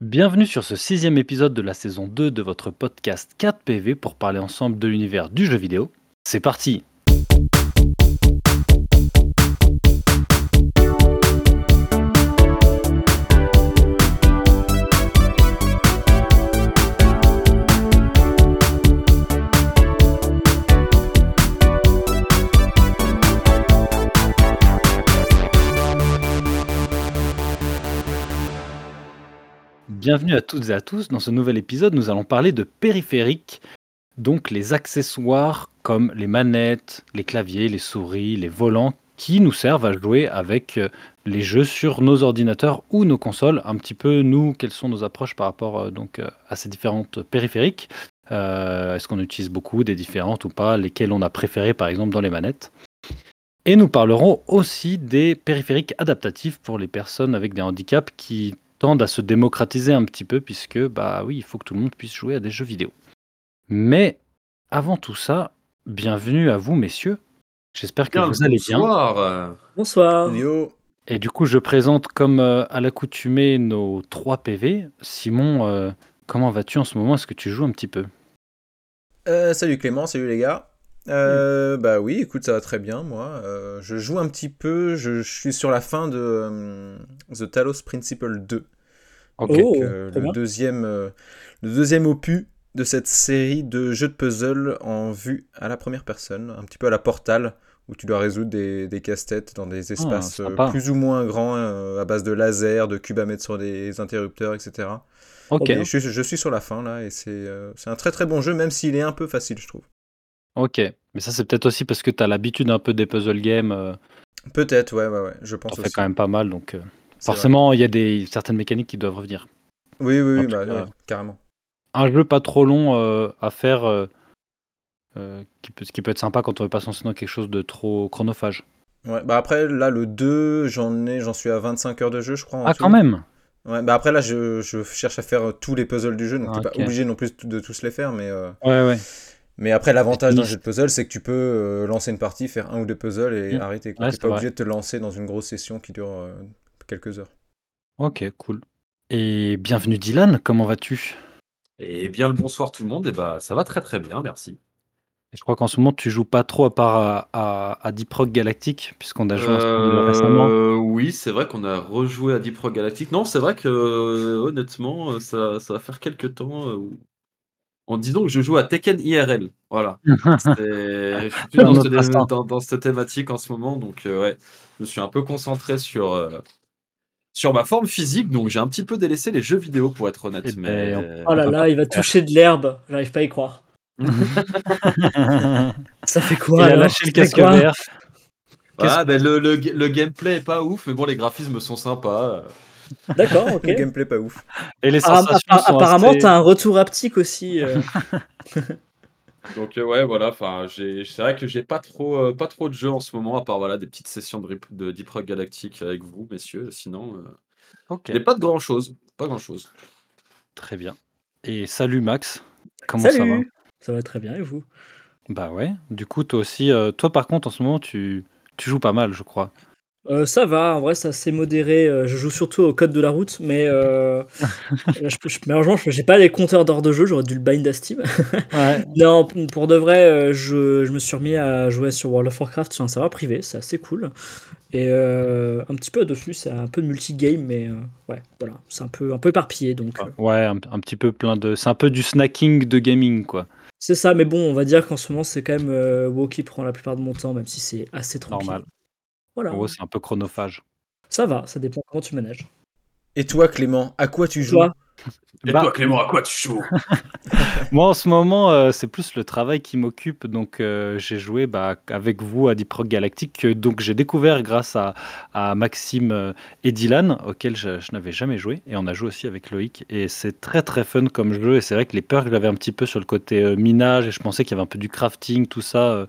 Bienvenue sur ce sixième épisode de la saison 2 de votre podcast 4PV pour parler ensemble de l'univers du jeu vidéo. C'est parti Bienvenue à toutes et à tous. Dans ce nouvel épisode, nous allons parler de périphériques, donc les accessoires comme les manettes, les claviers, les souris, les volants qui nous servent à jouer avec euh, les jeux sur nos ordinateurs ou nos consoles. Un petit peu, nous, quelles sont nos approches par rapport euh, donc, euh, à ces différentes périphériques? Est-ce qu'on utilise beaucoup des différentes ou pas? Lesquelles on a préférées, par exemple, dans les manettes? Et nous parlerons aussi des périphériques adaptatifs pour les personnes avec des handicaps qui tendent à se démocratiser un petit peu puisque bah oui, il faut que tout le monde puisse jouer à des jeux vidéo. Mais avant tout ça, bienvenue à vous messieurs. J'espère que vous allez bien. Bonsoir. Bonsoir. Et du coup, je présente comme euh, à l'accoutumée nos 3 PV. Simon, euh, comment vas-tu en ce moment? Est-ce que tu joues un petit peu? Euh, Salut Clément, salut les gars. Bah oui, écoute, ça va très bien, moi. je joue un petit peu, je, suis sur la fin de The Talos Principle 2. Oh, le, deuxième, le deuxième opus de cette série de jeux de puzzle en vue à la première personne, un petit peu à la Portal, où tu dois résoudre des, des casse-têtes dans des espaces plus ou moins grands, à base de lasers, de cubes à mettre sur des interrupteurs, etc. Ok. Je, je, suis sur la fin là, et c'est c'est un très très bon jeu, même s'il est un peu facile, je trouve. Ok, mais ça c'est peut-être aussi parce que tu as l'habitude un peu des puzzle games. euh, Peut-être, ouais, ouais, ouais, je pense T'en aussi. fais quand même pas mal, donc euh, C'est forcément il y a des certaines mécaniques qui doivent revenir. Oui, oui, En oui, tout bah, cas, ouais, carrément. Un jeu pas trop long euh, à faire, euh, euh, qui peut, ce qui peut être sympa quand on veut pas se lancer dans quelque chose de trop chronophage. Ouais, bah après, là, le 2, j'en ai, j'en suis à 25 heures de jeu, je crois. en Ah tout. quand même Ouais, bah après, là, je, je cherche à faire tous les puzzles du jeu, donc t'es Ok. pas obligé non plus de tous les faire, mais, euh, Ouais, ouais. Mais après, l'avantage d'un jeu de puzzle, c'est que tu peux euh, lancer une partie, faire un ou deux puzzles et Mm. arrêter. Ouais, T'es c'est pas vrai. obligé de te lancer dans une grosse session qui dure euh, quelques heures. Ok, cool. Et bienvenue Dylan, comment vas-tu? Et bien le bonsoir tout le monde. Et bah ça va très très bien, merci. Et Je crois qu'en ce moment tu joues pas trop à part à, à, à Deep Rock Galactic, puisqu'on a joué Euh, récemment. oui, c'est vrai qu'on a rejoué à Deep Rock Galactic. Non, c'est vrai que euh, honnêtement, ça, ça va faire quelques temps. où- En disant que je joue à Tekken IRL. Voilà. C'est- Je suis plus dans, autre ce- passe-temps. dans, dans cette thématique en ce moment. Donc euh, ouais, je me suis un peu concentré sur, euh, sur ma forme physique. Donc j'ai un petit peu délaissé les jeux vidéo pour être honnête. Eh ben, mais... Oh là là, il va toucher de l'herbe. J'arrive pas à y croire. Ça fait Il quoi a alors lâché le casque vert. Ah, ben le, le, le gameplay est pas ouf, mais bon, les graphismes sont sympas. D'accord, ok. Le gameplay pas ouf. Et les sensations sont apparemment, assez- t'as un retour haptique aussi. euh. Donc euh, ouais, voilà. Enfin, c'est vrai que j'ai pas trop, euh, pas trop de jeux en ce moment, à part voilà des petites sessions de, Rip- de Deep Rock Galactic avec vous, messieurs. Sinon, euh, Ok, j'ai pas de grand chose, pas grand chose. très bien. Et salut Max, comment ça va Ça va très bien, et vous? Bah ouais, du coup toi aussi, euh, toi par contre en ce moment tu, tu joues pas mal je crois. Euh, Ça va, en vrai, c'est assez modéré. euh, Je joue surtout au code de la route, mais euh, là, je, je, malheureusement, je- j'ai pas les compteurs d'heures de jeu, j'aurais dû le bind à Steam. Ouais. non, p- pour de vrai, euh, je, je me suis remis à jouer sur World of Warcraft sur un serveur privé, c'est assez cool. Et euh, un petit peu dessus, c'est un peu de multigame, mais euh, ouais, voilà, c'est un peu, un peu éparpillé. Donc, euh, Ouais, un, un petit peu plein de... C'est un peu du snacking de gaming quoi. c'est ça, mais bon, on va dire qu'en ce moment, c'est quand même euh, WoW qui prend la plupart de mon temps, même si c'est assez tranquille. Normal. Voilà, En gros c'est un peu chronophage. ça va, ça dépend comment tu manages. Et toi, Clément, à quoi tu joues? Toi? Et Bah- toi, Clément, à quoi tu joues? Moi en ce moment euh, c'est plus le travail qui m'occupe. Donc euh, j'ai joué bah, avec vous à Deep Rock Galactic que donc j'ai découvert grâce à, à Maxime euh, et Dylan auquel je, je n'avais jamais joué. Et on a joué aussi avec Loïc. Et c'est très très fun comme jeu. Et c'est vrai que les peurs que j'avais un petit peu sur le côté euh, minage. Et je pensais qu'il y avait un peu du crafting tout ça euh,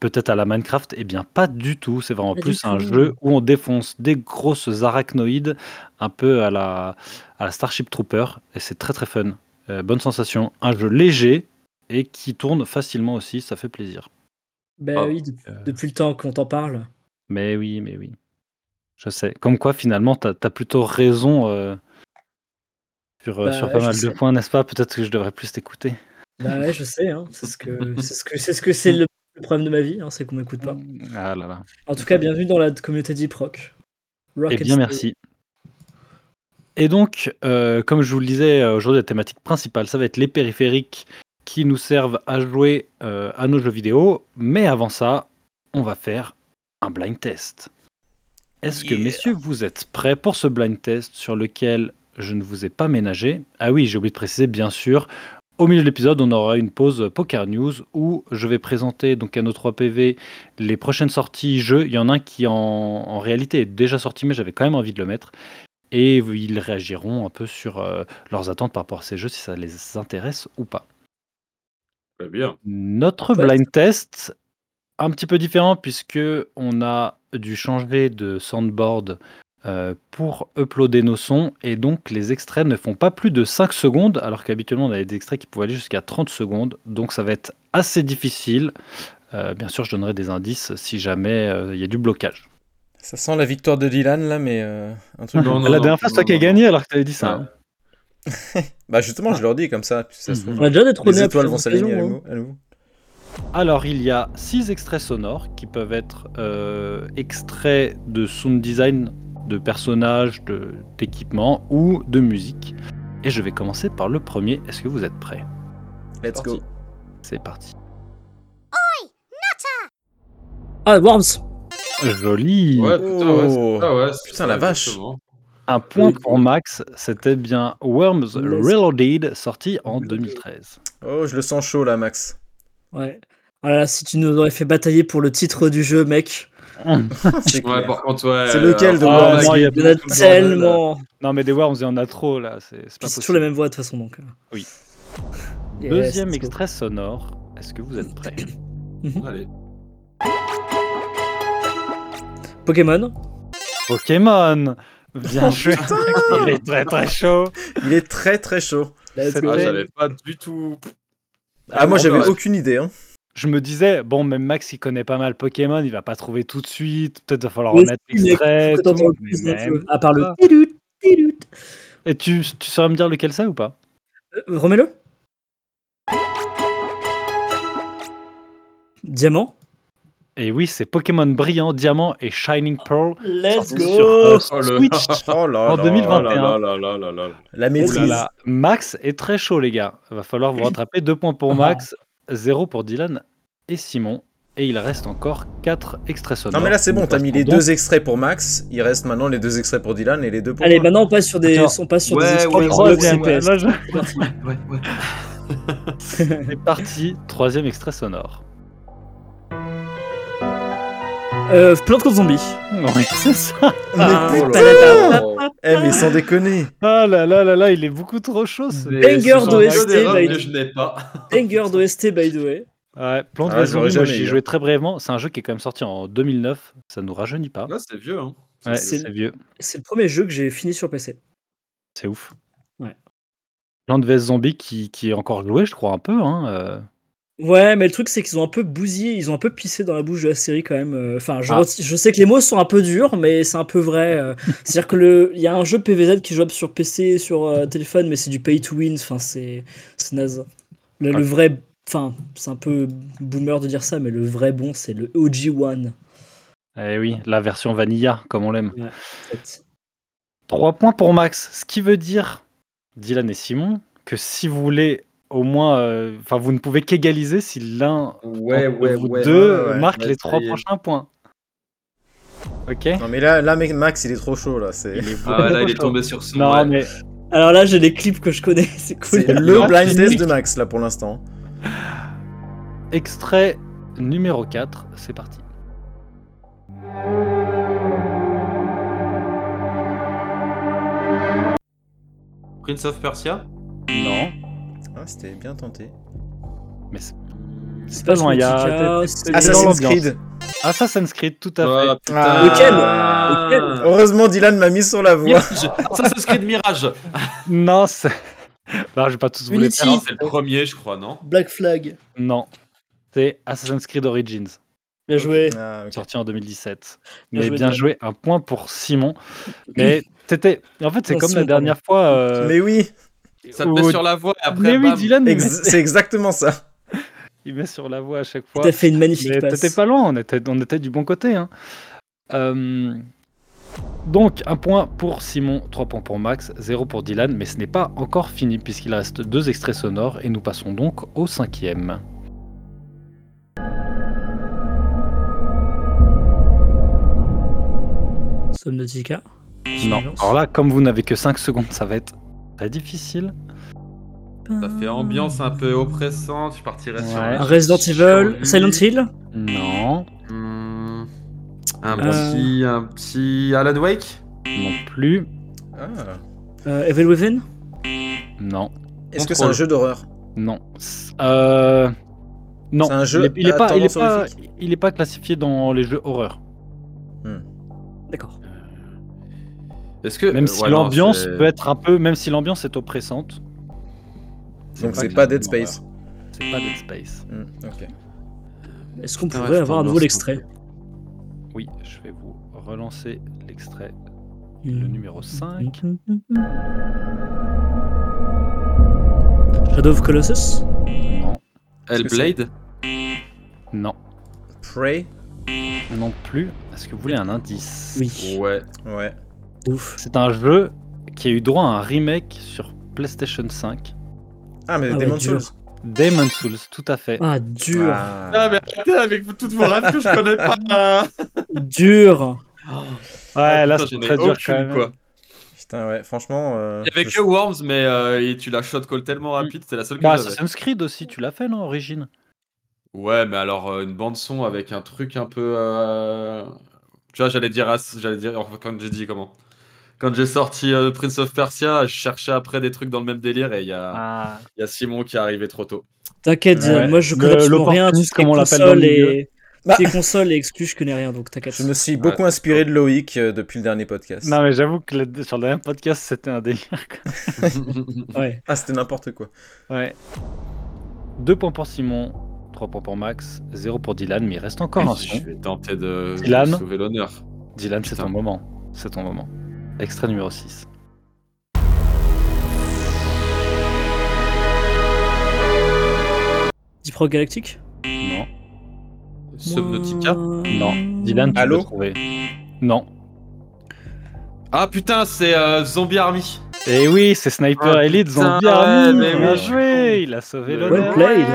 peut-être à la Minecraft et bien pas du tout. C'est vraiment Pas plus un tout. jeu où on défonce des grosses arachnoïdes un peu à la, à la Starship Trooper et c'est très très fun. Euh, bonne sensation. Un jeu léger et qui tourne facilement aussi ça fait plaisir. Ben oui, de- euh, depuis le temps qu'on t'en parle. mais oui mais oui. Je sais. Comme quoi finalement t'as as plutôt raison euh, sur, Bah sur pas mal de points, n'est-ce pas? Peut-être que je devrais plus t'écouter. Bah ouais, je sais, hein. c'est ce que c'est ce que c'est ce que c'est le, le problème de ma vie, hein, c'est qu'on m'écoute pas. Ah là là. En tout cas, bienvenue dans la communauté Deep Rock. Rock Eh and bien, merci. Et donc, euh, comme je vous le disais, euh, aujourd'hui, la thématique principale, ça va être les périphériques qui nous servent à jouer euh, à nos jeux vidéo. Mais avant ça, on va faire un blind test. Est-ce que, messieurs, vous êtes prêts pour ce blind test sur lequel je ne vous ai pas ménagé? Ah oui, j'ai oublié de préciser, bien sûr. Au milieu de l'épisode, on aura une pause Poker News où je vais présenter donc à nos 3 PV les prochaines sorties jeux. Il y en a un qui en, en réalité est déjà sorti, mais j'avais quand même envie de le mettre. Et ils réagiront un peu sur euh, leurs attentes par rapport à ces jeux, si ça les intéresse ou pas. Très bien. Notre blind test, un petit peu différent puisque on a dû changer de soundboard euh, pour uploader nos sons et donc les extraits ne font pas plus de 5 secondes alors qu'habituellement on avait des extraits qui pouvaient aller jusqu'à 30 secondes donc ça va être assez difficile. Euh, bien sûr je donnerai des indices si jamais euh, il y a du blocage. Ça sent la victoire de Dylan là, mais euh, un truc. Non, non, la dernière fois c'est toi qui as gagné alors que tu avais dit ça. Ouais. hein. Bah justement, je leur dis comme ça. Ça se Mhm. trouve, On a déjà détrôné les à étoiles vont s'aligner à à nouveau. Alors, il y a six extraits sonores qui peuvent être euh, extraits de sound design de personnages, de- d'équipements ou de musique. Et je vais commencer par le premier. Est-ce que vous êtes prêts? Let's go. C'est parti. Ah, Worms Joli. Ouais, putain, Oh. ouais, Putain, la vache. exactement. Un point Oui. pour Max. C'était bien Worms Reloaded, sorti en 2013. Oh, je le sens chaud là, Max. Ouais. Ah là là, si tu nous aurais fait batailler pour le titre du jeu, mec. C'est Ouais, clair. par contre, ouais. C'est lequel de Worms là, Moi, il y en a tellement. Non, mais des Worms, il y en a trop là. C'est toujours la même voix de toute façon, donc. euh. Oui. Yes, Deuxième extrait sonore. Est-ce que vous êtes prêts? Allez. Pokémon. Pokémon Bien joué Il est très très chaud Il est très très chaud. Ah, j'avais pas du tout. Ah, moi bon, j'avais aucune idée. Hein. Je me disais, bon, même Max, il connaît pas mal Pokémon, il va pas trouver tout de suite, peut-être va falloir remettre l'extrait. À part le. Et tu, tu saurais me dire lequel c'est ou pas? Euh, Remets-le. Diamant? Et oui, c'est Pokémon Brillant, Diamant et Shining Pearl. Let's sorti sur, euh, Oh, le- Switch Oh là en là. 2021. là là là là là. La maîtrise. Max est très chaud, les gars. Va falloir vous rattraper. Deux points pour Ah. Max, zéro pour Dylan et Simon. Et il reste encore quatre extraits sonores. Non mais là c'est bon, t'as mis les donc- deux extraits pour Max, il reste maintenant les deux extraits pour Dylan et les deux pour Allez, maintenant on passe sur des, on passe sur Ouais, des extraits ouais, Ouais, ouais. C'est parti, troisième extrait sonore. Euh, Plante contre zombie. Oui, c'est ça. Mais Ah, putain. Eh mais sans déconner Ah là là là là, il est beaucoup trop chaud. ce- Mais Banger d'OST, des by- que je n'ai pas. Banger d'OST by the way. Ouais, Plante Ah, vs Zombies, moi jamais j'y ai eu, joué hein. très brièvement. C'est un jeu qui est quand même sorti en 2009. Ça nous rajeunit pas. Là, c'est vieux, hein. Ouais, c'est- c'est vieux. C'est le premier jeu que j'ai fini sur PC. C'est ouf. Ouais. Plante vs Zombie qui, qui est encore joué, je crois, un peu. Hein. euh. Ouais, mais le truc c'est qu'ils ont un peu bousillé, ils ont un peu pissé dans la bouche de la série quand même. euh, Enfin, je, Ah. je sais que les mots sont un peu durs, mais c'est un peu vrai. euh. C'est-à-dire que le, il y a un jeu PVZ qui joue sur PC, sur euh, téléphone, mais c'est du pay to win. Enfin, c'est, c'est naze. Le, le vrai, enfin, c'est un peu boomer de dire ça, mais le vrai bon, c'est le OG One. Eh oui, la version vanilla, comme on l'aime. en fait. 3 points pour Max, ce qui veut dire, Dylan et Simon, que si vous voulez au moins. euh, Enfin, vous ne pouvez qu'égaliser si l'un Ouais, d'entre ouais, vous ouais. deux ouais, ouais. marque Ouais, les trois prochains points. Ok Non mais là, là Max il est trop chaud là, c'est Il est Ah, là, il beaucoup est trop tombé sur son. Non, ouais. mais Alors là, j'ai des clips que je connais, c'est cool. c'est le blind test de Max là pour l'instant. extrait numéro 4, c'est parti. Prince of Persia? Non, c'était bien tenté. mais c'est pas loin, il y a- Assassin's. Creed. Assassin's Creed, tout à fait. Ah, putain. Ah. Lequel Ah. Lequel Heureusement Dylan m'a mis sur la voie. Mirage Assassin's Creed Mirage Non, c'est. Non, je vais pas tous vous les faire. C'est le premier, je crois, non Black Flag. Non. C'est Assassin's Creed Origins, Bien joué. Ah, sorti en 2017. Bien Mais joué, bien joué, un point pour Simon. Mais c'était. En fait, c'est comme la dernière fois. euh, Mais oui, Ça te met sur la voie et après. Mais oui. Dylan, Ex- c'est exactement ça. il met sur la voie à chaque fois. T'as fait une magnifique Mais passe. t'étais pas loin, on était, on était du bon côté. hein. Euh, donc, un point pour Simon, trois points pour Max, zéro pour Dylan, mais ce n'est pas encore fini puisqu'il reste deux extraits sonores et nous passons donc au cinquième. Subnautica. Non, alors là, comme vous n'avez que 5 secondes, ça va être très difficile. Ça fait ambiance un peu oppressante. Je partirais sur. Ouais. un Un Resident Evil. Silent Hill. Non, Hmm, Un Euh. petit, un petit Alan Wake. non plus, Ah. Euh, Evil Within. non, Est-ce que c'est un jeu d'horreur non. Euh... Non, C'est un jeu il est, il est pas, il est pas, il est pas classifié dans les jeux horreur. D'accord. Est-ce que Même euh, si ouais, l'ambiance peut être un peu, même si l'ambiance est oppressante. Donc c'est pas c'est Dead Space. C'est pas Dead Space. Hmm, ok. Est-ce qu'on pourrait avoir un faut nouveau l'extrait Oui, je vais vous relancer l'extrait, Hmm. le numéro 5. Shadow of Colossus? Non, Hellblade? non, Prey? Non plus. Est-ce que vous voulez un indice? Oui. Ouais. Ouais. Ouf. C'est un jeu qui a eu droit à un remake sur PlayStation 5. Ah, mais Ah ouais, Demon's. Souls. Demon's Souls, tout à fait. Ah, dur. Ah. Ah, mais arrêtez avec toutes vos rêves que je connais pas. Dur. Ouais, là Putain, c'est très dur quand même. quoi. Putain, ouais, franchement. euh, Il y avait je- que Worms, mais euh, et tu la shot call tellement rapide, c'était la seule que Bah, j'avais. Assassin's Creed aussi, tu l'as fait non, Origine Ouais, mais alors euh, une bande son avec un truc un peu. euh, Tu vois, j'allais dire, as- j'allais dire enfin, quand j'ai dit comment? Quand j'ai sorti euh, Prince of Persia, je cherchais après des trucs dans le même délire et il y a, Ah, il y a Simon qui est arrivé trop tôt. T'inquiète, Ouais. moi je connais absolument rien. Tout ce qui est comme on l'appelle dans le console et... Bah. Tes consoles et exclus, je connais rien, donc t'inquiète. Je me suis beaucoup inspiré de Loïc euh, depuis le dernier podcast. Non, mais j'avoue que le- sur le dernier podcast, c'était un délire. Ouais. Ah, c'était n'importe quoi. Ouais. Deux points pour Simon, trois points pour Max, zéro pour Dylan, mais il reste encore un je son. vais tenter de Dylan sauver l'honneur. Dylan, c'est ton moment. C'est ton moment. Extrait numéro 6. Deep Rock Galactic Non. Subnautica. Non. Dylan, tu Allô peux trouver. Non. Ah putain, c'est euh, Zombie Army. Et Eh oui, c'est Sniper Ah, Elite putain, Zombie ouais, Army. mais Bien oui. joué, il a sauvé Well l'honneur. played.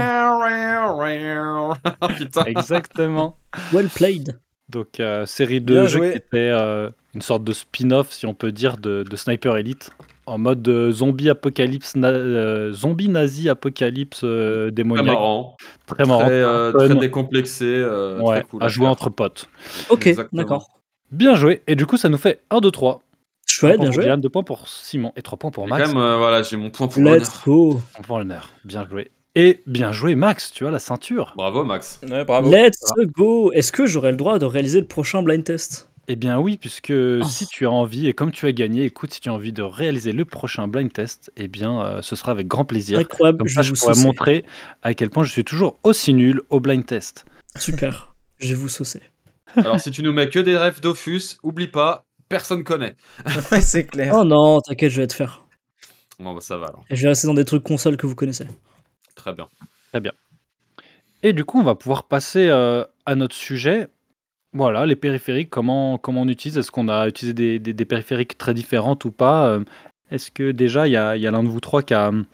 Ah, putain. Exactement. Well played. Donc, euh, série de Bien jeux joué. qui était euh, une sorte de spin-off, si on peut dire, de, de Sniper Elite. En mode euh, zombie apocalypse, na- euh, zombie nazi apocalypse euh, Très démoniaque. marrant. Très marrant. Très, euh, fun. très décomplexé. euh, ouais, très cool à jouer entre potes. Ok, d'accord. Bien joué. Et du coup, ça nous fait 1, 2, 3. Chouette, bien joué. 2 points pour Simon et 3 points pour Et quand Max. même, euh, voilà, j'ai mon point pour Let's l'honneur. go. Un point l'honneur. Bien joué. Et bien joué, Max. Tu as la ceinture. Bravo, Max. Ouais, bravo. Let's go. Est-ce que j'aurai le droit de réaliser le prochain blind test? Eh bien oui, puisque si tu as envie, et comme tu as gagné, écoute, si tu as envie de réaliser le prochain blind test, eh bien euh, ce sera avec grand plaisir. Incroyable, Comme je ça, je pourrais saucer. montrer à quel point je suis toujours aussi nul au blind test. Super. Je vais vous saucer. Alors, si tu nous mets que des rêves Dofus, oublie pas, personne connaît. Ouais, c'est clair. Oh non, t'inquiète, je vais te faire. Bon, bah, ça va alors. Et je vais rester dans des trucs consoles que vous connaissez. Très bien. Et du coup, on va pouvoir passer euh, à notre sujet. Voilà, les périphériques, comment, comment on utilise? Est-ce qu'on a utilisé des, des- des périphériques très différentes ou pas? Euh, Est-ce que déjà, il y a, il y a l'un de vous trois qui a hum,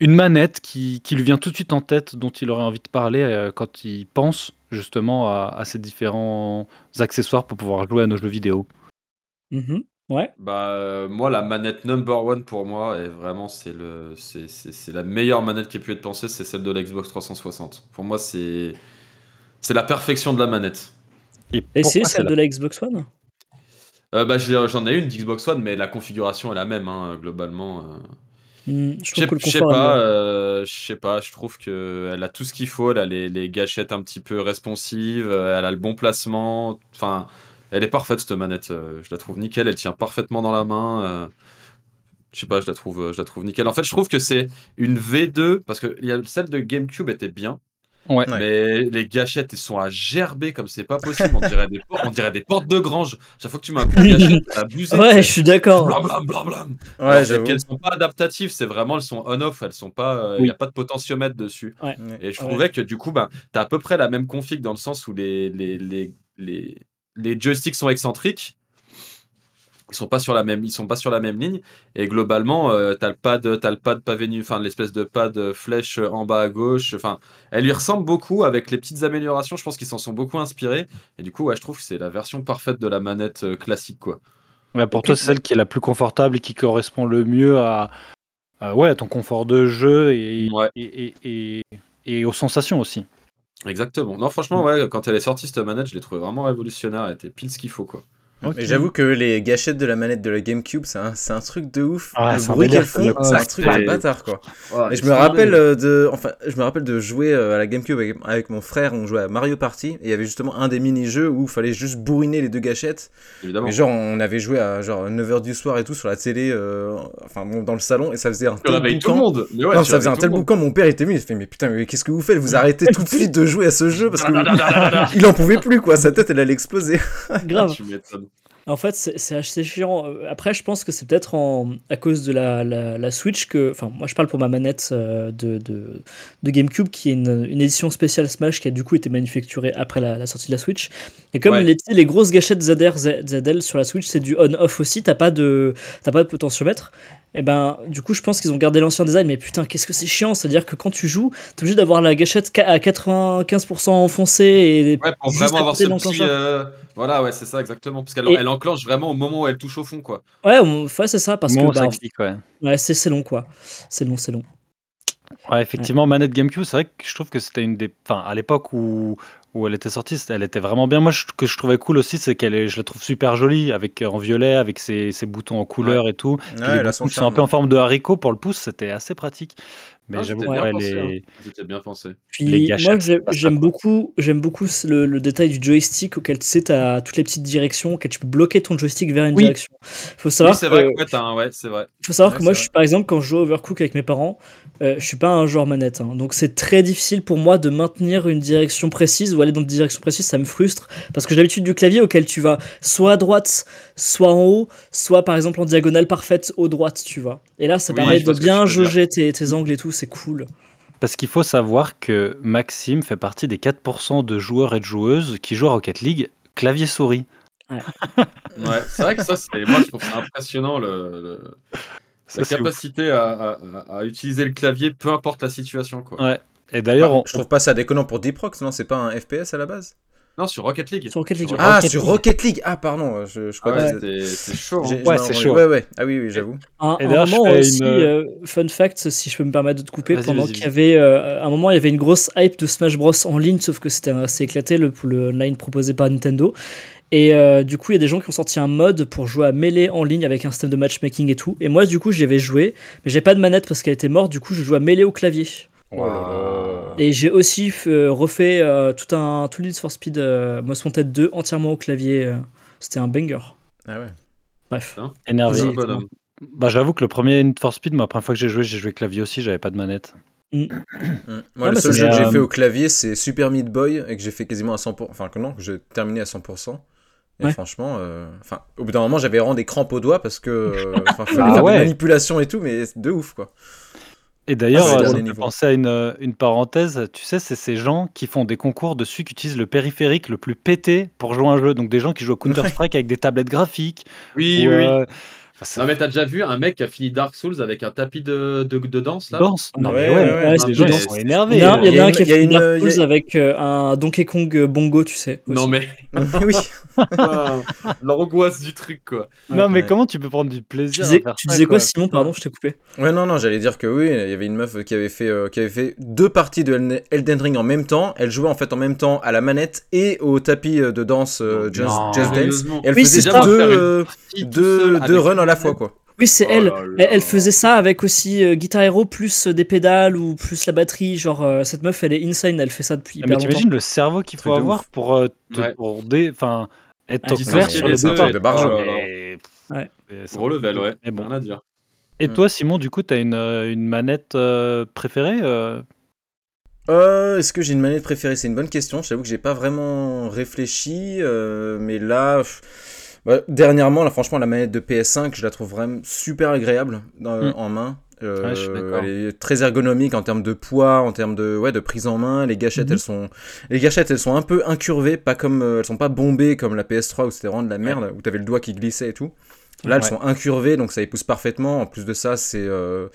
une manette qui, qui lui vient tout de suite en tête, dont il aurait envie de parler euh, quand il pense justement à, à ces différents accessoires pour pouvoir jouer à nos jeux vidéo? Mhm. Ouais. Bah, euh, moi, la manette number one pour moi, est vraiment, c'est le, c'est, c'est, c'est la meilleure manette qui ait pu être pensée, c'est celle de la Xbox 360. Pour moi, c'est, c'est la perfection de la manette. Et, Et c'est celle de la Xbox One? Euh, bah, j'ai- j'en ai une d'Xbox One, mais la configuration est la même, hein, globalement. euh. Hmm, Je Je trouve sais que le je sais confort est pas, euh, je sais pas, je trouve qu'elle a tout ce qu'il faut, elle a les, les gâchettes un petit peu responsives, euh, elle a le bon placement, enfin, elle est parfaite cette manette, euh, je la trouve nickel, elle tient parfaitement dans la main, euh, je sais pas, je la trouve, je la trouve nickel. En fait, je trouve que c'est une V2, parce que il y a- celle de GameCube était bien, Ouais. Ouais. Mais les gâchettes, elles sont à gerber comme c'est pas possible. On dirait des, por- on dirait des portes de grange. Chaque fois que tu mets un coup de gâchette, t'as abusé. Ouais, je suis d'accord. Ouais, Alors, c'est j'avoue. qu'elles sont pas adaptatives, c'est vraiment elles sont on-off, elles sont pas, il Oui. y a pas de potentiomètre dessus. Ouais. Et je Ouais. trouvais que du coup, ben, tu as à peu près la même config dans le sens où les, les, les, les, les joysticks sont excentriques. Ils sont pas sur la même, ils sont pas sur la même ligne. Et globalement, euh, tu as le pad, t'as le pad pavé nu, enfin l'espèce de pad euh, flèche en bas à gauche. Enfin, elle lui ressemble beaucoup avec les petites améliorations. Je pense qu'ils s'en sont beaucoup inspirés. Et du coup, ouais, je trouve que c'est la version parfaite de la manette euh, classique, quoi. Ouais, pour toi, c'est celle qui est la plus confortable et qui correspond le mieux à, à, ouais, à ton confort de jeu et, Ouais. et, et, et- et aux sensations aussi. Exactement. Non, franchement, ouais, quand elle est sortie cette manette, je l'ai trouvée vraiment révolutionnaire. Elle était pile ce qu'il faut, quoi. Mais j'avoue que les gâchettes de la manette de la GameCube, c'est un, c'est un truc de ouf. Ah, le c'est un bruit qu'elles font, c'est- un truc de bâtard quoi. Ouais, Et je me rappelle euh, de, enfin, je me rappelle de jouer euh, à la GameCube avec, avec mon frère. On jouait à Mario Party et il y avait justement un des mini-jeux où il fallait juste bourriner les deux gâchettes. évidemment. Mais genre, on avait joué à genre 9h du soir et tout sur la télé, euh, enfin bon, dans le salon et ça faisait un Tu tel réveilles tout le boucan. monde. Mais ouais, non, ça faisait un tel boucan. Mon père était venu. Il fait mais putain, mais qu'est-ce que vous faites? Vous arrêtez tout de suite de jouer à ce jeu parce que il en pouvait plus quoi. Sa tête, elle allait exploser. Grave. En fait, c'est assez chiant. Euh, Après, je pense que c'est peut-être à cause de la, la- la Switch que. Enfin, moi, je parle pour ma manette euh, de, de, de GameCube, qui est une, une édition spéciale Smash qui a du coup été manufacturée après la, la sortie de la Switch. Et comme Ouais. les, les grosses gâchettes ZR, ZL sur la Switch, c'est du on-off aussi, t'as pas, de- pas de potentiomètre. Et ben, du coup, je pense qu'ils ont gardé l'ancien design, mais putain, qu'est-ce que c'est chiant! C'est-à-dire que quand tu joues, t'es obligé d'avoir la gâchette à 95% enfoncée et Ouais, pour vraiment avoir ce petit. euh, Voilà, ouais, c'est ça, exactement. Parce qu'elle elle enclenche vraiment au moment où elle touche au fond, quoi. Ouais, on- ouais, c'est ça, parce que bah, ça clique, ouais. ouais, c'est c'est long, quoi. C'est long, c'est long. Ouais, effectivement, manette GameCube, c'est vrai que je trouve que c'était une des. Enfin, à l'époque où, où elle était sortie, elle était vraiment bien. Moi, ce que je trouvais cool aussi, c'est qu'elle est, je la trouve super jolie, avec en violet, avec ses, ses boutons en couleur et tout. Ouais, les boutons qui sont un peu en forme de haricot pour le pouce, c'était assez pratique. Mais Ah, j'avoue ouais, pensé, les- hein. Bien pensé. Puis Les moi, j'aime beaucoup, j'aime beaucoup le, le détail du joystick auquel tu sais, as toutes les petites directions, auquel tu peux bloquer ton joystick vers une Oui. direction. Faut savoir Oui, c'est que, vrai, que ouais, un- vrai. faut savoir Ouais, que moi, je suis, par exemple, quand je joue Overcook avec mes parents, euh, je suis pas un joueur manette. hein. donc c'est très difficile pour moi de maintenir une direction précise ou aller dans une direction précise, ça me frustre. Parce que j'ai l'habitude du clavier auquel tu vas soit à droite, soit en haut, soit par exemple en diagonale parfaite au droite, tu vois. Et là, ça Oui, permet de tu bien jauger tes, tes angles et tout, c'est cool. Parce qu'il faut savoir que Maxime fait partie des 4% de joueurs et de joueuses qui jouent à Rocket League clavier-souris. Ouais, c'est vrai que ça, c'est. Moi, je trouve ça impressionnant, le, le- Ça, la capacité à, à- à- à utiliser le clavier, peu importe la situation, quoi. Ouais. Et d'ailleurs, on- je trouve pas ça déconnant pour Deep Rock, non? C'est pas un FPS à la base? Non, sur Rocket League. Sur Rocket League, Sur ouais. Ah, Rocket sur. Rocket League Ah, pardon, je, je Ah crois ouais, que c'est c'est chaud. hein. Ouais, c'est chaud. Ouais, ouais. Ah oui, oui, j'avoue. Un, Et un moment aussi, une- euh, fun fact, si je peux me permettre de te couper, pendant qu'il y avait, euh, à un moment, il y avait une grosse hype de Smash Bros en ligne, sauf que c'était assez éclaté le, le line proposé par Nintendo. Et euh, du coup, il y a des gens qui ont sorti un mode pour jouer à Melee en ligne avec un système de matchmaking et tout. Et moi, du coup, j'y avais joué, mais j'ai pas de manette parce qu'elle était morte. Du coup, je jouais à Melee au clavier. Oh là là. Et j'ai aussi euh, refait euh, tout un tout Need for Speed euh, Most Wanted 2 entièrement au clavier. euh. C'était un banger. Ah ouais. Bref. énervé. Vas-y. bonhomme. Bah, j'avoue que le premier Need for Speed, moi, la première fois que j'ai joué, j'ai joué clavier aussi, j'avais pas de manette. Mm. Moi, Ah, le seul jeu que j'ai fait au clavier, c'est Super Meat Boy, et que j'ai fait quasiment à 100%. Enfin, que non, que j'ai terminé à 100%. Et Ouais. franchement, euh, enfin, au bout d'un moment, j'avais vraiment des crampes aux doigts parce que euh, enfin, fallait Ah faire ouais. des manipulations et tout, mais de ouf quoi. Et d'ailleurs, Ah, c'est euh, penser à une, euh, une parenthèse. Tu sais, c'est ces gens qui font des concours dessus, qui utilisent le périphérique le plus pété pour jouer à un jeu. Donc des gens qui jouent au Counter-Strike avec des tablettes graphiques. Oui, ou, oui, euh, Non, mais t'as déjà vu un mec qui a fini Dark Souls avec un tapis de, de, de danse, là? Danse. Non, Ouais, mais ouais, ouais, ouais, les gens sont Il énervés. y en a, il y en a Il y a un qui a une- Dark a- Souls avec euh, un Donkey Kong euh, bongo, tu sais. aussi. Non, mais oui. l'angoisse du truc, quoi. Non, mais Ouais. comment tu peux prendre du Tu plaisir disais, à faire tu ça, disais quoi, quoi Simon Pardon, je t'ai coupé. Ouais, non, non, j'allais dire que oui, il y avait une meuf qui avait fait, euh, qui avait fait deux parties de Elden- Ring en même temps. Elle jouait en fait en même temps à la manette et au tapis euh, de danse euh, Just, Dance. Et elle Oui, faisait c'est deux, euh, deux, deux runs à la fois quoi. Oui, c'est Oh elle. là elle. là. elle faisait ça avec aussi euh, Guitar Hero plus euh, des pédales ou plus la batterie. Genre, euh, cette meuf, elle est insane. Elle fait ça depuis Ah, hyper Mais t'imagines le cerveau qu'il faut avoir pour, euh, te- Ouais. pour dé- enfin, être Ah, clair sur les deux, truc de barge. Oh Ouais. Gros level, ouais. Mais bon. Rien à dire. Et Mm. toi, Simon, du coup, t'as une, une manette préférée Euh, Est-ce que j'ai une manette préférée? C'est une bonne question. J'avoue que j'ai pas vraiment réfléchi, euh, mais là, ouais, dernièrement, là, franchement, la manette de PS5, je la trouve vraiment super agréable Mm. en main. Euh, Ouais, elle est très ergonomique en termes de poids, en termes de, ouais, de prise en main. Les gâchettes, Mhm. elles sont, les gâchettes, elles sont un peu incurvées, pas comme, euh, elles sont pas bombées comme la PS3 où c'était vraiment de la merde, où t'avais le doigt qui glissait et tout. Là, elles Ouais. sont incurvées, donc ça épouse parfaitement. En plus de ça, c'est, euh,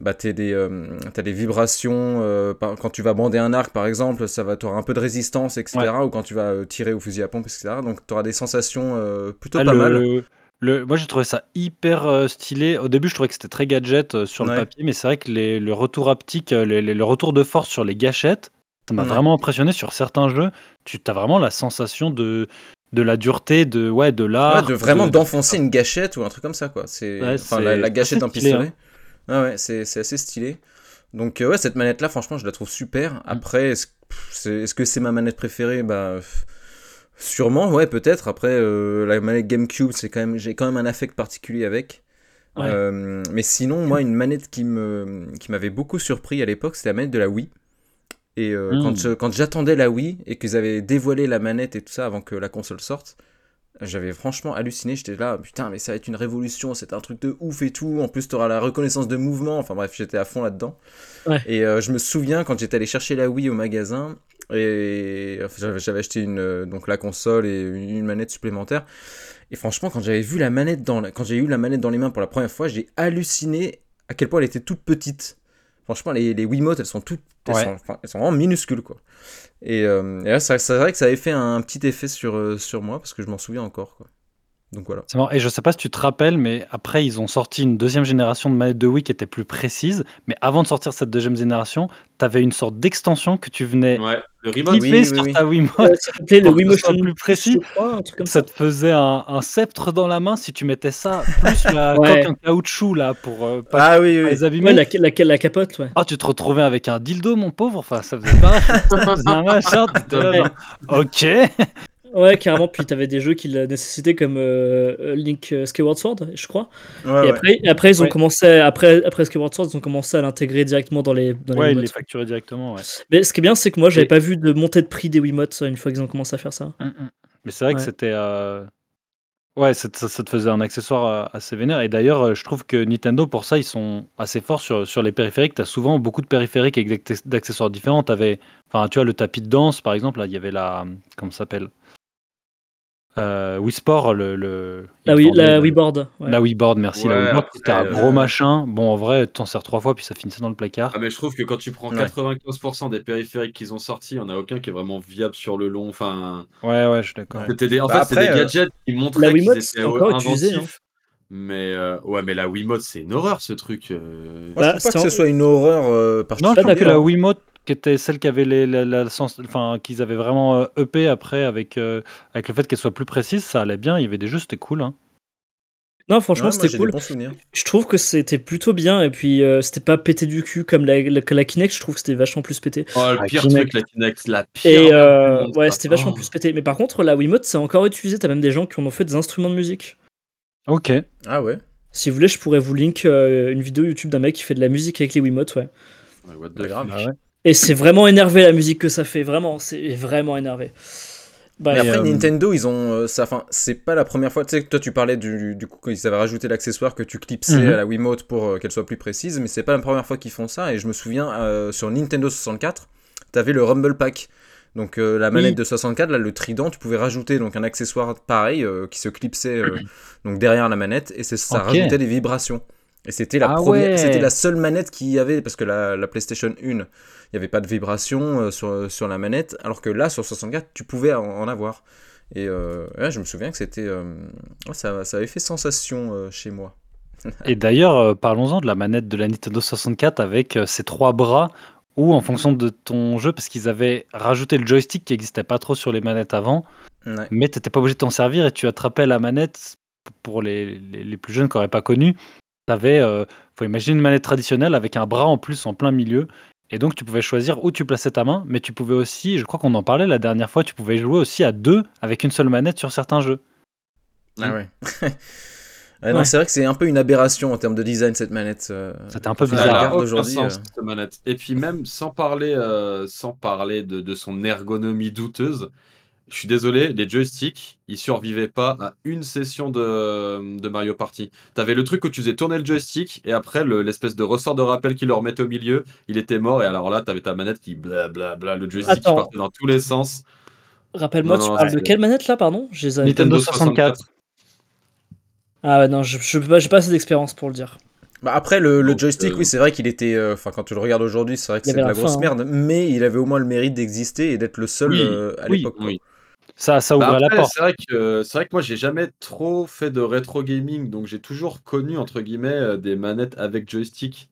bah, t'as des, euh, des vibrations. euh, par- quand tu vas bander un arc, par exemple, ça va, t'auras un peu de résistance, etc. Ou quand tu vas euh, tirer au fusil à pompe, etc. Donc, t'auras des sensations euh, plutôt Ah, pas le- mal. le- moi, j'ai trouvé ça hyper stylé. Au début, je trouvais que c'était très gadget sur le Ouais. papier, mais c'est vrai que les- le retour haptique, les- les- le retour de force sur les gâchettes, ça m'a Ouais. vraiment impressionné sur certains jeux. Tu as vraiment la sensation de, de la dureté, de, ouais, de Ouais, l'art. de vraiment de- d'enfoncer une gâchette ou un truc comme ça, quoi. C'est, Ouais, enfin, la, la gâchette d'un hein. Pistolet. Ouais, c'est, c'est assez stylé. Donc, euh, ouais, cette manette-là, franchement, je la trouve super. Mm. Après, est-ce, pff, c'est- est-ce que c'est ma manette préférée? Bah, sûrement, ouais, peut-être. Après, euh, la manette GameCube, c'est quand même, j'ai quand même un affect particulier avec. Ouais. Euh, mais sinon, moi, une manette qui me, qui m'avait beaucoup surpris à l'époque, c'était la manette de la Wii. Et Mm. quand, je- quand j'attendais la Wii et qu'ils avaient dévoilé la manette et tout ça avant que la console sorte, j'avais franchement halluciné. J'étais là, putain, mais ça va être une révolution, c'est un truc de ouf et tout. En plus, tu auras la reconnaissance de mouvement. Enfin bref, j'étais à fond là-dedans. Ouais. Et euh, je me souviens quand j'étais allé chercher la Wii au magasin et enfin, j'avais, acheté une, euh, donc la console et une, une manette supplémentaire. Et franchement, quand j'avais vu la manette dans la- quand j'ai eu la manette dans les mains pour la première fois, j'ai halluciné à quel point elle était toute petite. Franchement, les, les Wiimotes, elles sont toutes, elles, Ouais. sont, enfin, elles sont vraiment minuscules quoi. Et, euh, et là, c'est c'est vrai que ça avait fait un petit effet sur, euh, sur moi parce que je m'en souviens encore quoi. Donc voilà. C'est marrant. Et je sais pas si tu te rappelles, mais après, ils ont sorti une deuxième génération de manettes de Wii qui était plus précise. Mais avant de sortir cette deuxième génération, tu avais une sorte d'extension que tu venais Ouais, le remote. Oui, sur oui. ta Wiimote. Le plus précis. je crois, un truc comme ça. Ça te faisait un, un sceptre dans la main si tu mettais ça, plus la Ouais. coque en caoutchouc là pour euh, pas Ah oui, pas les abîmer. Ouais, la, la, la capote, ouais. Ah, tu te retrouvais avec un dildo, mon pauvre? Enfin, ça faisait pas. ça faisait un machin. là, genre, ok. Ouais, carrément. Puis t'avais des jeux qui la nécessitaient comme euh, Link euh, Skyward Sword, je crois. Ouais, et après, ils ont Ouais. commencé, après, après Skyward Sword, ils ont commencé à l'intégrer directement dans les, dans les Ouais, les Wiimotes. facturait directement. Ouais. Mais ce qui est bien, c'est que moi, j'avais Et- pas vu de montée de prix des Wiimotes une fois qu'ils ont commencé à faire ça. Mm, mm. Mais c'est vrai que c'était. euh, Ouais, ça, ça te faisait un accessoire euh, assez vénère. Et d'ailleurs, euh, je trouve que Nintendo, pour ça, ils sont assez forts sur, sur les périphériques. Tu as souvent beaucoup de périphériques avec d'acc- d'accessoires différents. T'avais- Enfin, tu vois, le tapis de danse, par exemple, là, il y avait la. Comment ça s'appelle? Euh, Wii Sport, le. le... La, Wii, la Board. ouais. La Wii Board, merci. la Ouais, Wii Board, après, c'était un euh, gros machin. Bon, en vrai, tu t'en sers trois fois, puis ça finissait dans le placard. Ah, mais je trouve que quand tu prends Ouais. 95% des périphériques qu'ils ont sortis, il n'y en a aucun qui est vraiment viable sur le long. Enfin, Ouais, ouais, je suis d'accord. Des, en Bah, fait, c'est des euh, gadgets qui La montraient qu'ils Wiimote, étaient c'est encore utilisé, inventifs. Mais euh, ouais, mais la Wiimote, c'est une horreur ce truc. euh. Moi, Bah, je trouve pas c'est que en- ce soit une horreur euh, Non, je particulière. trouve que la. Wiimote, qui était celle qui avait les, la, la sens- enfin, qu'ils avaient vraiment euh, EP après avec, euh, avec le fait qu'elle soit plus précise, ça allait bien. Il y avait des jeux, c'était cool. Hein. Non, franchement, Ouais, c'était cool. Je trouve que c'était plutôt bien. Et puis, euh, c'était pas pété du cul comme la, la, la Kinect. Je trouve que c'était vachement plus pété. Oh, le La pire Kinect. truc, la Kinect, la pire. Et euh, monde, ouais, c'était vachement Oh. plus pété. Mais par contre, la Wiimote, c'est encore utilisé. T'as même des gens qui en ont fait des instruments de musique. Ok. Ah ouais. Si vous voulez, je pourrais vous link euh, une vidéo YouTube d'un mec qui fait de la musique avec les Wiimotes, ouais. What the. Ah ouais. Et c'est vraiment énervé la musique que ça fait, vraiment, c'est vraiment énervé. Bah, Mais après, euh, Nintendo, ils ont euh, ça. Enfin, c'est pas la première fois. Tu sais, que toi, tu parlais du, du coup qu'ils avaient rajouté l'accessoire que tu clipsais Mhm. à la Wiimote pour euh, qu'elle soit plus précise. Mais c'est pas la première fois qu'ils font ça. Et je me souviens euh, sur Nintendo 64, t'avais le Rumble Pack. Donc la manette Oui. de 64, là, le trident, tu pouvais rajouter donc un accessoire pareil qui se clipsait donc derrière la manette et ça rajoutait des vibrations. Et c'était la Ah première, ouais. c'était la seule manette qui y avait parce que la, la PlayStation 1, il n'y avait pas de vibrations euh, sur, sur la manette, alors que là sur 64, tu pouvais en, en avoir. Et euh, je me souviens que c'était, euh, ça, ça avait fait sensation chez moi. Et d'ailleurs, parlons-en de la manette de la Nintendo 64 avec ses trois bras ou en fonction de ton jeu, parce qu'ils avaient rajouté le joystick qui n'existait pas trop sur les manettes avant, Ouais. mais tu n'étais pas obligé de t'en servir et tu attrapais la manette pour les, les, les plus jeunes qui n'auraient pas connu. Tu avais, faut imaginer une manette traditionnelle avec un bras en plus en plein milieu. Et donc tu pouvais choisir où tu plaçais ta main, mais tu pouvais aussi, je crois qu'on en parlait la dernière fois, tu pouvais jouer aussi à deux avec une seule manette sur certains jeux. Ah ouais. Ouais, non, Ouais. c'est vrai que c'est un peu une aberration en termes de design cette manette. euh, C'était un peu bizarre. aujourd'hui, euh. cette manette. Et puis même sans parler, euh, sans parler de, de son ergonomie douteuse, je suis désolé, les joysticks, ils survivaient pas à une session de, de Mario Party. T'avais le truc où tu faisais tourner le joystick et après le- l'espèce de ressort de rappel qui le remettait au milieu, il était mort et alors là t'avais ta manette qui blablabla, le joystick qui partait dans tous les sens. Rappelle-moi, tu parles de quelle manette là, pardon? Je les avais- Nintendo 64. Ah ouais, non, je je- bah, j'ai pas assez d'expérience pour le dire. Bah après, le, le joystick, euh, oui, c'est vrai qu'il était. euh, Enfin, quand tu le regardes aujourd'hui, c'est vrai que c'est de avait la la grosse fin, hein. merde, mais il avait au moins le mérite d'exister et d'être le seul Oui, euh, à oui, l'époque. Oui. Ça, ça Bah la porte. c'est vrai que c'est vrai que moi j'ai jamais trop fait de rétro gaming, donc j'ai toujours connu entre guillemets euh, des manettes avec joystick.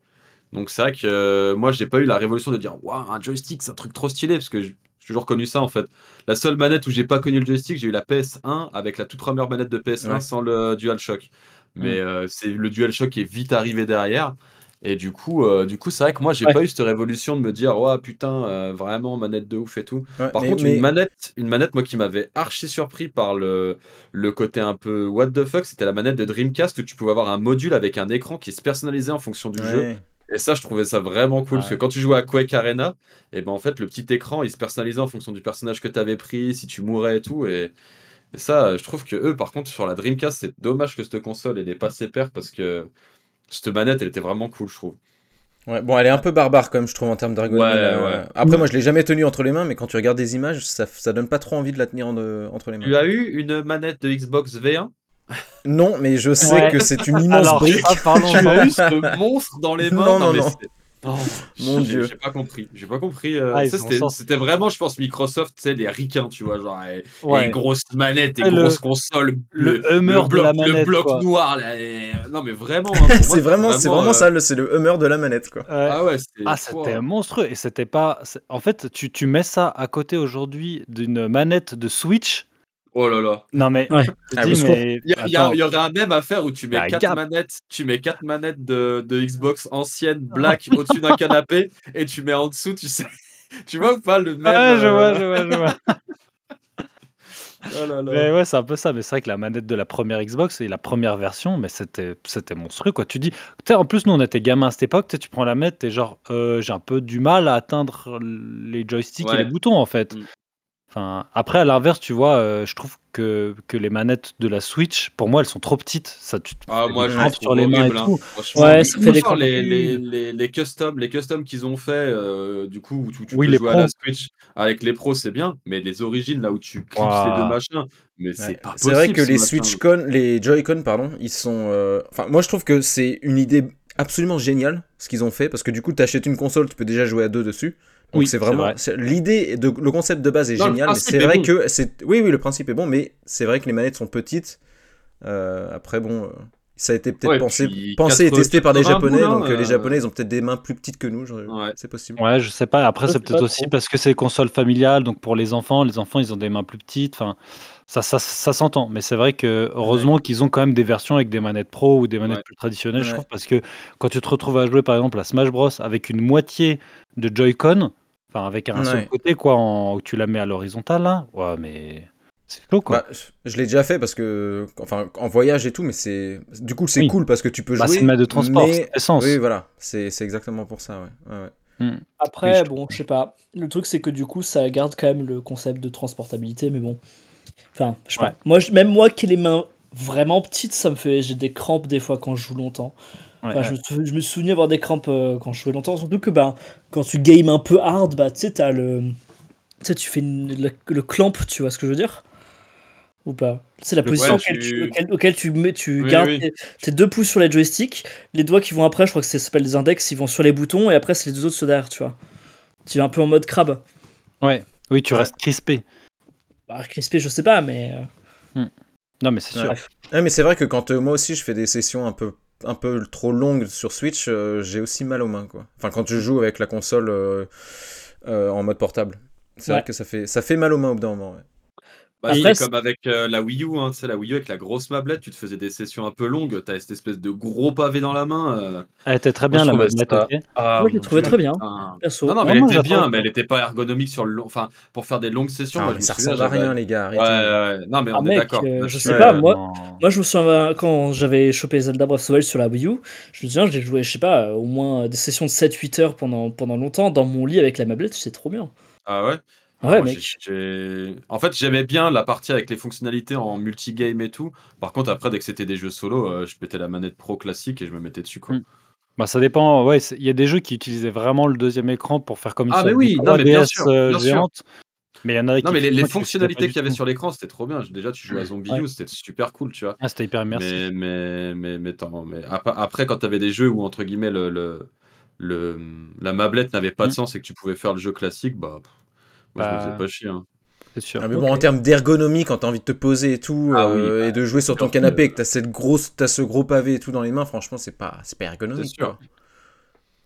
Donc c'est vrai que euh, moi j'ai pas eu la révolution de dire waouh un joystick c'est un truc trop stylé parce que j'ai toujours connu ça en fait. La seule manette où j'ai pas connu le joystick, j'ai eu la PS1 avec la toute première manette de PS1 Ouais. sans le DualShock. Mais euh, c'est le DualShock qui est vite arrivé derrière. Et du coup, euh, du coup, c'est vrai que moi j'ai Ouais. pas eu cette révolution de me dire ouais putain euh, vraiment manette de ouf et tout. Ouais, Par mais- contre, mais- une manette, une manette, moi, qui m'avait archi surpris par le, le côté un peu what the fuck, c'était la manette de Dreamcast où tu pouvais avoir un module avec un écran qui se personnalisait en fonction du jeu. Et ça, je trouvais ça vraiment cool parce que quand tu jouais à Quake Arena, et ben en fait, le petit écran il se personnalisait en fonction du personnage que tu avais pris, si tu mourais et tout. Et, et ça, je trouve que eux, par contre, sur la Dreamcast, c'est dommage que cette console ait pas ses pairs parce que cette manette, elle était vraiment cool, je trouve. Ouais, bon, elle est un peu barbare quand même, je trouve, en termes d'ergonomie. Ouais, là. ouais. Après, moi, je l'ai jamais tenue entre les mains, mais quand tu regardes des images, ça, ça donne pas trop envie de la tenir en- euh, entre les mains. Tu as eu une manette de Xbox V1 Non, mais je sais Ouais. que c'est une immense Alors, brique. ah, parlons Tu as eu ce monstre dans les mains Non, non, non. C'est- Oh, Mon j'ai- Dieu. J'ai pas compris. J'ai pas compris. euh, Ah, c'était vraiment, je pense, Microsoft, tu sais, les ricains, tu vois, genre, les, les grosses manettes et Et le- grosses consoles. le Hummer de bloc, la le manette, bloc quoi. noir, là. et- Non, mais vraiment. hein, c'est vraiment, c'est vraiment euh, ça, le- c'est le Hummer de la manette, quoi. Ouais. Ah ouais, c'est. Ah, c'était monstrueux. Et c'était pas. c'est- En fait, tu, tu mets ça à côté aujourd'hui d'une manette de Switch. Oh là là. Non, mais. Ouais. je Ah, dis, mais. Il y, a- il y a- attends. il y aurait un même à faire où tu mets Bah, quatre gap. manettes, tu mets quatre manettes de, de Xbox ancienne black au-dessus d'un canapé et tu mets en dessous, tu sais. Tu vois ou pas le même Ouais, je euh, vois, je vois, je vois. oh là là. Mais ouais, c'est un peu ça. Mais c'est vrai que la manette de la première Xbox et la première version, mais c'était c'était monstrueux quoi. Tu dis, tu sais, en plus nous on était gamins à cette époque. Tu sais, tu prends la manette, t'es genre, euh, j'ai un peu du mal à atteindre les joysticks et les boutons en fait. Mm. Enfin, après à l'inverse, tu vois, euh, je trouve que, que les manettes de la Switch, pour moi, elles sont trop petites. Ça, tu te Ah, moi, je sur trouve les mains et hein. Ouais, ça fait des les, les, les, les customs, les customs qu'ils ont fait, euh, du coup, où tu, tu Oui, peux les jouer à la. Switch avec les pros, c'est bien, mais les origines, là où tu clips Ouah. les deux machins, mais Ouais. c'est pas C'est vrai possible, que les. Switch-Con, les Joy-Con, pardon, ils sont. euh, Enfin, moi je trouve que c'est une idée absolument géniale ce qu'ils ont fait parce que du coup, t'achètes une console, tu peux déjà jouer à deux dessus. Donc Oui, c'est vraiment l'idée, de, le concept de base est Non, génial, mais c'est est vrai bon. que c'est. Oui, oui, le principe est bon, mais c'est vrai que les manettes sont petites. Euh, après, bon, euh, ça a été peut-être Ouais, pensé, pensé et 80 testé par des 80 Japonais, hein, donc euh, les. Japonais ils ont peut-être des mains plus petites que nous, Ouais. c'est possible. Ouais, je sais pas. Après, c'est peut-être aussi trop. parce que c'est console familiale, donc pour les enfants, les enfants, ils ont des mains plus petites. Enfin, ça, ça, ça s'entend. Mais c'est vrai que heureusement qu'ils ont quand même des versions avec des manettes pro ou des manettes Ouais. plus traditionnelles, je trouve, parce que quand tu te retrouves à jouer par exemple à Smash Bros avec une moitié de Joy-Con, enfin avec un seul côté quoi, en, où tu la mets à l'horizontale là, ouais, mais c'est chaud quoi. Bah, je l'ai déjà fait parce que, enfin, en voyage et tout, mais c'est, du coup, c'est Oui. cool parce que tu peux Bah, jouer. c'est une manette de transport, mais- c'est essence. Oui, voilà, c'est c'est exactement pour ça, ouais. ouais, ouais. Hmm. Après, Oui, je bon, je sais pas. Le truc, c'est que du coup, ça garde quand même le concept de transportabilité, mais bon. Enfin, je sais Ouais. Moi, je- même moi qui ai les mains vraiment petites, ça me fait. J'ai des crampes des fois quand je joue longtemps. Ouais. Enfin, je, me sou- je me souviens avoir des crampes euh, quand je jouais longtemps. Surtout que bah, quand tu games un peu hard, bah, tu sais, t'as le. Tu sais, tu fais une- le, le clamp, tu vois ce que je veux dire? Ou pas? C'est la Le- position auquel, tu- tu, auquel, auquel tu, mets, tu Oui, gardes oui. Tes, tes deux pouces sur les joysticks. Les doigts qui vont après, je crois que ça s'appelle des index, ils vont sur les boutons et après, c'est les deux autres ceux derrière, tu vois. Tu es un peu en mode crabe. Ouais. Oui, tu restes crispé. Bah, crispé, je sais pas, mais. euh, Non, mais c'est sûr. Ouais. Ouais, mais c'est vrai que quand euh, moi aussi je fais des sessions un peu, un peu trop longues sur Switch, euh, j'ai aussi mal aux mains, quoi. Enfin, quand je joue avec la console euh, euh, en mode portable. C'est Ouais. vrai que ça fait, ça fait mal aux mains au bout d'un moment, ouais. Bah, Après, c'est comme avec euh, la Wii U, hein, tu sais, la Wii U avec la grosse mablette, tu te faisais des sessions un peu longues, t'as cette espèce de gros pavé dans la main. euh. Elle était très bien la ok. Ah, Moi, je l'ai mon trouvé Dieu, très bien, perso. Non, non, mais elle était bien, mais elle était pas ergonomique sur le long... enfin, pour faire des longues sessions. Ah, ça ressemble à rien, les gars. Ouais, arrêtez. ouais, non, mais Ah, on est mec, d'accord. euh, je sais pas, moi- non. Moi, je me souviens quand j'avais chopé Zelda Breath of the Wild sur la Wii U, je me souviens, j'ai joué, je sais pas, au moins des sessions de 7-8 heures pendant, pendant longtemps dans mon lit avec la mablette, c'est trop bien. Ah ouais? Ouais, Moi, mec. j'ai- j'ai- En fait, j'aimais bien la partie avec les fonctionnalités en multigame et tout. Par contre, après, dès que c'était des jeux solo, euh, je pétais la manette pro classique et je me mettais dessus. Quoi. Mm. Bah, ça dépend. Ouais, il y a des jeux qui utilisaient vraiment le deuxième écran pour faire comme Ah, mais oui, non, mais bien 3DS, sûr, euh, sûr. Mais il y en a qui Non, mais les, fonctionnalités qu'il y avait sur l'écran, c'était trop bien. Déjà, tu jouais à Zombie Ouais. C'était super cool, tu vois. Ah, c'était hyper immersif. Mais, mais, mais, mais, attends, mais ap- après, quand tu avais des jeux où, entre guillemets, le, le, le- la mablette n'avait pas de Mm. sens et que tu pouvais faire le jeu classique, bah, je me Bah, faisais pas chier. hein. C'est sûr. Ah, mais bon, en termes d'ergonomie, quand t'as envie de te poser et tout, Ah oui, euh, bah, et de jouer sur ton canapé et que t'as cette grosse, t'as ce gros pavé et tout dans les mains, franchement, c'est pas, c'est pas C'est ergonomique. sûr. quoi.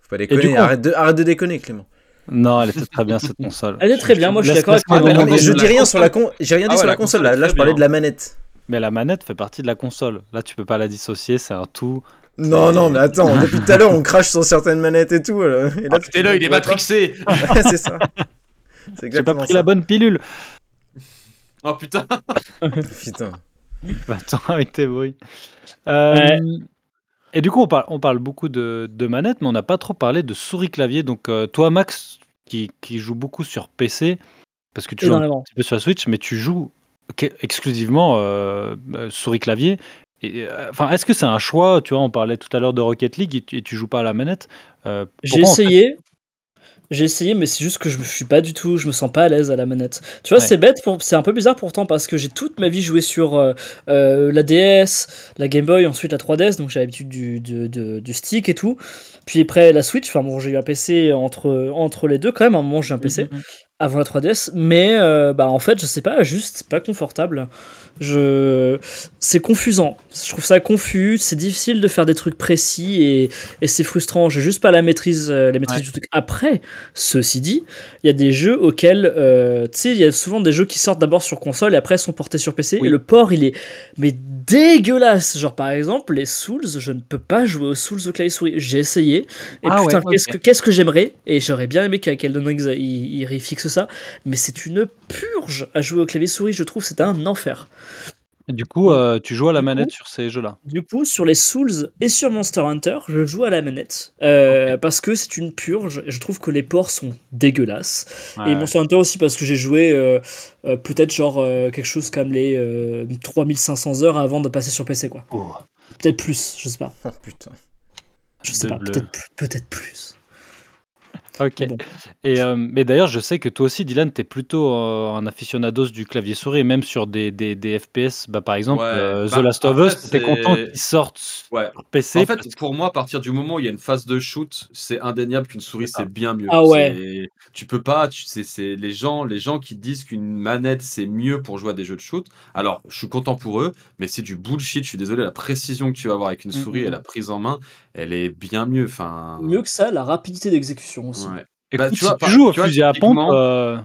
Faut pas déconner. coup- arrête, de, arrête de déconner, Clément. Non, elle était très bien cette console. Elle est très bien, moi je suis d'accord avec toi. je dis rien sur la con, j'ai rien dit Ah sur ouais, la la console. Là, là, je parlais bien. de la manette. Mais la manette fait partie de la console. Là, tu peux pas la dissocier, c'est un tout. Non, non, mais attends, depuis tout à l'heure, on crache sur certaines manettes et tout. euh, et là, tu- T'es là, il est matrixé c'est ça. C'est J'ai pas pris ça. la bonne pilule. Oh putain Putain. Bah, Attends, avec tes bruits. Euh, Et du coup, on parle, on parle beaucoup de, de manettes, mais on n'a pas trop parlé de souris-clavier. Donc, euh, toi, Max, qui, qui joue beaucoup sur PC, parce que tu joues un petit peu sur la Switch, mais tu joues exclusivement euh, euh, souris-clavier. Et, euh, Enfin, est-ce que c'est un choix? Tu vois, on parlait tout à l'heure de Rocket League et tu, et tu joues pas à la manette. Euh, J'ai pourquoi, en fait essayé. J'ai essayé, mais c'est juste que je me suis pas du tout, je me sens pas à l'aise à la manette. Tu vois, Ouais. c'est bête, pour- c'est un peu bizarre pourtant parce que j'ai toute ma vie joué sur euh, euh, la DS, la Game Boy, ensuite la 3DS, donc j'ai l'habitude du, du, de- du stick et tout. Puis après la Switch, enfin bon, j'ai eu un PC entre, entre les deux quand même, à un moment j'ai un PC Mhm. Avant la 3DS, mais euh, bah en fait je sais pas, juste pas confortable. Je, c'est confusant. Je trouve ça confus. C'est difficile de faire des trucs précis et, et c'est frustrant. J'ai juste pas la maîtrise, euh, la maîtrise Ouais. du truc. Après, ceci dit, il y a des jeux auxquels, euh, tu sais, il y a souvent des jeux qui sortent d'abord sur console et après sont portés sur PC. Oui. Et le port, il est mais dégueulasse. Genre par exemple, les Souls, je ne peux pas jouer aux Souls au clavier souris. J'ai essayé. Et Ah putain, ouais, qu'est-ce que qu'est-ce que j'aimerais? Et j'aurais bien aimé qu'Elden Ring il, il refixe ça. Mais c'est une purge à jouer au clavier souris. Je trouve c'est un enfer. Du coup, euh, tu joues à la Du manette coup- sur ces jeux-là. Du coup, sur les Souls et sur Monster Hunter, je joue à la manette. Euh, Parce que c'est une purge. Je trouve que les ports sont dégueulasses. Et. Monster Hunter aussi parce que j'ai joué euh, euh, peut-être genre euh, quelque chose comme les euh, 3500 heures avant de passer sur PC. quoi. Oh. Peut-être plus, je sais pas. Oh putain. Je sais De pas, peut-être plus. Ok. Bon. Et euh, mais d'ailleurs, je sais que toi aussi, Dylan, tu es plutôt euh, un aficionados du clavier souris, même sur des, des, des FPS. Bah, par exemple, Ouais, euh, bah, The Last of Us, tu es content qu'ils sortent Ouais. sur PC. En fait, parce- pour moi, à partir du moment où il y a une phase de shoot, c'est indéniable qu'une souris C'est bien mieux. Ah ouais. Tu peux pas. Tu, c'est, c'est les gens, les gens qui disent qu'une manette c'est mieux pour jouer à des jeux de shoot. Alors, je suis content pour eux, mais c'est du bullshit. Je suis désolé. La précision que tu vas avoir avec une Mm, souris mm, et la prise en main, elle est bien mieux. Enfin. Mieux que ça, la rapidité d'exécution aussi. ouais. Écoute, bah, tu si vois, tu par- joues au tu vois, fusil à pompe, euh,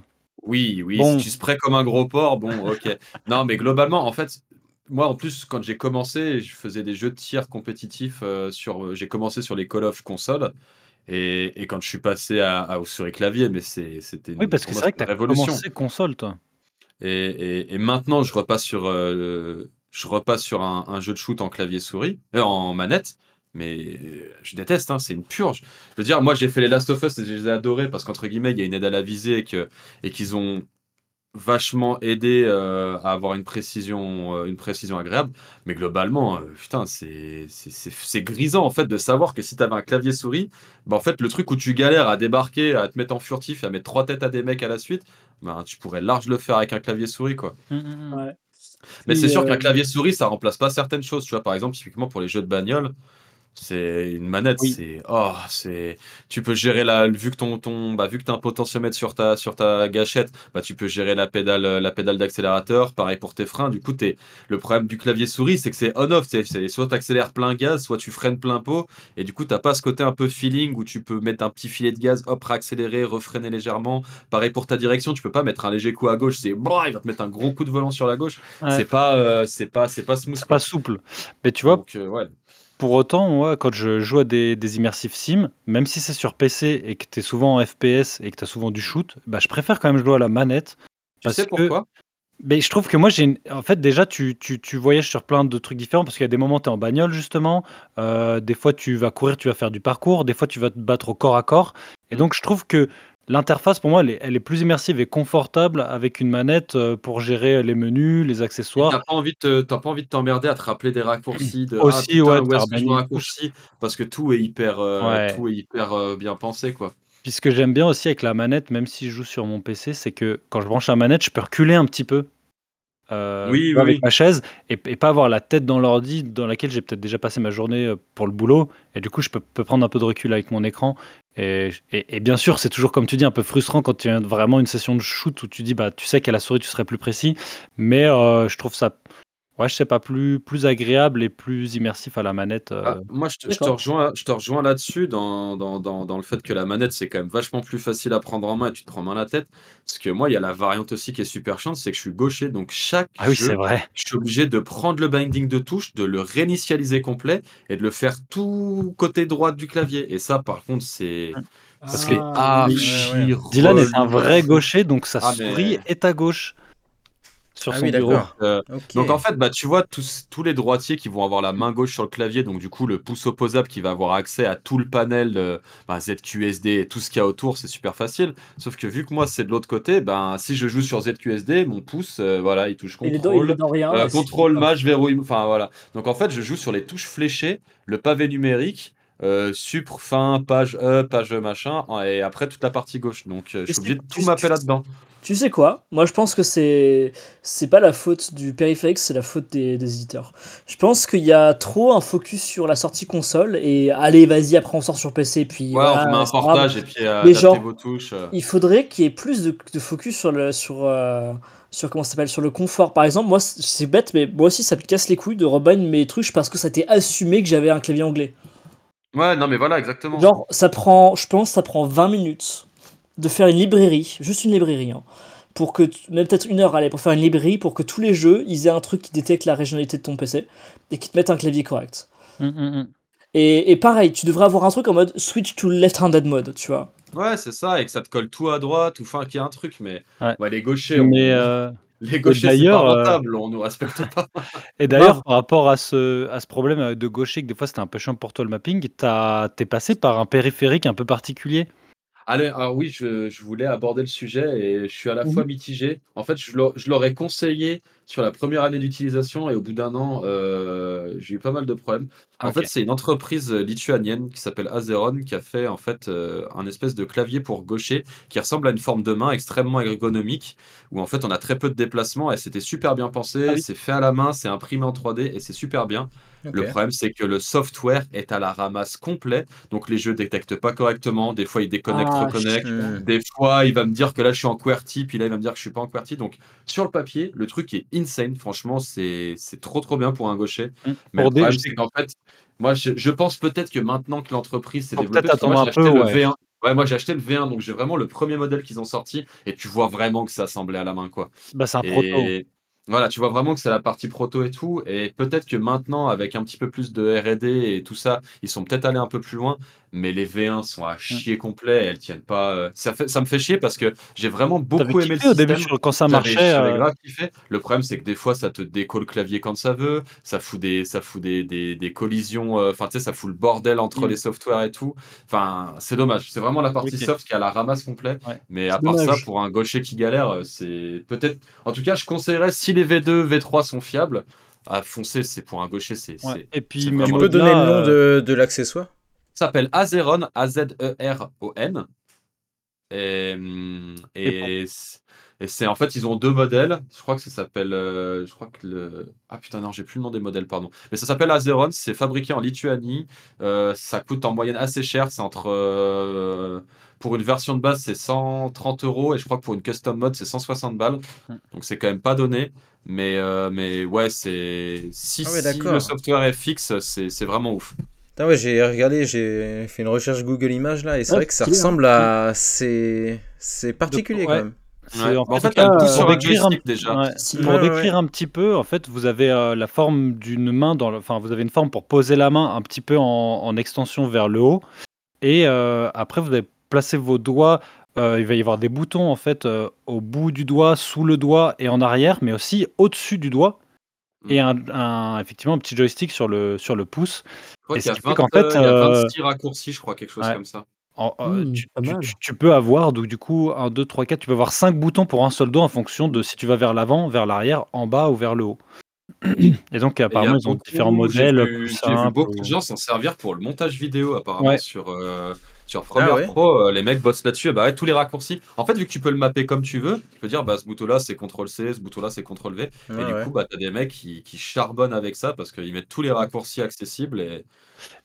Oui, oui, Bon. si tu sprays comme un gros porc, bon, ok. non, mais globalement, en fait, moi, en plus, quand j'ai commencé, je faisais des jeux de tir compétitifs euh, sur. J'ai commencé sur les Call of console. Et, et quand je suis passé à, à, au souris clavier, mais c'est- c'était une, oui, parce que c'est vrai que tu une as révolution. commencé console, toi. Et, et- et maintenant, je repasse sur, euh, je repasse sur un, un jeu de shoot en clavier souris, euh, en manette. Mais je déteste, hein, c'est une purge. Je veux dire, moi j'ai fait les Last of Us et je les ai adorés parce qu'entre guillemets, il y a une aide à la visée et que- et qu'ils ont vachement aidé euh, à avoir une précision, euh, une précision agréable. Mais globalement, euh, putain, c'est c'est- c'est- c'est grisant en fait de savoir que si tu avais un clavier souris, bah, en fait, le truc où tu galères à débarquer, à te mettre en furtif et à mettre trois têtes à des mecs à la suite, bah, tu pourrais large le faire avec un clavier souris, quoi. Mm, mm, mm. Ouais. Mais c'est sûr qu'un clavier souris, ça remplace pas certaines choses. Tu vois, par exemple, typiquement pour les jeux de bagnole, C'est une manette, Oui. c'est oh, c'est tu peux gérer la vu que ton ton bah, vu que tu as un potentiomètre sur ta sur ta gâchette, bah, tu peux gérer la pédale, la pédale d'accélérateur, pareil pour tes freins. Du coup, le problème du clavier souris, c'est que c'est on off, c'est c'est soit tu accélères plein gaz, soit tu freines plein pot et du coup, tu as pas ce côté un peu feeling où tu peux mettre un petit filet de gaz, hop, réaccélérer, refreiner légèrement. Pareil pour ta direction, tu peux pas mettre un léger coup à gauche, c'est il va te mettre un gros coup de volant sur la gauche. Ouais. C'est pas, heu, c'est pas c'est pas smooth, pas souple. Mais tu vois, Donc ouais. Pour autant, moi, quand je joue à des des immersive sim, même si c'est sur PC et que tu es souvent en FPS et que tu as souvent du shoot, bah, je préfère quand même jouer à la manette Tu parce sais que pourquoi? beh, je trouve que moi j'ai une en fait déjà tu tu tu voyages sur plein de trucs différents parce qu'il y a des moments tu es en bagnole justement, heu, des fois tu vas courir, tu vas faire du parcours, des fois tu vas te battre au corps à corps et Mmh. donc je trouve que l'interface pour moi elle est elle est plus immersive et confortable avec une manette, heu, pour gérer les menus, les accessoires. pas envie de te tu pas envie de t'emmerder à te rappeler des raccourcis de: «Ah Aussi, ouais, putain, où est-ce touche. raccourcis?» parce que tout est hyper, Ouais. tout est hyper, heu, bien pensé, quoi. Puis ce que j'aime bien aussi avec la manette, même si je joue sur mon PC, c'est que quand je branche la manette, je peux reculer un petit peu. Oui, oui, avec oui. ma chaise et et pas avoir la tête dans l'ordi dans laquelle j'ai peut-être déjà passé ma journée, pour le boulot et du coup, je peux peux prendre un peu de recul avec mon écran et bien sûr, c'est toujours comme tu dis, un peu frustrant quand tu as vraiment une session de shoot où tu dis, bah, tu sais qu'à la souris, tu serais plus précis, mais heu, je trouve ça, ouais, je sais pas, plus plus agréable et plus immersif à la manette, Ah, heu, moi, je te je te D'accord. rejoins je te rejoins là-dessus dans dans dans dans le fait que la manette, c'est quand même vachement plus facile à prendre en main et tu te prends moins la tête. Parce que moi, il y a la variante aussi qui est super chiante, c'est que je suis gaucher, donc chaque ah oui, c'est jeu, vrai. je suis obligé de prendre le binding de touche, de le réinitialiser complet et de le faire tout côté droit du clavier et ça, par contre, c'est. Parce que c'est Ah Di oui. Ouais, ouais. archi Dylan est un vrai gaucher, donc sa Ah souris mais est à gauche sur Ah son oui, bureau. OK. donc en fait, bah, tu vois tous tous les droitiers qui vont avoir la main gauche sur le clavier, donc du coup le pouce opposable qui va avoir accès à tout le panel, bah, ZQSD et tout ce qu'il y a autour, c'est super facile. Sauf que vu que moi c'est de l'autre côté, ben, si je joue sur ZQSD, mon pouce, heu, voilà, il touche dans, il est contrôle, dans rien. contrôle maj, verrouille, enfin voilà. Donc en fait, je joue sur les touches fléchées, le pavé numérique, supr, fin, page up, page machin, en et après toute la partie gauche. Donc heu, je suis obligé de tout mapper là-dedans. tu sais quoi? Moi, je pense que c'est c'est pas la faute du périphérique, c'est la faute des, des éditeurs. Je pense qu'il y a trop un focus sur la sortie console et allez, vas-y, après on sort sur PC, puis Ouais, on vous met voilà, un portage et puis, adaptez genre, vos touches, heu. il faudrait qu'il y ait plus de, de focus sur le sur euh, sur comment s'appelle sur le confort. Par exemple, moi c'est bête, mais moi aussi ça me casse les couilles de rebind mes trucs parce que ça été assumé que j'avais un clavier anglais. Ouais, non mais voilà, exactement. Genre, ça prend, je pense, ça prend 20 minutes de faire une librairie, juste une librairie, hein, pour que, même peut-être une heure, allez, pour faire une librairie, pour que tous les jeux, ils aient un truc qui détecte la régionalité de ton PC et qui te mette un clavier correct. Mmh, mmh, mmh. Et, et pareil, tu devrais avoir un truc en mode switch to left-handed mode, tu vois. Ouais, c'est ça, et que ça te colle tout à droite, ou enfin qu'il y a un truc, mais Ouais. ouais, les gauchers, on... Mais heu les gauchers, c'est pas d'ailleurs, heu rentable, on nous respecte pas. et d'ailleurs par rapport à ce à ce problème, de gaucher que des fois c'était un peu chiant pour toi le mapping, tu as tu es passé par un périphérique un peu particulier? Allez, alors oui, je, je voulais aborder le sujet et je suis à la Mhm. fois mitigé. En fait, je l'au- je l'aurais conseillé sur la première année d'utilisation et au bout d'un an, euh, j'ai eu pas mal de problèmes. Ah En fait, c'est une entreprise lituanienne qui s'appelle Azeron qui a fait en fait euh, un espèce de clavier pour gaucher qui ressemble à une forme de main extrêmement ergonomique où en fait on a très peu de déplacement et c'était super bien Ah pensé. oui. C'est fait à la main, c'est imprimé en 3D et c'est super bien. Le problème, c'est que le software est à la ramasse complet, donc les jeux détectent pas correctement. Des fois, ils déconnectent, Ah, reconnectent. chiant. Hmm. Des fois, il va me dire que là, je suis en QWERTY, puis là, il va me dire que je suis pas en QWERTY. Donc, sur le papier, le truc est insane. Franchement, c'est trop, trop bien pour un gaucher. Mmh. Mais Pour le des problème, je c'est qu'en fait, moi, je, je pense peut-être que maintenant que l'entreprise s'est développée, moi, un peu, acheté le ouais. V1. Ouais, moi, j'ai acheté le V1, donc j'ai vraiment le premier modèle qu'ils ont sorti, et tu vois vraiment que c'est assemblé à la main, quoi. Bah, c'est un proto. Voilà, tu vois vraiment que c'est la partie proto et tout. Et peut-être que maintenant, avec un petit peu plus de R&D et tout ça, ils sont peut-être allés un peu plus loin. Mais les V1 sont à chier complet. Elles tiennent pas. euh, Ça, fait, ça me fait chier parce que j'ai vraiment beaucoup aimé le kiffé au début système. sur quand ça J'avais marchait, j'avais heu grave kiffé. Le problème, c'est que des fois, ça te décolle le clavier quand ça veut. Ça fout des, ça fout des, des, des collisions. euh, Enfin, tu sais, ça fout le bordel entre Mmh. les softwares et tout. Enfin, c'est dommage. C'est vraiment la partie OK. soft qui a la ramasse complet. Ouais. Mais C'est à part ça, dommage. pour un gaucher qui galère, euh, c'est peut-être. En tout cas, je conseillerais si les V2, V3 sont fiables, à foncer. C'est pour un gaucher, c'est Ouais c'est et puis Tu peux donner le nom heu de, de l'accessoire? Ça s'appelle Azeron, A-Z-E-R-O-N. Et, et pour et c- Et c'est en fait, ils ont deux modèles. Je crois que ça s'appelle. euh, je crois que le. Ah putain, non, j'ai plus le nom des modèles, pardon. Mais ça s'appelle Azeron. C'est fabriqué en Lituanie. Euh, ça coûte en moyenne assez cher. C'est entre. euh, pour une version de base, c'est 130 euros. Et je crois que pour une custom mode, c'est 160 balles. Hmm. Donc c'est quand même pas donné. Mais, euh, mais ouais, c'est. Si, Ah ouais, si d'accord. le software est fixe, c'est c'est vraiment ouf. Ah ouais, j'ai regardé, j'ai fait une recherche Google Images là, et c'est Ouais, vrai que ça hein. ressemble à. C'est c'est particulier ouais. quand même. Ouais. en En fait, euh, tout sur pour décrire un- joystick déjà. Ouais, Si. Pour Ouais, ouais, décrire un petit peu, en fait, vous avez euh, la forme d'une main dans le... Enfin, vous avez une forme pour poser la main un petit peu en, en extension vers le haut. Et euh, après, vous avez placé vos doigts. euh, il va y avoir des boutons, en fait, euh, au bout du doigt, sous le doigt et en arrière, mais aussi au-dessus du doigt. Et un, un- effectivement, un petit joystick sur le, sur le pouce. Je crois Et qu'il y a qui fait 20, qu'en fait, il y a euh, 26 raccourcis, je crois, quelque chose ouais. comme ça. En- euh, Hmm, tu, pas tu- mal. tu- tu peux avoir, donc du coup, 1, 2, 3, 4, tu peux avoir 5 boutons pour un seul doigt en fonction de si tu vas vers l'avant, vers l'arrière, en bas ou vers le haut. Et donc, Et il apparemment, ils ont différents j'ai modèles. vu- plus J'ai vu beaucoup ou- de gens s'en servir pour le montage vidéo, apparemment, Ouais. sur, euh, sur Premiere ouais. Pro. euh, les mecs bossent là-dessus. et Bah, ouais, tous les raccourcis. En fait, vu que tu peux le mapper comme tu veux, tu peux dire bah, ce bouton-là, c'est CTRL-C, ce bouton-là, c'est CTRL-V. Et Ouais, du coup, bah, tu as des mecs qui, qui charbonnent avec ça parce qu'ils mettent tous les raccourcis accessibles. Et...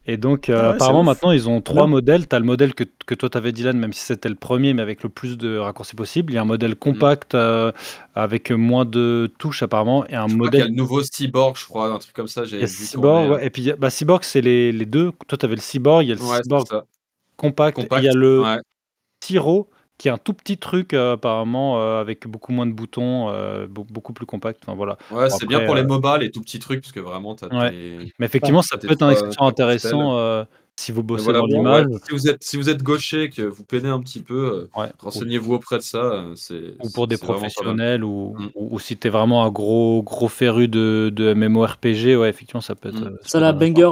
Et donc, euh, Ah apparemment, maintenant, ils ont trois modèles. Tu as le modèle que, que toi, tu avais, Dylan, même si c'était le premier, mais avec le plus de raccourcis possible. Il y a un modèle compact euh, avec moins de touches, apparemment, et un Je crois qu'il y a modèle. le nouveau Cyborg, je crois, un truc comme ça. J'ai Il Cyborg, ouais, et puis il bah, Cyborg, c'est les, les deux. Toi, tu avais le Cyborg, il y a le Cyborg. Compact, il y a le ouais. Tyro, qui est un tout petit truc, euh, apparemment, euh, avec beaucoup moins de boutons, euh, be- beaucoup plus compact. Enfin, voilà. Ouais, c'est bien pour les MOBA, les tout petits trucs, parce que vraiment, tu as Ouais. tes... Mais effectivement, ça peut être un intéressant si vous bossez voilà, dans bon, l'image. ouais, si, vous êtes, si vous êtes gaucher, que vous peinez un petit peu, euh, ouais, renseignez-vous auprès de ça. euh, c'est- ou pour des professionnels ou, Mm. ou, ou si t'es vraiment un gros gros féru de, de MMORPG, ouais, effectivement, ça peut être. Mm. euh, Ça la banger.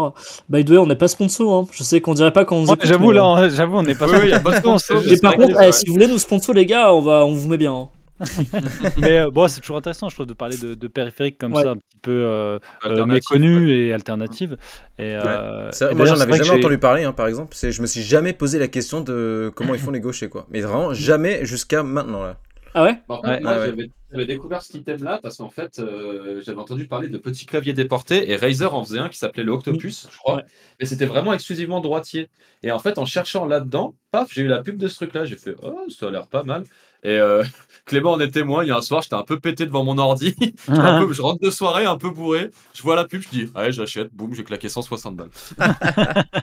By the way, on n'est pas sponsor. Hein. Je sais qu'on dirait pas quand on Ouais, j'avoue mais- là, hein, j'avoue, on n'est pas. Oui, oui, y a pas de sponsor, Mais par contre, eh, si vous voulez nous sponsor, les gars, on, va, on vous met bien. mais euh, bon, c'est toujours intéressant, je trouve, de parler de, de périphériques comme Ouais. ça, un petit peu euh, euh, Alternative, méconnus et alternatives. Et, euh, Ça, et moi, j'en avais jamais entendu parler, hein, par exemple. C'est, je me suis jamais posé la question de comment ils font les gauchers, quoi. Mais vraiment, jamais jusqu'à maintenant, là. Ah ouais? J'avais- j'avais découvert cet item-là parce qu'en fait, euh, j'avais entendu parler de petits claviers déportés et Razer en faisait un qui s'appelait le Octopus, je crois. Ouais. Mais c'était vraiment exclusivement droitier. Et en fait, en cherchant là-dedans, paf, j'ai eu la pub de ce truc-là. J'ai fait, oh, ça a l'air pas mal. Et euh, Clément en est témoin. Il y a un soir, j'étais un peu pété devant mon ordi. J'étais un peu- je rentre de soirée un peu bourré. Je vois la pub, je dis, allez, j'achète. Boum, j'ai claqué 160 balles.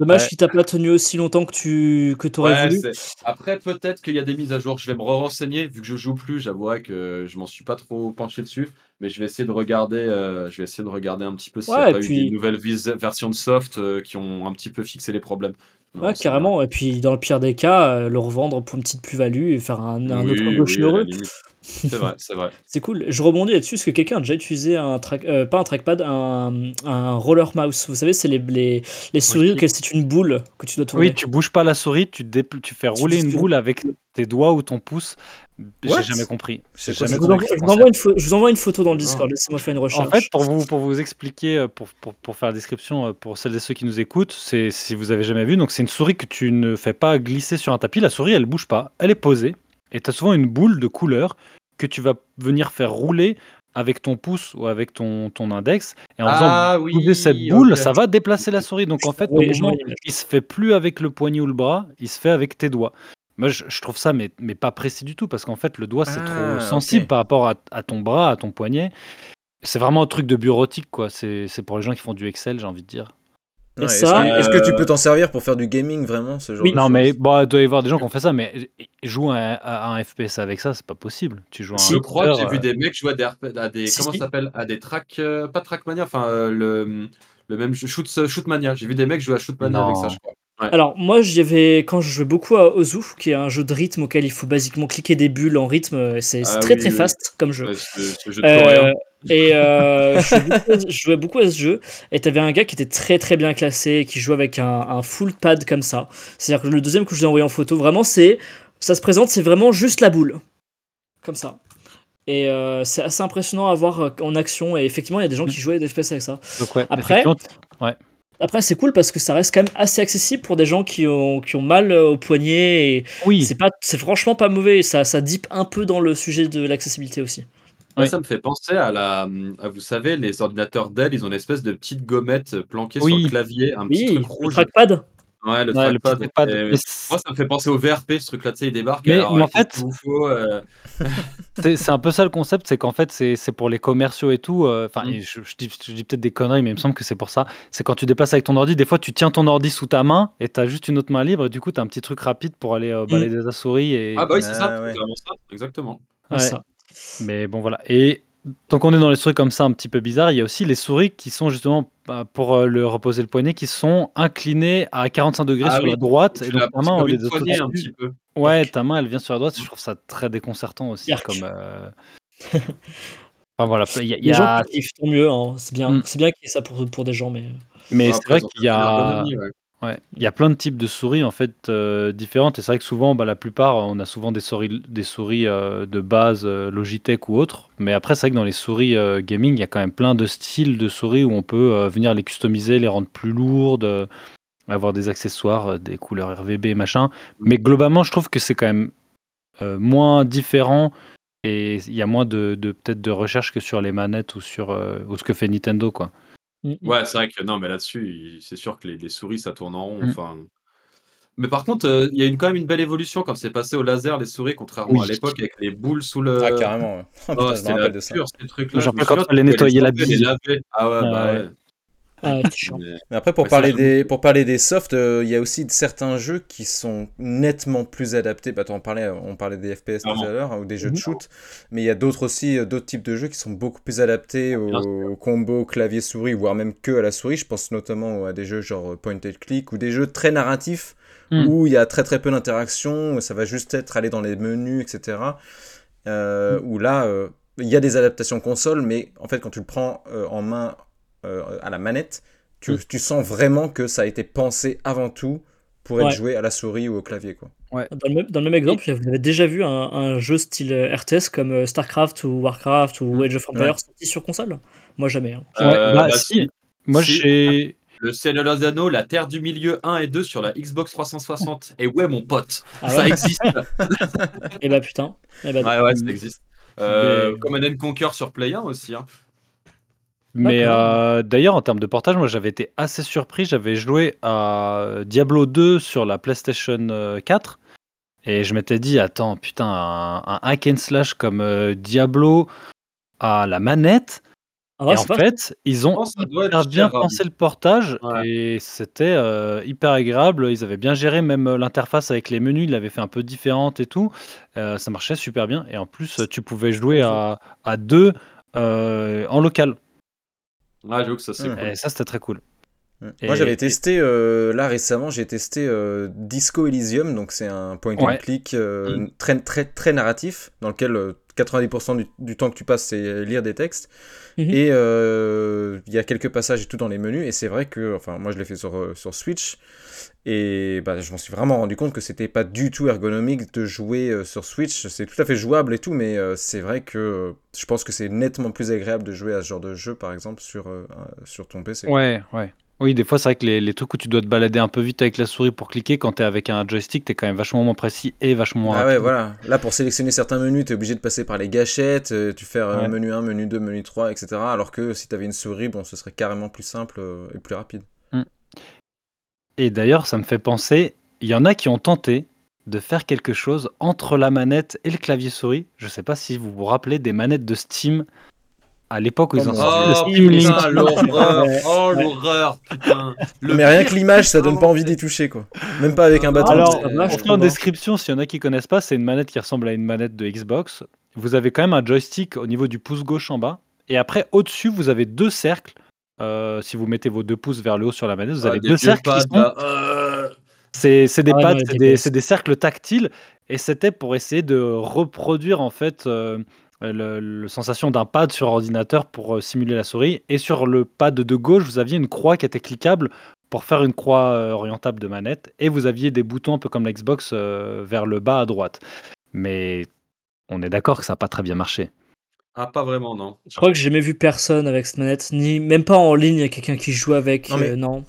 Dommage Ouais. qu'il t'a pas tenu aussi longtemps que tu que aurais Ouais, voulu. Après, peut-être qu'il y a des mises à jour. Je vais me renseigner vu que je joue plus. J'avouerai que je m'en suis pas trop penché dessus, mais je vais essayer de regarder. euh, je vais essayer de regarder un petit peu s'il n'y Ouais, a et pas eu des nouvelles versions de soft euh, qui ont un petit peu fixé les problèmes. Ouais, Non, carrément. Et puis, dans le pire des cas, euh, le revendre pour une petite plus-value et faire un, Oui, autre oui, la heureux. C'est vrai, c'est vrai. C'est cool. Je rebondis là-dessus parce que quelqu'un a déjà utilisé un track, euh, pas un trackpad, un, un roller mouse. Vous savez, c'est les, les, les souris auxquelles c'est une boule que tu dois tourner. Oui, tu bouges pas la souris, tu, dépl- tu fais rouler une boule avec tes doigts ou ton pouce. J'ai jamais compris. Quoi jamais je, vous compris envoie, je vous une pho- je vous envoie une photo dans le Ah. Discord. Laissez-moi faire une recherche. En fait, pour vous, pour vous expliquer, euh, pour, pour, pour faire la description euh, pour celles et ceux qui nous écoutent, c'est si vous avez jamais vu, donc c'est une souris que tu ne fais pas glisser sur un tapis. La souris, elle bouge pas, elle est posée, et tu as souvent une boule de couleur que tu vas venir faire rouler avec ton pouce ou avec ton, ton index. Et en Ah faisant oui, bouger cette boule, ça va déplacer la souris. Donc en fait, Oui, l'image. il se fait plus avec le poignet ou le bras, il se fait avec tes doigts. Moi, je, je trouve ça, mais, mais pas précis du tout, parce qu'en fait, le doigt, c'est Ah, trop sensible ok. par rapport à, à ton bras, à ton poignet. C'est vraiment un truc de bureautique, quoi. C'est c'est pour les gens qui font du Excel, j'ai envie de dire. Et Ouais, est-ce, ça, que, est-ce que tu euh, peux t'en servir pour faire du gaming, vraiment, ce genre Oui. de Non, mais bon, il doit y avoir des gens qui ont fait ça, mais jouer à, à un FPS avec ça, c'est pas possible. Tu joues à un Je crois que j'ai vu euh, des mecs jouer à des, à des Si, comment si. ça s'appelle? À des track euh, pas trackmania enfin euh, le le même jeu- shoot shootmania j'ai vu des mecs jouer à shootmania avec ça je crois Alors, moi, j'y avais, quand je jouais beaucoup à Ozu, qui est un jeu de rythme auquel il faut basiquement cliquer des bulles en rythme, euh, c'est Ah très oui, très oui. fast comme jeu. Ouais, ce, ce jeu de Euh, et euh, je, jouais beaucoup, je jouais beaucoup à ce jeu. Et t'avais un gars qui était très très bien classé, et qui jouait avec un, un full pad comme ça. C'est-à-dire que le deuxième que je vous ai envoyé en photo, vraiment, c'est ça se présente, c'est vraiment juste la boule, comme ça. Et euh, c'est assez impressionnant à voir en action. Et effectivement, il y a des gens qui jouaient des FPS avec ça. Donc, ouais, Après, ouais. Après, c'est cool parce que ça reste quand même assez accessible pour des gens qui ont, qui ont mal euh, au poignet. Et Oui, c'est pas, c'est franchement pas mauvais. Ça, ça dip un peu dans le sujet de l'accessibilité aussi. Ouais. Ça me fait penser à la, à, vous savez, les ordinateurs Dell, ils ont une espèce de petite gommette planquée sur le clavier, un petit truc le rouge. trackpad. Ouais, le Ouais, le trackpad. petit trackpad. Et Mais Moi, ça me fait penser au VRP, ce truc-là, tu sais, il débarque. Mais- alors, mais en fait- euh, C'est c'est un peu ça le concept, c'est qu'en fait, c'est c'est pour les commerciaux et tout. euh, Enfin, Mm. je, je dis, je dis peut-être des conneries, mais il me semble que c'est pour ça. C'est quand tu déplaces avec ton ordi, des fois, tu tiens ton ordi sous ta main et tu as juste une autre main libre. Et du coup, tu as un petit truc rapide pour aller euh, balader ta souris. Et... Ah bah oui, c'est Ah, ça, ouais. c'est vraiment ça, exactement. Ouais. Ça. Mais bon, voilà. Et tant qu'on est dans les souris comme ça, un petit peu bizarres, il y a aussi les souris qui sont justement, bah, pour euh, le reposer le poignet, qui sont inclinées à 45 degrés Ah sur oui. la droite. Et donc, ta main, d'être poignée un petit peu. Ouais, ta main, elle vient sur la droite. Je trouve ça très déconcertant aussi. Yark. Comme, euh, Enfin voilà, il y a, il y Les gens a- qui kiffent, tant mieux. hein. C'est bien, Mm. c'est bien qu'il y ait ça pour, pour des gens, mais. mais Bon, c'est vrai qu'il y a, ouais. Ouais, il y a plein de types de souris en fait euh, différentes. Et c'est vrai que souvent, bah, la plupart, on a souvent des souris, des souris euh, de base euh, Logitech ou autres. Mais après, c'est vrai que dans les souris gaming, il y a quand même plein de styles de souris où on peut venir les customiser, les rendre plus lourdes, avoir des accessoires, des couleurs RVB, machin. Mais globalement, je trouve que c'est quand même moins différent et il y a moins de, de- peut-être de recherche que sur les manettes ou sur ou ce que fait Nintendo quoi. Mm. Ouais, c'est vrai que non, mais là-dessus, il- c'est sûr que les, les souris, ça tourne en rond. Mm. Enfin. Mais par contre, euh, il y a une, quand même une belle évolution quand c'est passé au laser, les souris, contrairement Oui. à l'époque avec les boules sous le. Ah, carrément. ouais. Oh, Oh, putain, je me c'était la rappelle de ça. pure, ces trucs-là. Je me rappelle quand souviens, pouvais nettoyer les la les bille. laver. Ah ouais, Ah bah ouais. ouais. Chiant. Mais- après, pour Ouais, parler, des, pour parler des softs, euh, il y a aussi certains jeux qui sont nettement plus adaptés. Bah, t'en parlais, on parlait des FPS tout à l'heure, hein, ou des jeux de Mhm. shoot. Mais il y a d'autres aussi, euh, d'autres types de jeux qui sont beaucoup plus adaptés Bien au combo clavier-souris, voire même que à la souris. Je pense notamment à des jeux genre point and click ou des jeux très narratifs Mm. où il y a très très peu d'interaction, ça va juste être aller dans les menus, etc. Euh, Où là, euh, il y a des adaptations console, mais en fait, quand tu le prends euh, en main euh, à la manette, tu, Mm. tu sens vraiment que ça a été pensé avant tout pour être Ouais. joué à la souris ou au clavier. Quoi. Dans le, même, dans le même exemple, vous avez déjà vu un, un jeu style euh, RTS comme euh, StarCraft ou Warcraft ou Age of Empires Ouais. sorti sur console Moi, jamais. hein. Ouais, Euh, bah, bah, si. Moi Si. j'ai Le Seigneur des Anneaux, la Terre du Milieu 1 et 2 sur la Xbox 360. Et ouais, mon pote, Ah ça ouais existe. Et bah putain. Eh bah, ouais, ouais, ça existe. Euh, Mais- Comme un Conquer sur Play 1 aussi. Hein. Mais euh, d'ailleurs, en termes de portage, moi j'avais été assez surpris. J'avais joué à Diablo 2 sur la PlayStation euh, 4 et je m'étais dit, attends, putain, un, un hack and slash comme euh, Diablo à la manette. Ah ouais, et en pas- fait, ils ont hyper bien pensé le portage Ouais. et c'était euh, hyper agréable. Ils avaient bien géré même euh, l'interface avec les menus, ils l'avaient fait un peu différente et tout. Euh, ça marchait super bien et en plus, tu pouvais jouer à, à deux euh, en local. Ouais, j'avoue que ça c'est Mm. cool. Et ça, c'était très cool. Et- Moi j'avais testé, euh, là récemment, j'ai testé euh, Disco Elysium, donc c'est un point and Ouais. click euh, Mm. très, très, très narratif, dans lequel euh, 90% du, du temps que tu passes c'est lire des textes. Mhm. Et il y a quelques passages et tout dans les menus, et c'est vrai que, enfin moi je l'ai fait sur, sur Switch, et bah, je m'en suis vraiment rendu compte que c'était pas du tout ergonomique de jouer euh, sur Switch, c'est tout à fait jouable et tout, mais euh, c'est vrai que euh, je pense que c'est nettement plus agréable de jouer à ce genre de jeu par exemple sur, sur ton PC. Ouais, ouais. Oui, des fois, c'est vrai que les, les trucs où tu dois te balader un peu vite avec la souris pour cliquer, quand t'es avec un joystick, t'es quand même vachement moins précis et vachement moins Ah ouais, voilà. Là, pour sélectionner certains menus, tu es obligé de passer par les gâchettes, euh, tu fais euh, Ouais. menu 1, menu 2, menu 3, etc. Alors que si tu avais une souris, bon, ce serait carrément plus simple euh, et plus rapide. Et d'ailleurs, ça me fait penser, il y en a qui ont tenté de faire quelque chose entre la manette et le clavier souris. Je sais pas si vous vous rappelez des manettes de Steam à l'époque où ils ont sorti Oh le putain, l'horreur. Oh l'horreur, putain Le Mais rien que l'image, ça donne pas envie d'y toucher, quoi. Même pas avec un bâton. Alors, en description, s'il y en a qui connaissent pas, c'est une manette qui ressemble à une manette de Xbox. Vous avez quand même un joystick au niveau du pouce gauche en bas. Et après, au-dessus, vous avez deux cercles. Euh, si vous mettez vos deux pouces vers le haut sur la manette, vous Ah, avez deux cercles qui sont. Euh, C'est c'est des Ah pads, des, c'est des cercles tactiles, et c'était pour essayer de reproduire en fait euh, le, le sensation d'un pad sur ordinateur pour euh, simuler la souris. Et sur le pad de gauche, vous aviez une croix qui était cliquable pour faire une croix euh, orientable de manette, et vous aviez des boutons un peu comme la Xbox euh, vers le bas à droite. Mais on est d'accord que ça n'a pas très bien marché. Ah, pas vraiment, non. Je crois que j'ai jamais vu personne avec cette manette, ni même pas en ligne, il y a quelqu'un qui joue avec. Non, mais- euh, non.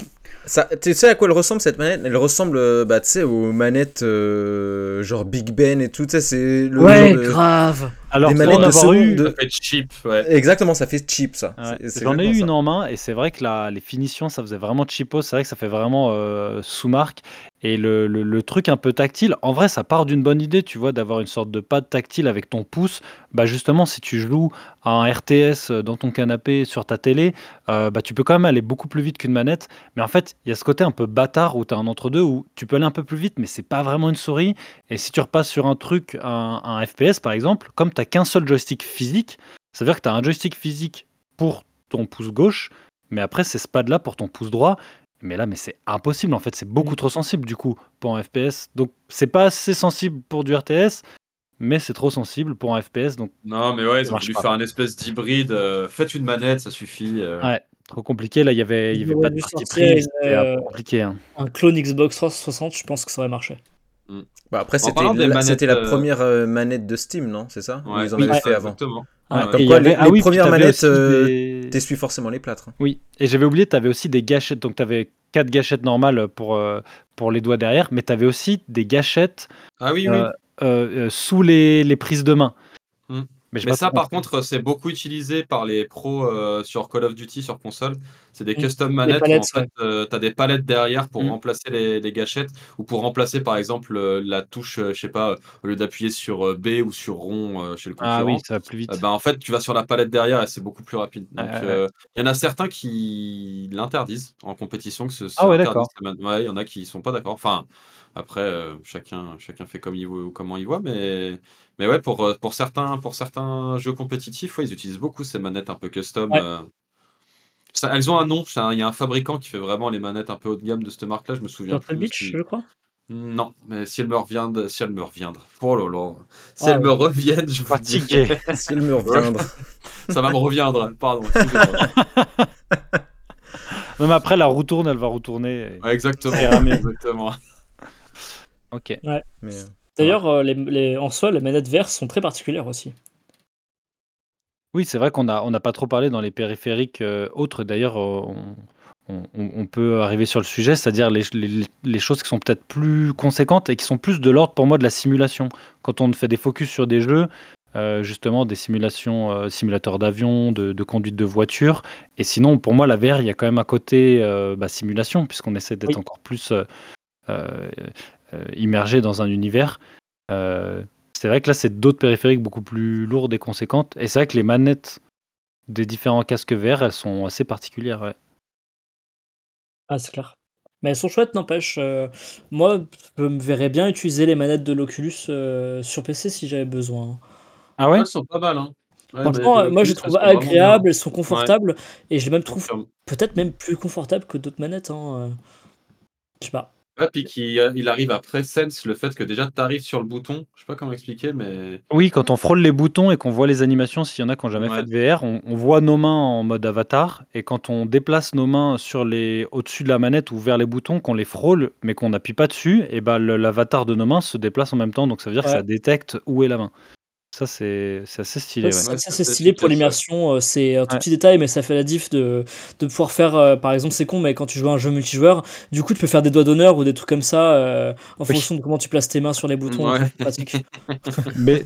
Ça, tu sais à quoi elle ressemble cette manette? Elle ressemble euh, bah, tu sais, aux manettes euh, genre Big Ben et tout. tu sais, C'est le Ouais, genre de- grave. Alors, des manettes de eu, seconde. Ça fait cheap, ouais. Exactement, ça fait cheap ça. Ouais, J'en ai eu une en main et c'est vrai que la, les finitions, ça faisait vraiment cheapo. C'est vrai que ça fait vraiment euh, sous-marque. Et le, le- le truc un peu tactile, en vrai, ça part d'une bonne idée, tu vois, d'avoir une sorte de pad tactile avec ton pouce. Bah justement, si tu joues à un RTS dans ton canapé sur ta télé, euh, bah tu peux quand même aller beaucoup plus vite qu'une manette. Mais en fait, il y a ce côté un peu bâtard où tu as un entre-deux où tu peux aller un peu plus vite, mais c'est pas vraiment une souris. Et si tu repasses sur un truc, un, un FPS par exemple, comme tu qu'un seul joystick physique, ça veut dire que tu as un joystick physique pour ton pouce gauche, mais après c'est ce pad là pour ton pouce droit. Mais là, mais c'est impossible en fait, c'est beaucoup Mm. trop sensible du coup pour un FPS. Donc c'est pas assez sensible pour du RTS, mais c'est trop sensible pour un FPS. Donc Non, mais ouais, ils ont voulu pas. faire un espèce d'hybride. euh, faites une manette, ça suffit. euh. ouais, trop compliqué. Là, il y avait, il y avait pas de dû parti sortir pris. une, C'était un peu euh, compliqué. hein. Un clone Xbox 360, je pense que ça aurait marché. Bah, après, c'était la, c'était la manettes, euh, première euh, manette de Steam, non? C'est ça? Ouais, Ils en oui, avaient ouais, fait avant. Exactement. Ouais, Comme quoi, avait- les, ah les oui, puis premières t'avais manettes euh, des- t'essuient forcément les plâtres. hein. Oui, et j'avais oublié, tu avais aussi des gâchettes. Donc, tu avais quatre gâchettes normales pour, euh, pour les doigts derrière, mais tu avais aussi des gâchettes Ah oui, oui. euh, euh, euh, sous les, les prises de main. Mais, ça, par contre, c'est beaucoup utilisé par les pros euh, sur Call of Duty sur console. C'est des Mm. custom manettes palettes, où en fait, tu as des palettes derrière pour Mm. remplacer les, les gâchettes ou pour remplacer par exemple euh, la touche, euh, je sais pas, au lieu d'appuyer sur euh, B ou sur rond euh, chez le concurrent. Ah oui, ça va plus vite. euh, bah, en fait, tu vas sur la palette derrière et c'est beaucoup plus rapide. Ouais, euh, il y en a certains qui l'interdisent en compétition. Que ce, Ah ouais, d'accord. Ouais, il y en a qui sont pas d'accord. Enfin, après, euh, chacun, chacun fait comme il voit, comment il voit, mais, mais ouais, pour, euh, pour, certains, pour certains jeux compétitifs, ouais, ils utilisent beaucoup ces manettes un peu custom. Ouais. euh. Ça- elles ont un nom. Il y a un fabricant qui fait vraiment les manettes un peu haut de gamme de cette marque-là. Je me souviens Turtle plus. Beach, si- je crois. Non, mais si elles me reviennent, si elles me reviennent, oh là là, si Ah elles me ouais. reviennent, je dis, Fatigué. Si elle me reviendra. ça va me reviendre. Pardon. mais après, la roue tourne, elle va retourner. et- Ouais, exactement. Exactement. Ok. Mais, euh, D'ailleurs, euh, les, les- en soi, les manettes vertes sont très particulières aussi. Oui, c'est vrai qu'on n'a on a pas trop parlé dans les périphériques euh, autres. D'ailleurs, euh, on, on- on- on peut arriver sur le sujet, c'est-à-dire les, les- les choses qui sont peut-être plus conséquentes et qui sont plus de l'ordre pour moi de la simulation. Quand on fait des focus sur des jeux, euh, justement des simulations, euh, simulateurs d'avion, de, de conduite de voiture. Et sinon, pour moi, la VR, il y a quand même un côté bah, simulation, puisqu'on essaie d'être Oui. encore plus euh, immergé dans un univers. Euh, c'est vrai que là, c'est d'autres périphériques beaucoup plus lourdes et conséquentes. Et c'est vrai que les manettes des différents casques VR, elles sont assez particulières. ouais. Ah, c'est clair. Mais elles sont chouettes, n'empêche. euh, moi, je me verrais bien utiliser les manettes de l'Oculus euh, sur PC si j'avais besoin. Ah ouais? Elles sont pas mal. Hein. Ouais, Franchement, mais euh, moi, je les trouve agréables, elles sont confortables, et je les même trouve peut-être même plus confortables que d'autres manettes. Hein. euh. Je sais pas. Ouais, puis qu'il euh, il arrive à sense le fait que déjà tu arrives sur le bouton. Je sais pas comment expliquer, mais. Oui, quand on frôle les boutons et qu'on voit les animations, s'il y en a qui n'ont jamais Ouais. fait de VR, on, on voit nos mains en mode avatar. Et quand on déplace nos mains sur les au-dessus de la manette ou vers les boutons, qu'on les frôle, mais qu'on n'appuie pas dessus, et ben l'avatar de nos mains se déplace en même temps. Donc ça veut dire que ça détecte où est la main. Ça, c'est c'est assez stylé. Ouais, ouais. ça, Ouais, ça, c'est c'est assez stylé pour l'immersion. euh, C'est un tout Ouais. petit détail, mais ça fait la diff de, de pouvoir faire, euh, par exemple, c'est con, mais quand tu joues à un jeu multijoueur, du coup, tu peux faire des doigts d'honneur ou des trucs comme ça euh, en Oui. fonction de comment tu places tes mains sur les boutons. Ouais. c'est pratique. Mais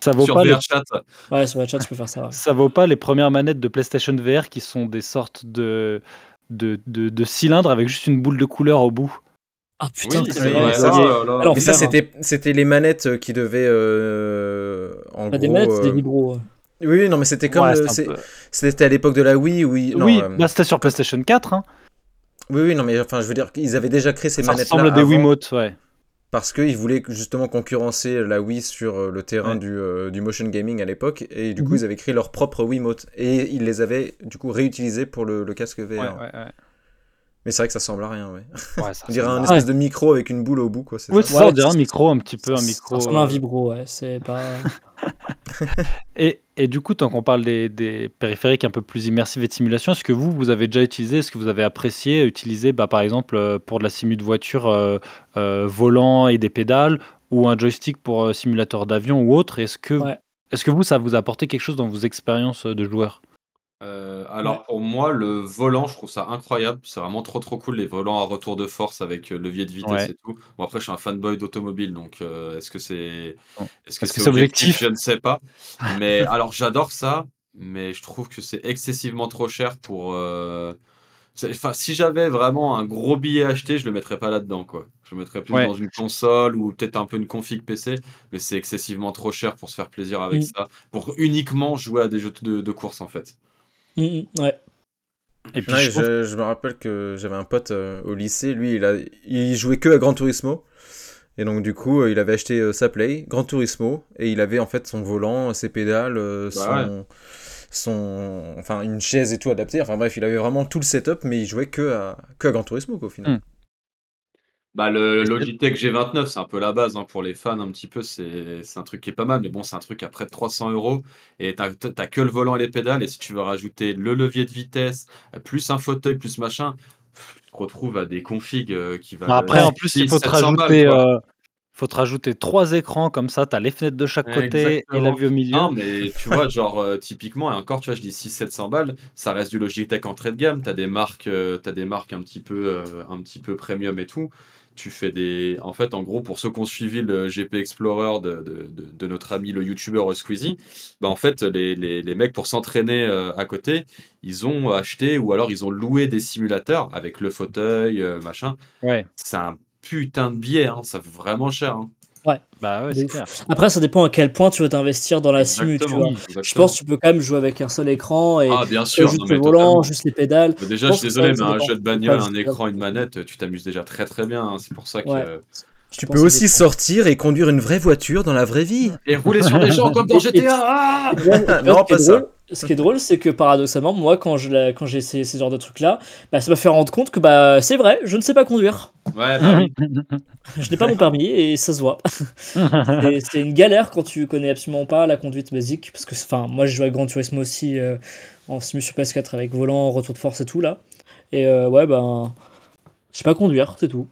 ça vaut Sur pas les VRChat. Ouais, sur la chat, tu peux faire ça. ouais. ça vaut pas les premières manettes de PlayStation VR qui sont des sortes de, de, de, de cylindres avec juste une boule de couleur au bout. Ah putain, Oui, c'est c'est vrai. vrai, ça là là. Alors, Mais ça, c'était c'était les manettes euh, qui devaient. euh, en des gros, manettes, des euh, vibros. ouais. Oui, non, mais c'était comme. Ouais, peu- C'était à l'époque de la Wii, oui. Non, oui, euh, bah, c'était sur PlayStation 4. Hein. oui, oui, non, mais enfin, je veux dire qu'ils avaient déjà créé ces Ça manettes-là ressemble à des avant, Wiimotes, ouais. parce qu'ils voulaient justement concurrencer la Wii sur le terrain Ouais. du, euh, du motion gaming à l'époque, et du coup, Mhm. ils avaient créé leur propre Wiimote, et ils les avaient du coup réutilisés pour le, le casque VR. Ouais, ouais, ouais. Mais c'est vrai que ça ressemble à rien, ouais. Ouais, ça On dirait un espèce de micro avec une boule au bout, quoi. Oui, ça c'est ça, on dirait un micro, un petit peu un Ça micro. ressemble à un euh, vibro, ouais. C'est pas. Et, et du coup, tant qu'on parle des, des périphériques un peu plus immersifs et de simulation, est-ce que vous, vous avez déjà utilisé, est-ce que vous avez apprécié utiliser, bah, par exemple, euh, pour de la simu de voiture, euh, euh, volant et des pédales, ou un joystick pour euh, simulateur d'avion ou autre Est-ce que, Ouais. est-ce que vous, ça vous a apporté quelque chose dans vos expériences euh, de joueur? Euh, alors pour moi, le volant, je trouve ça incroyable. C'est vraiment trop trop cool les volants à retour de force avec euh, levier de vitesse Ouais. et tout. Bon après, je suis un fanboy d'automobile, donc euh, est-ce que c'est Bon. est-ce que Est-ce que c'est c'est objectif? objectif? Je ne sais pas. Mais alors j'adore ça, mais je trouve que c'est excessivement trop cher pour. euh, c'est- Enfin, si j'avais vraiment un gros billet acheté, je le mettrais pas là-dedans, quoi. Je le mettrais plus Ouais. dans une console ou peut-être un peu une config PC, mais c'est excessivement trop cher pour se faire plaisir avec Mm. ça, pour uniquement jouer à des jeux de, de course en fait. Mm, ouais. Et puis Ouais, je trouve- je, je me rappelle que j'avais un pote euh, au lycée, lui, il, a, il jouait que à Gran Turismo. Et donc, du coup, euh, il avait acheté euh, sa Play, Gran Turismo, et il avait en fait son volant, ses pédales, euh, Bah son, son, enfin, une chaise et tout adapté. Enfin, bref, il avait vraiment tout le setup, mais il jouait que à, que à Gran Turismo, quoi, au final. Mm. Bah, le Logitech G29, c'est un peu la base hein, pour les fans, un petit peu. C'est un truc qui est pas mal, mais bon, c'est un truc à près de 300 euros. Et t'as que le volant et les pédales. Et si tu veux rajouter le levier de vitesse, plus un fauteuil, plus machin, tu te retrouves à des configs euh, qui. Bah, Après, en plus, il faut te 700 balles, rajouter, quoi. euh, faut te rajouter trois écrans comme ça. Tu as les fenêtres de chaque côté et la vue au milieu. Non, mais tu vois, genre, euh, typiquement, et encore, tu vois, je dis 600-700 balles, ça reste du Logitech entrée de gamme. Tu as des marques, t'as des marques un petit peu, un petit peu premium et tout. Tu fais des. En fait, en gros, pour ceux qui ont suivi le GP Explorer de, de, de- de notre ami le YouTuber Squeezie, bah, en fait, les, les, les mecs, pour s'entraîner euh, à côté, ils ont acheté ou alors ils ont loué des simulateurs avec le fauteuil, euh, machin. Ouais, C'est un putain de billet, hein, ça fait vraiment cher. hein. Bah ouais, c'est ouf. clair. Après, ça dépend à quel point tu veux t'investir dans la simu, tu vois. Je pense que tu peux quand même jouer avec un seul écran et Ah, bien euh, sûr, juste non, le volant, totalement. juste les pédales. Mais déjà, Je je suis désolé, mais un jeu de bagnole, un écran, une manette, tu t'amuses déjà très très bien. hein. C'est pour ça que. Ouais. Tu peux aussi sortir et conduire une vraie voiture dans la vraie vie. Et rouler sur des gens comme dans GTA ah Non, pas ça. Ce qui est drôle, c'est que paradoxalement, moi, quand je l'ai- quand j'ai essayé ces genres de trucs-là, bah, ça m'a fait rendre compte que bah, c'est vrai, je ne sais pas conduire. Ouais, bah oui. Je n'ai pas mon permis et ça se voit. C'est une galère quand tu connais absolument pas la conduite basique. Parce que, enfin, moi, je joue à Gran Turismo aussi euh, en simu sur PS4 avec volant, retour de force et tout là. Et euh, ouais, ben, je sais pas conduire, c'est tout.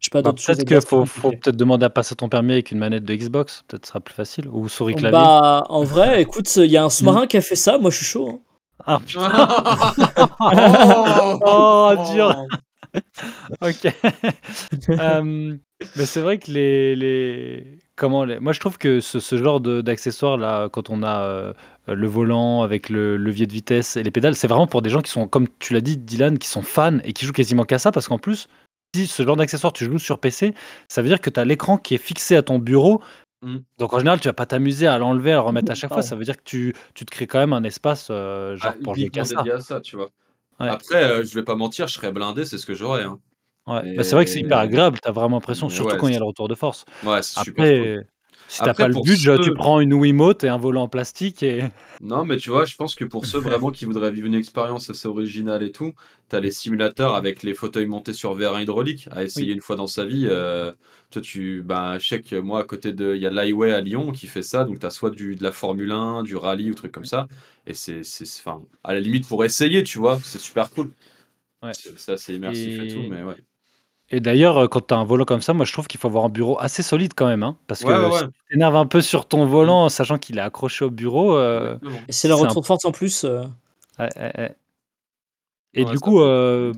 Je sais pas Bah, d'autres peut-être qu'il faut, peut-être demander à passer ton permis avec une manette de Xbox. Peut-être ce sera plus facile. Ou souris clavier. Bah, en vrai, écoute, il y a un sous-marin qui a fait ça. Moi, je suis chaud. hein. Ah, putain. oh, Oh, dur. Ok. Euh, mais c'est vrai que les, les... Comment les... Moi, je trouve que ce, ce genre de- d'accessoires, là, quand on a euh, le volant avec le levier de vitesse et les pédales, c'est vraiment pour des gens qui sont, comme tu l'as dit, Dylan, qui sont fans et qui jouent quasiment qu'à ça, parce qu'en plus, si ce genre d'accessoire, tu joues sur PC, ça veut dire que tu as l'écran qui est fixé à ton bureau. Mm. Donc en général, tu vas pas t'amuser à l'enlever, à le remettre à chaque fois. Ça veut dire que tu, tu te crées quand même un espace euh, genre Ah, pour jouer qu'à ça. dédié à ça, tu vois. Ouais. Après, euh, je vais pas mentir, je serais blindé, c'est ce que j'aurais. hein. Ouais. Et- Bah, c'est vrai que c'est hyper agréable, tu as vraiment l'impression, surtout ouais, quand il y a le retour de force. Ouais, c'est super cool. Si t'as pas le budget, tu ceux- prends une Wiimote et un volant en plastique et. Non, mais tu vois, je pense que pour ceux vraiment qui voudraient vivre une expérience assez originale et tout, tu as les simulateurs avec les fauteuils montés sur vérin hydraulique à essayer une fois dans sa vie. euh, toi, tu, bah, je sais que moi, à côté de. Il y a l'Highway à Lyon qui fait ça, donc tu as soit du, de la Formule 1, du rallye ou trucs comme ça. Et c'est, c'est, enfin, à la limite pour essayer, tu vois, c'est super cool. Ouais. C'est c'est assez immersif et... Et- tout, mais ouais. Et d'ailleurs, euh, quand tu as un volant comme ça, moi je trouve qu'il faut avoir un bureau assez solide quand même. hein, parce que Ouais, si tu t'énerves un peu sur ton volant, sachant qu'il est accroché au bureau. euh. Et c'est C'est retour un- de force en plus. euh, ouais, ouais, ouais. Et du coup, euh,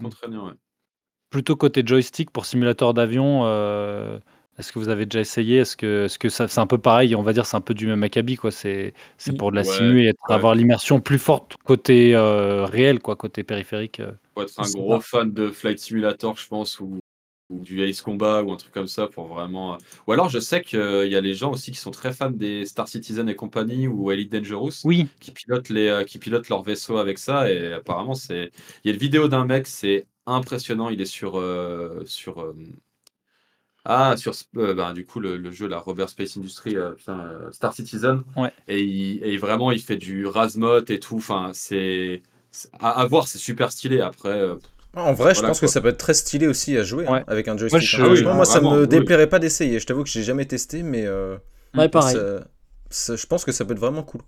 plutôt côté joystick pour simulateur d'avion, euh, est-ce que vous avez déjà essayé? Est-ce que, est-ce que ça, c'est un peu pareil? On va dire c'est un peu du même acabit, quoi. C'est, c'est Mm. pour de la Ouais, simu et avoir l'immersion plus forte côté euh, réel, quoi, côté périphérique. euh. Faut être un gros pas. fan de Flight Simulator, je pense, ou, ou du Ace Combat ou un truc comme ça pour vraiment. euh, Ou alors, je sais qu'il y a les gens aussi qui sont très fans des Star Citizen et compagnie ou Elite Dangerous Oui, qui pilotent les euh, qui pilotent leur vaisseau avec ça et apparemment c'est il y a une vidéo d'un mec c'est impressionnant il est sur euh, sur euh, ah sur euh, ben, du coup le, le jeu la Robert Space Industry euh, putain, euh, Star Citizen Ouais. et, il, et vraiment il fait du Razmot et tout enfin c'est à, à voir c'est super stylé après euh, En vrai, je Voilà, pense quoi. que ça peut être très stylé aussi à jouer hein, avec un joystick. je- hein. Oui, moi, ça vraiment, me oui. déplairait pas d'essayer. Je t'avoue que j'ai jamais testé, mais euh, Ouais, pareil. ça- ça- je pense que ça peut être vraiment cool.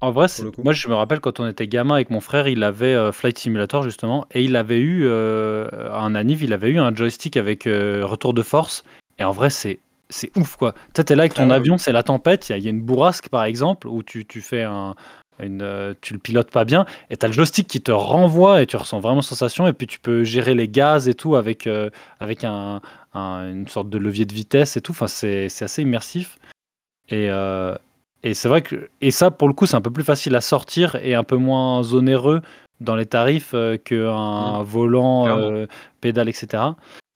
En vrai, c'est- le coup. moi je me rappelle quand on était gamin avec mon frère, il avait euh, Flight Simulator justement, et il avait eu euh, un Anniv, il avait eu un joystick avec euh, retour de force, et en vrai c'est c'est ouf quoi. Tu sais, t'es là avec ton Ah avion, c'est la tempête, il y, y a une bourrasque par exemple, où tu, tu fais un, une, euh, tu le pilotes pas bien, et tu as le joystick qui te renvoie et tu ressens vraiment sensation, et puis tu peux gérer les gaz et tout avec, euh, avec un, un- une sorte de levier de vitesse et tout. Enfin, c'est assez immersif. Et, euh, et c'est vrai que et ça, pour le coup, c'est un peu plus facile à sortir et un peu moins onéreux dans les tarifs euh, qu'un volant, clairement. euh, pédale, etc.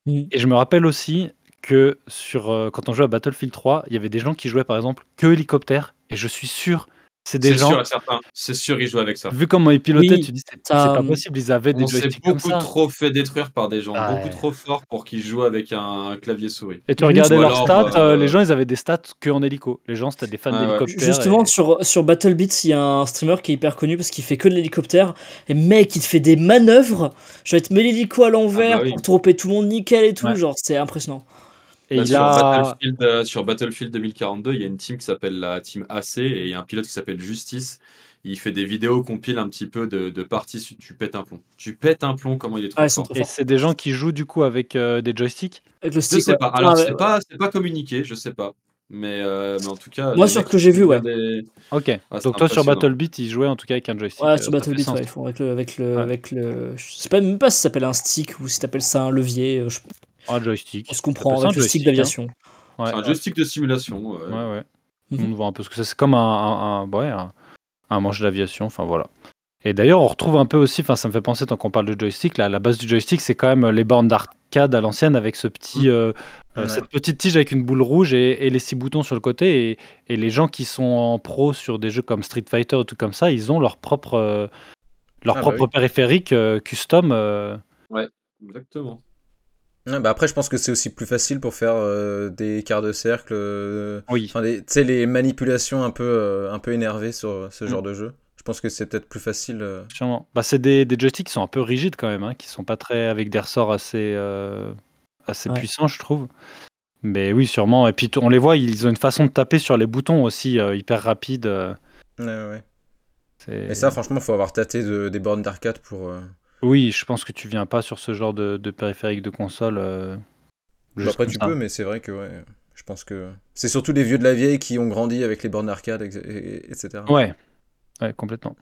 Mm. Et je me rappelle aussi que sur, quand on jouait à Battlefield 3, il y avait des gens qui jouaient par exemple que hélicoptère, et je suis sûr, c'est des gens, sûr. C'est sûr, ils jouent avec ça. vu comment ils pilotaient, Oui, tu dis c'est pas possible, ils avaient des On s'est joysticks comme beaucoup ça. trop fait détruire par des gens Ah beaucoup ouais. trop forts pour qu'ils jouent avec un clavier souris. Et tu regardais leurs stats, euh, euh, les gens ils avaient des stats que en hélico. Les gens c'était des fans Ouais, ouais. d'hélicoptère. Justement, et- sur, sur BattleBeats, il y a un streamer qui est hyper connu parce qu'il fait que de l'hélicoptère. Et mec, il te fait des manœuvres. Je vais te mettre l'hélico à l'envers Ah bah oui. pour tromper tout le monde nickel et tout. Ouais. Genre, c'est impressionnant. Et il sur, a. Battlefield, euh, sur Battlefield 2042, il y a une team qui s'appelle la team AC et il y a un pilote qui s'appelle Justice. Il fait des vidéos compile un petit peu de, de parties. Tu pètes un plomb. Tu pètes un plomb, comment il est trop Ah, fort. Et c'est des gens qui jouent du coup avec euh, des joysticks. Avec le Je stick, sais ouais. pas. Alors, Ah, c'est ouais. pas, c'est pas communiqué, je sais pas. Mais, euh, mais en tout cas. Moi, sur ce que j'ai vu, ouais. des- Ok. c'est Donc toi sur. Battlebeat, ils jouaient en tout cas avec un joystick. Ouais, euh, sur sens. ouais, ils font avec le, avec le, Ouais. avec le. Je sais pas même pas si ça s'appelle un stick ou si t'appelles ça un levier. euh, Je, Un joystick. on se comprend un joystick, hein. d'aviation. Ouais. C'est un joystick de simulation. ouais. Ouais, ouais. Mhm. monde voit un peu ce que c'est. C'est comme un, un, un- ouais, un, un manche d'aviation. Enfin voilà. Et d'ailleurs, on retrouve un peu aussi, enfin ça me fait penser tant qu'on parle de joystick, là, la base du joystick, c'est quand même les bornes d'arcade à l'ancienne avec ce petit, euh, euh, Ouais. cette petite tige avec une boule rouge et, et les six boutons sur le côté. Et, et les gens qui sont en pro sur des jeux comme Street Fighter ou tout comme ça, ils ont leur propre, euh, leur Ah bah propre oui. périphérique euh, custom. euh. Exactement. Ouais, bah après, je pense que c'est aussi plus facile pour faire euh, des quarts de cercle, euh, Oui. enfin, des- tu sais, les manipulations un peu, euh, un peu énervées sur ce Mm. genre de jeu. Je pense que c'est peut-être plus facile. euh. Sûrement. Bah, c'est des, des joysticks qui sont un peu rigides quand même, hein, qui sont pas très avec des ressorts assez, euh, assez Ouais. puissants, je trouve. Mais oui, sûrement. Et puis on les voit, ils ont une façon de taper sur les boutons aussi euh, hyper rapide. euh, Ouais, ouais. Et ça, franchement, faut avoir tâté de- des bornes d'arcade pour. Oui, je pense que tu viens pas sur ce genre de, de périphérique de console. euh, bah, après, tu ça. peux, mais c'est vrai que ouais, je pense que c'est surtout les vieux de la vieille qui ont grandi avec les bornes d'arcade, etc. Ouais, ouais, complètement.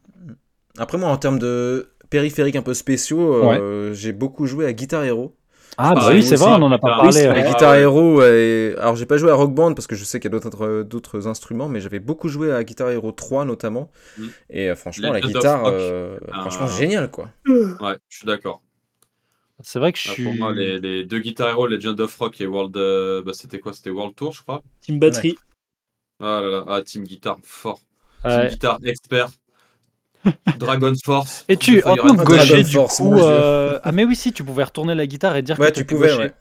Après, moi, en termes de périphériques un peu spéciaux, euh, j'ai beaucoup joué à Guitar Hero. Ah, bah Ah, oui, c'est vrai, on en a pas parlé. euh. La Guitar ouais. Hero, et... alors j'ai pas joué à Rock Band parce que je sais qu'il y a d'autres d'autres instruments, mais j'avais beaucoup joué à Guitar Hero 3 notamment. Mm. Et euh, franchement, la Legend guitare, euh, franchement, génial quoi. Ouais, je suis d'accord. C'est vrai que je Ah, suis. Pour moi, les, les deux Guitar Hero, Legend of Rock et World. euh, bah, c'était quoi? C'était World Tour, je crois. Team Battery. Ah là là, ah, Team Guitar, fort. Ouais. Team Guitar, expert. Dragon Force. Et tu, en tant que gaucher, du Force, coup. euh, Ah, mais oui, si, tu pouvais retourner la guitare et dire Ouais, que tu pouvais, gaucher. ouais.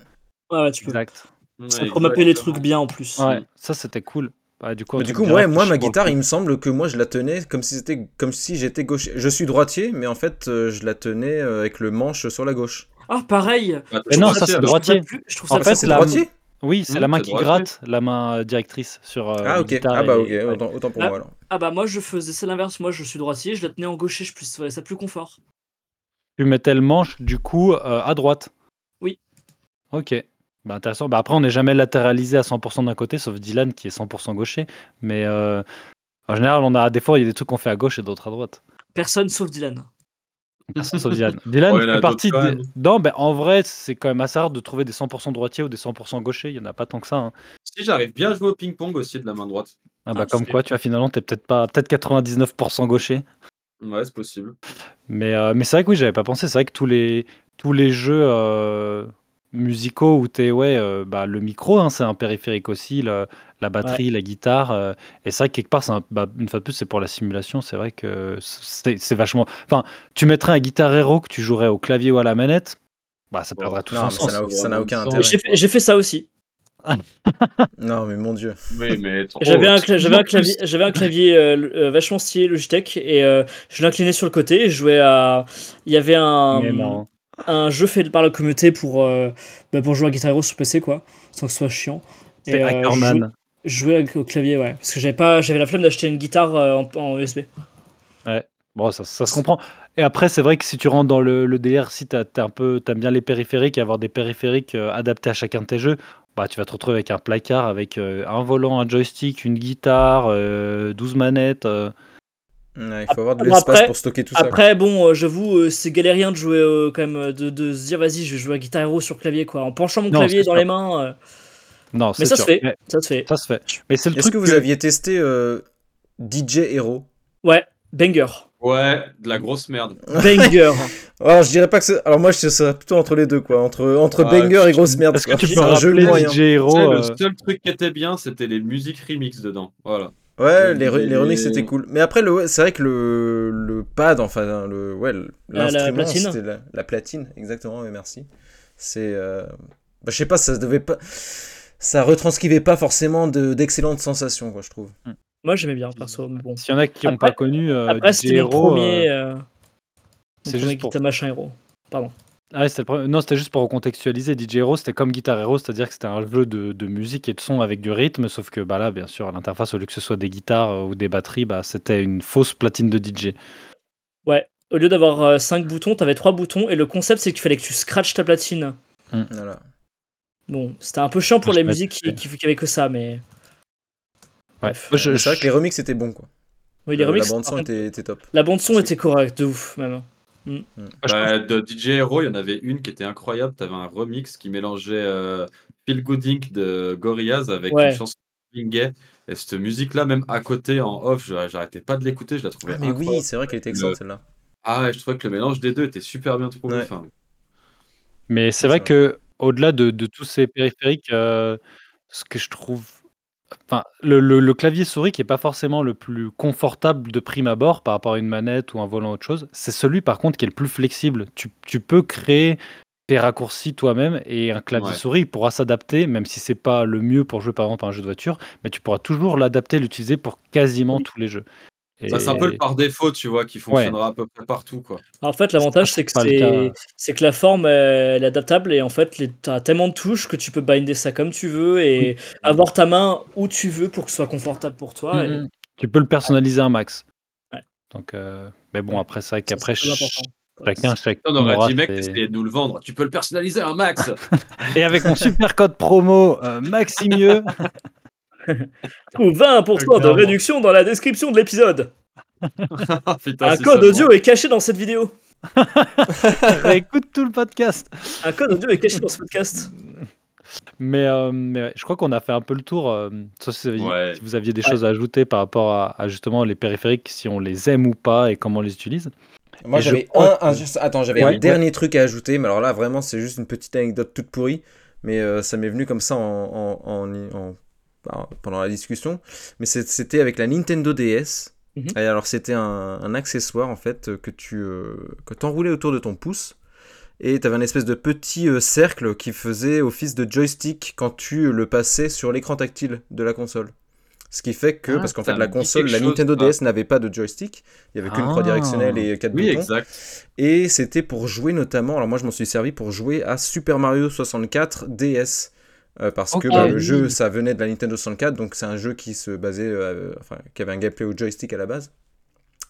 Ouais, ouais, tu peux. Exact. Ouais, Ça pour mapper les trucs bien en plus. Ouais, ça c'était cool. Bah, du coup, Mais du coup, ouais, moi, ma guitare, il me semble que moi, je la tenais comme si c'était comme si j'étais gaucher. Je suis droitier, mais en fait, euh, je la tenais euh, avec le manche sur la gauche. Ah, pareil. Ah, Mais non, ça, c'est droitier. Je trouve ça plus- Je trouve En ça fait, Ah, la- droitier Oui, c'est Hmm, la main c'est qui gratte, la main directrice sur. euh, Ah, la ok. Ah, bah, et- ok. ouais. Autant, autant pour Ah. moi alors. Ah bah moi je faisais c'est l'inverse, moi je suis droitier, je la tenais en gaucher, je plus ouais, ça plus confort. Tu mettais le manche du coup euh, à droite. Oui. Ok. Bah, intéressant. Bah, après, on n'est jamais latéralisé à 100% d'un côté, sauf Dylan qui est 100% gaucher. Mais euh, en général, on a des fois, il y a des trucs qu'on fait à gauche et d'autres à droite. Personne sauf Dylan. Personne sauf Dylan. Dylan Ouais, il y en a fait partie des... Non, ben, en vrai, c'est quand même assez rare de trouver des 100% droitiers ou des 100% gauchers. Il n'y en a pas tant que ça. hein. Si j'arrive bien à jouer au ping-pong aussi de la main droite. Ah, bah, Ah, comme c'est- quoi, tu vois, finalement, t'es peut-être pas, peut-être 99% gaucher. Ouais, c'est possible. Mais, euh, mais c'est vrai que oui, j'avais pas pensé. C'est vrai que tous les, tous les jeux euh, musicaux où t'es, ouais, euh, bah, le micro, hein, c'est un périphérique aussi, le- la batterie, la guitare. euh, et c'est vrai que quelque part, c'est un- bah, une fois de plus, c'est pour la simulation. C'est vrai que c'est c'est vachement. Enfin, tu mettrais un guitar hero que tu jouerais au clavier ou à la manette, bah, ça Bon, perdrait tout Non, son ça sens. n'a ça n'a aucun intérêt. J'ai fait, ça aussi. Non, mais mon dieu. Oui, trop. J'avais un, cla- un clavier, j'avais un clavier euh, euh, vachement stylé Logitech et euh, je l'inclinais sur le côté et je jouais à. Il y avait un, un jeu fait par la communauté pour, euh, bah, pour jouer à Guitar Hero sur PC quoi, sans que ce soit chiant. C'est euh, Hackerman. Je jouais avec- au clavier ouais, parce que j'avais pas, j'avais la flemme d'acheter une guitare euh, en, en USB. Bon, ça, ça se comprend. Et après, c'est vrai que si tu rentres dans le, le délire, si tu un peu, aimes bien les périphériques et avoir des périphériques euh, adaptés à chacun de tes jeux, bah, tu vas te retrouver avec un placard, avec euh, un volant, un joystick, une guitare, euh, 12 manettes. euh. Ouais, il faut avoir de l'espace pour stocker tout ça. Après, bon, euh, j'avoue, euh, c'est galérien de jouer euh, quand même, de, de se dire, vas-y, je vais jouer à Guitar Hero sur clavier, quoi. En penchant mon Non, clavier dans les mains. Non, Mais c'est ça se fait. Mais Ça se fait. ça se fait. Mais c'est le Est-ce truc que vous aviez testé euh, DJ Hero? Ouais, banger. Ouais, de la grosse merde. Banger. Alors, je dirais pas que c'est. Alors, moi, je serais plutôt entre les deux, quoi. Entre, entre Ouais, banger et grosse merde. Est-ce que tu peux un jeu moyen. DJ Hero Tu sais, euh, Le seul truc qui était bien, c'était les musiques remix dedans. Voilà. Ouais, les, les Mais- remixes c'était cool. Mais après, le, ouais, c'est vrai que le, le pad, enfin, le, ouais, le- La- la l'instrument, platine. c'était la, la platine, exactement, oui, merci. C'est. euh, bah, je sais pas, ça devait pas. Ça retranscrivait pas forcément de- d'excellentes sensations, quoi, je trouve. Moi, j'aimais bien, perso, mais bon. S'il y en a qui n'ont pas connu euh, Après, DJ Hero, premier. euh, euh, c'est premier juste pour- Machin Hero. Pardon. Ah, le premier- Non, c'était juste pour recontextualiser. DJ Hero, c'était comme Guitar Hero, c'est-à-dire que c'était un jeu de, de musique et de son avec du rythme, sauf que bah, là, bien sûr, à l'interface, au lieu que ce soit des guitares euh, ou des batteries, bah, c'était une fausse platine de DJ. Ouais. Au lieu d'avoir 5 boutons, t'avais 3 boutons, et le concept, c'est qu'il fallait que tu scratches ta platine. Voilà. Bon, c'était un peu chiant pour sais musiques qui, qui, qui avaient que ça, mais. Ouais. Bref. Mais c'est vrai je- que les remixes étaient bons, quoi. Oui, les Euh, remixes, la bande son était, était top. La bande son était correcte, de ouf, même. je Bah, de DJ Hero, il y en avait une qui était incroyable. Tu avais un remix qui mélangeait euh, Feel Good Inc. de Gorillaz avec Ouais. une chanson de. Et cette musique-là, même à côté, en off, je- j'arrêtais pas de l'écouter. Je la trouvais Ah, mais oui, incroyable. c'est vrai qu'elle était excellente, Le- celle-là. Ah ouais, je trouvais que le mélange des deux était super bien trouvé. Ouais. Enfin, Mais c'est C'est vrai vrai. que au-delà de, de tous ces périphériques, euh, ce que je trouve, enfin, le, le- le clavier souris qui est pas forcément le plus confortable de prime abord par rapport à une manette ou un volant autre chose, c'est celui par contre qui est le plus flexible. Tu, tu peux créer tes raccourcis toi-même et un clavier Ouais. souris pourra s'adapter, même si c'est pas le mieux pour jouer par exemple à un jeu de voiture, mais tu pourras toujours l'adapter, l'utiliser pour quasiment tous les jeux. Ça, c'est un peu le par défaut, tu vois, qui fonctionnera à peu près partout. Quoi. En fait, l'avantage, c'est que c'est que la forme, elle est adaptable et en fait, les- t'as tellement de touches que tu peux binder ça comme tu veux et avoir ta main où tu veux pour que ce soit confortable pour toi. et Mhm. Tu peux le personnaliser un max. Ouais. Donc, euh, mais bon, après, c'est vrai ça, qu'après, chacun, chacun On aurait aura dit, mec, t'essayais de nous le vendre. Tu peux le personnaliser un max. Et avec mon super code promo euh, Maximieux, Trouve 20% de réduction dans la description de l'épisode. Putain, Un si code seulement. audio est caché dans cette vidéo. réécoute tout le podcast. Un code audio est caché dans ce podcast. Mais, euh, mais ouais, je crois qu'on a fait un peu le tour. euh, sauf si vous aviez, Ouais. si vous aviez des Ouais. choses à ajouter par rapport à, à justement les périphériques, si on les aime ou pas et comment on les utilise. Moi je j'avais un, un- que- juste- attends, j'avais Ouais. un dernier truc à ajouter, mais alors là vraiment c'est juste une petite anecdote toute pourrie, mais euh, ça m'est venu comme ça en, en- en- en- en- pendant la discussion. Mais c'était avec la Nintendo DS. Mhm. Et alors c'était un, un accessoire en fait que tu euh, que t'enroulais autour de ton pouce. Et tu avais un espèce de petit euh, cercle qui faisait office de joystick quand tu le passais sur l'écran tactile de la console. Ce qui fait que, Ah, parce qu'en fait la console, la Nintendo ça. DS n'avait pas de joystick, il y avait qu'une croix Ah. directionnelle et quatre Oui, boutons. exact. Et c'était pour jouer notamment, alors moi je m'en suis servi pour jouer à Super Mario 64 DS. Euh, parce que bah, Ah le oui. jeu ça venait de la Nintendo 64, donc c'est un jeu qui se basait, euh, enfin qui avait un gameplay au joystick à la base.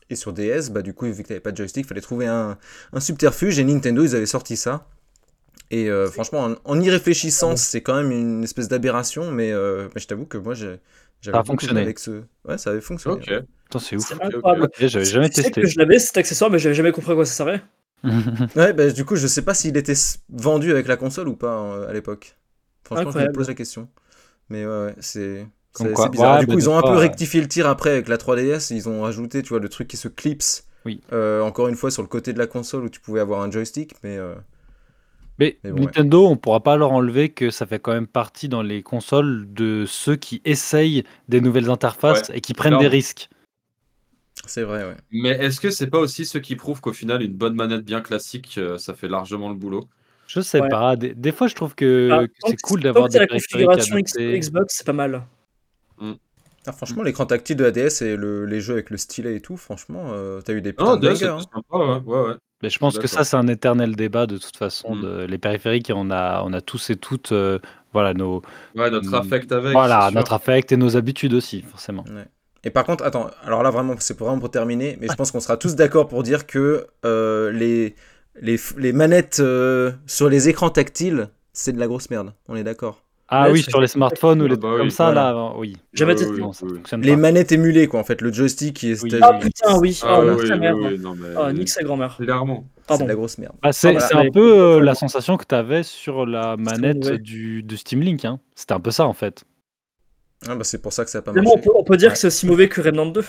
Et sur DS, bah du coup vu que t'avais pas de joystick, fallait trouver un, un subterfuge et Nintendo ils avaient sorti ça. Et euh, franchement en, en y réfléchissant, c'est quand même une espèce d'aberration, mais, euh, mais je t'avoue que moi j'ai- j'avais fonctionné. avec ce. Ouais, ça avait fonctionné. Ok. Putain, c'est ouf. Ok, J'avais jamais testé. que je l'avais cet accessoire, mais j'avais jamais compris à quoi ça servait. Ouais, bah, du coup, je sais pas s'il était vendu avec la console ou pas euh, à l'époque. Franchement, je me Incroyable. pose la question. Mais ouais, ouais, c'est bizarre. Ouais, du bah, coup, ils ont un peu rectifié le tir après avec la 3DS. Ils ont rajouté, tu vois, le truc qui se clipse. Oui. euh, encore une fois, sur le côté de la console où tu pouvais avoir un joystick. Mais euh, Mais, Mais bon, ouais. Nintendo, on pourra pas leur enlever que ça fait quand même partie dans les consoles de ceux qui essayent des nouvelles interfaces et qui prennent des risques. c'est vrai, ouais. Mais est-ce que c'est pas aussi ce qui prouve qu'au final, une bonne manette bien classique, euh, ça fait largement le boulot? Je sais Ouais. pas. Des, des fois, je trouve que, Ah, que tant c'est cool d'avoir des la périphériques configuration. Xbox, c'est pas mal. Ah, franchement, l'écran tactile de la DS et le- les jeux avec le stylet et tout, franchement, euh, t'as eu des putains de DS, c'est bangers, hein. sympa, ouais, ouais, ouais. Mais je pense que ça, c'est un éternel débat de toute façon. Mm. de- les périphériques, on a, on a tous et toutes euh, voilà, nos, Ouais, notre Mm. affect avec. voilà, notre affect et nos habitudes aussi, forcément. Et par contre, attends, alors là vraiment, c'est pour vraiment pour terminer, mais je pense qu'on sera tous d'accord pour dire que euh, les, les, les manettes euh, sur les écrans tactiles, c'est de la grosse merde. On est d'accord. Ah oui, sur les smartphones ou les Ah bah trucs oui, comme ça, voilà. là, oui. Jamais Ah oui, testé. oui, Non, ça oui. fonctionne Les manettes émulées, quoi, en fait, le joystick qui est. Ah putain, oui. Ah Oh, oui, nique sa oui, mère. oui, non, mais- Oh, nique sa grand-mère. Clairement. C'est de la grosse merde. Bah, c'est Voilà. un peu euh, la sensation que tu avais sur la manette ouais. du, de Steam Link. Hein. C'était un peu ça en fait. Ah, bah, c'est pour ça que ça a pas Mais marché. bon, on peut, on peut dire Ouais. que c'est aussi mauvais que Remnant 2.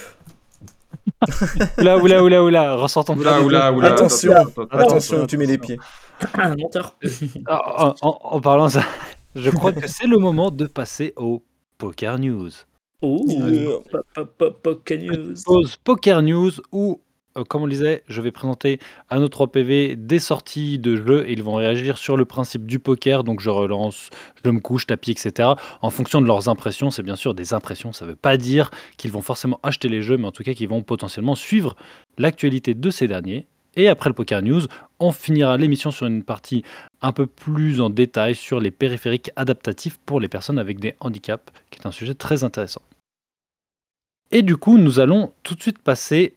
Oula, oula, oula, oula, ressortons de Oula, là. oula, oula. Attention. Attention, tu mets les pieds. Ah, menteur. En, en- en parlant de ça, je crois que c'est le moment de passer au Poker News. Oh, pop, news. Pause Poker News où, euh, comme on le disait, je vais présenter à nos 3 PV des sorties de jeux et ils vont réagir sur le principe du poker. Donc je relance, je me couche, tapis, etc. En fonction de leurs impressions. C'est bien sûr des impressions. Ça ne veut pas dire qu'ils vont forcément acheter les jeux, mais en tout cas qu'ils vont potentiellement suivre l'actualité de ces derniers. Et après le Poker News, on finira l'émission sur une partie un peu plus en détail sur les périphériques adaptatifs pour les personnes avec des handicaps, qui est un sujet très intéressant. Et du coup, nous allons tout de suite passer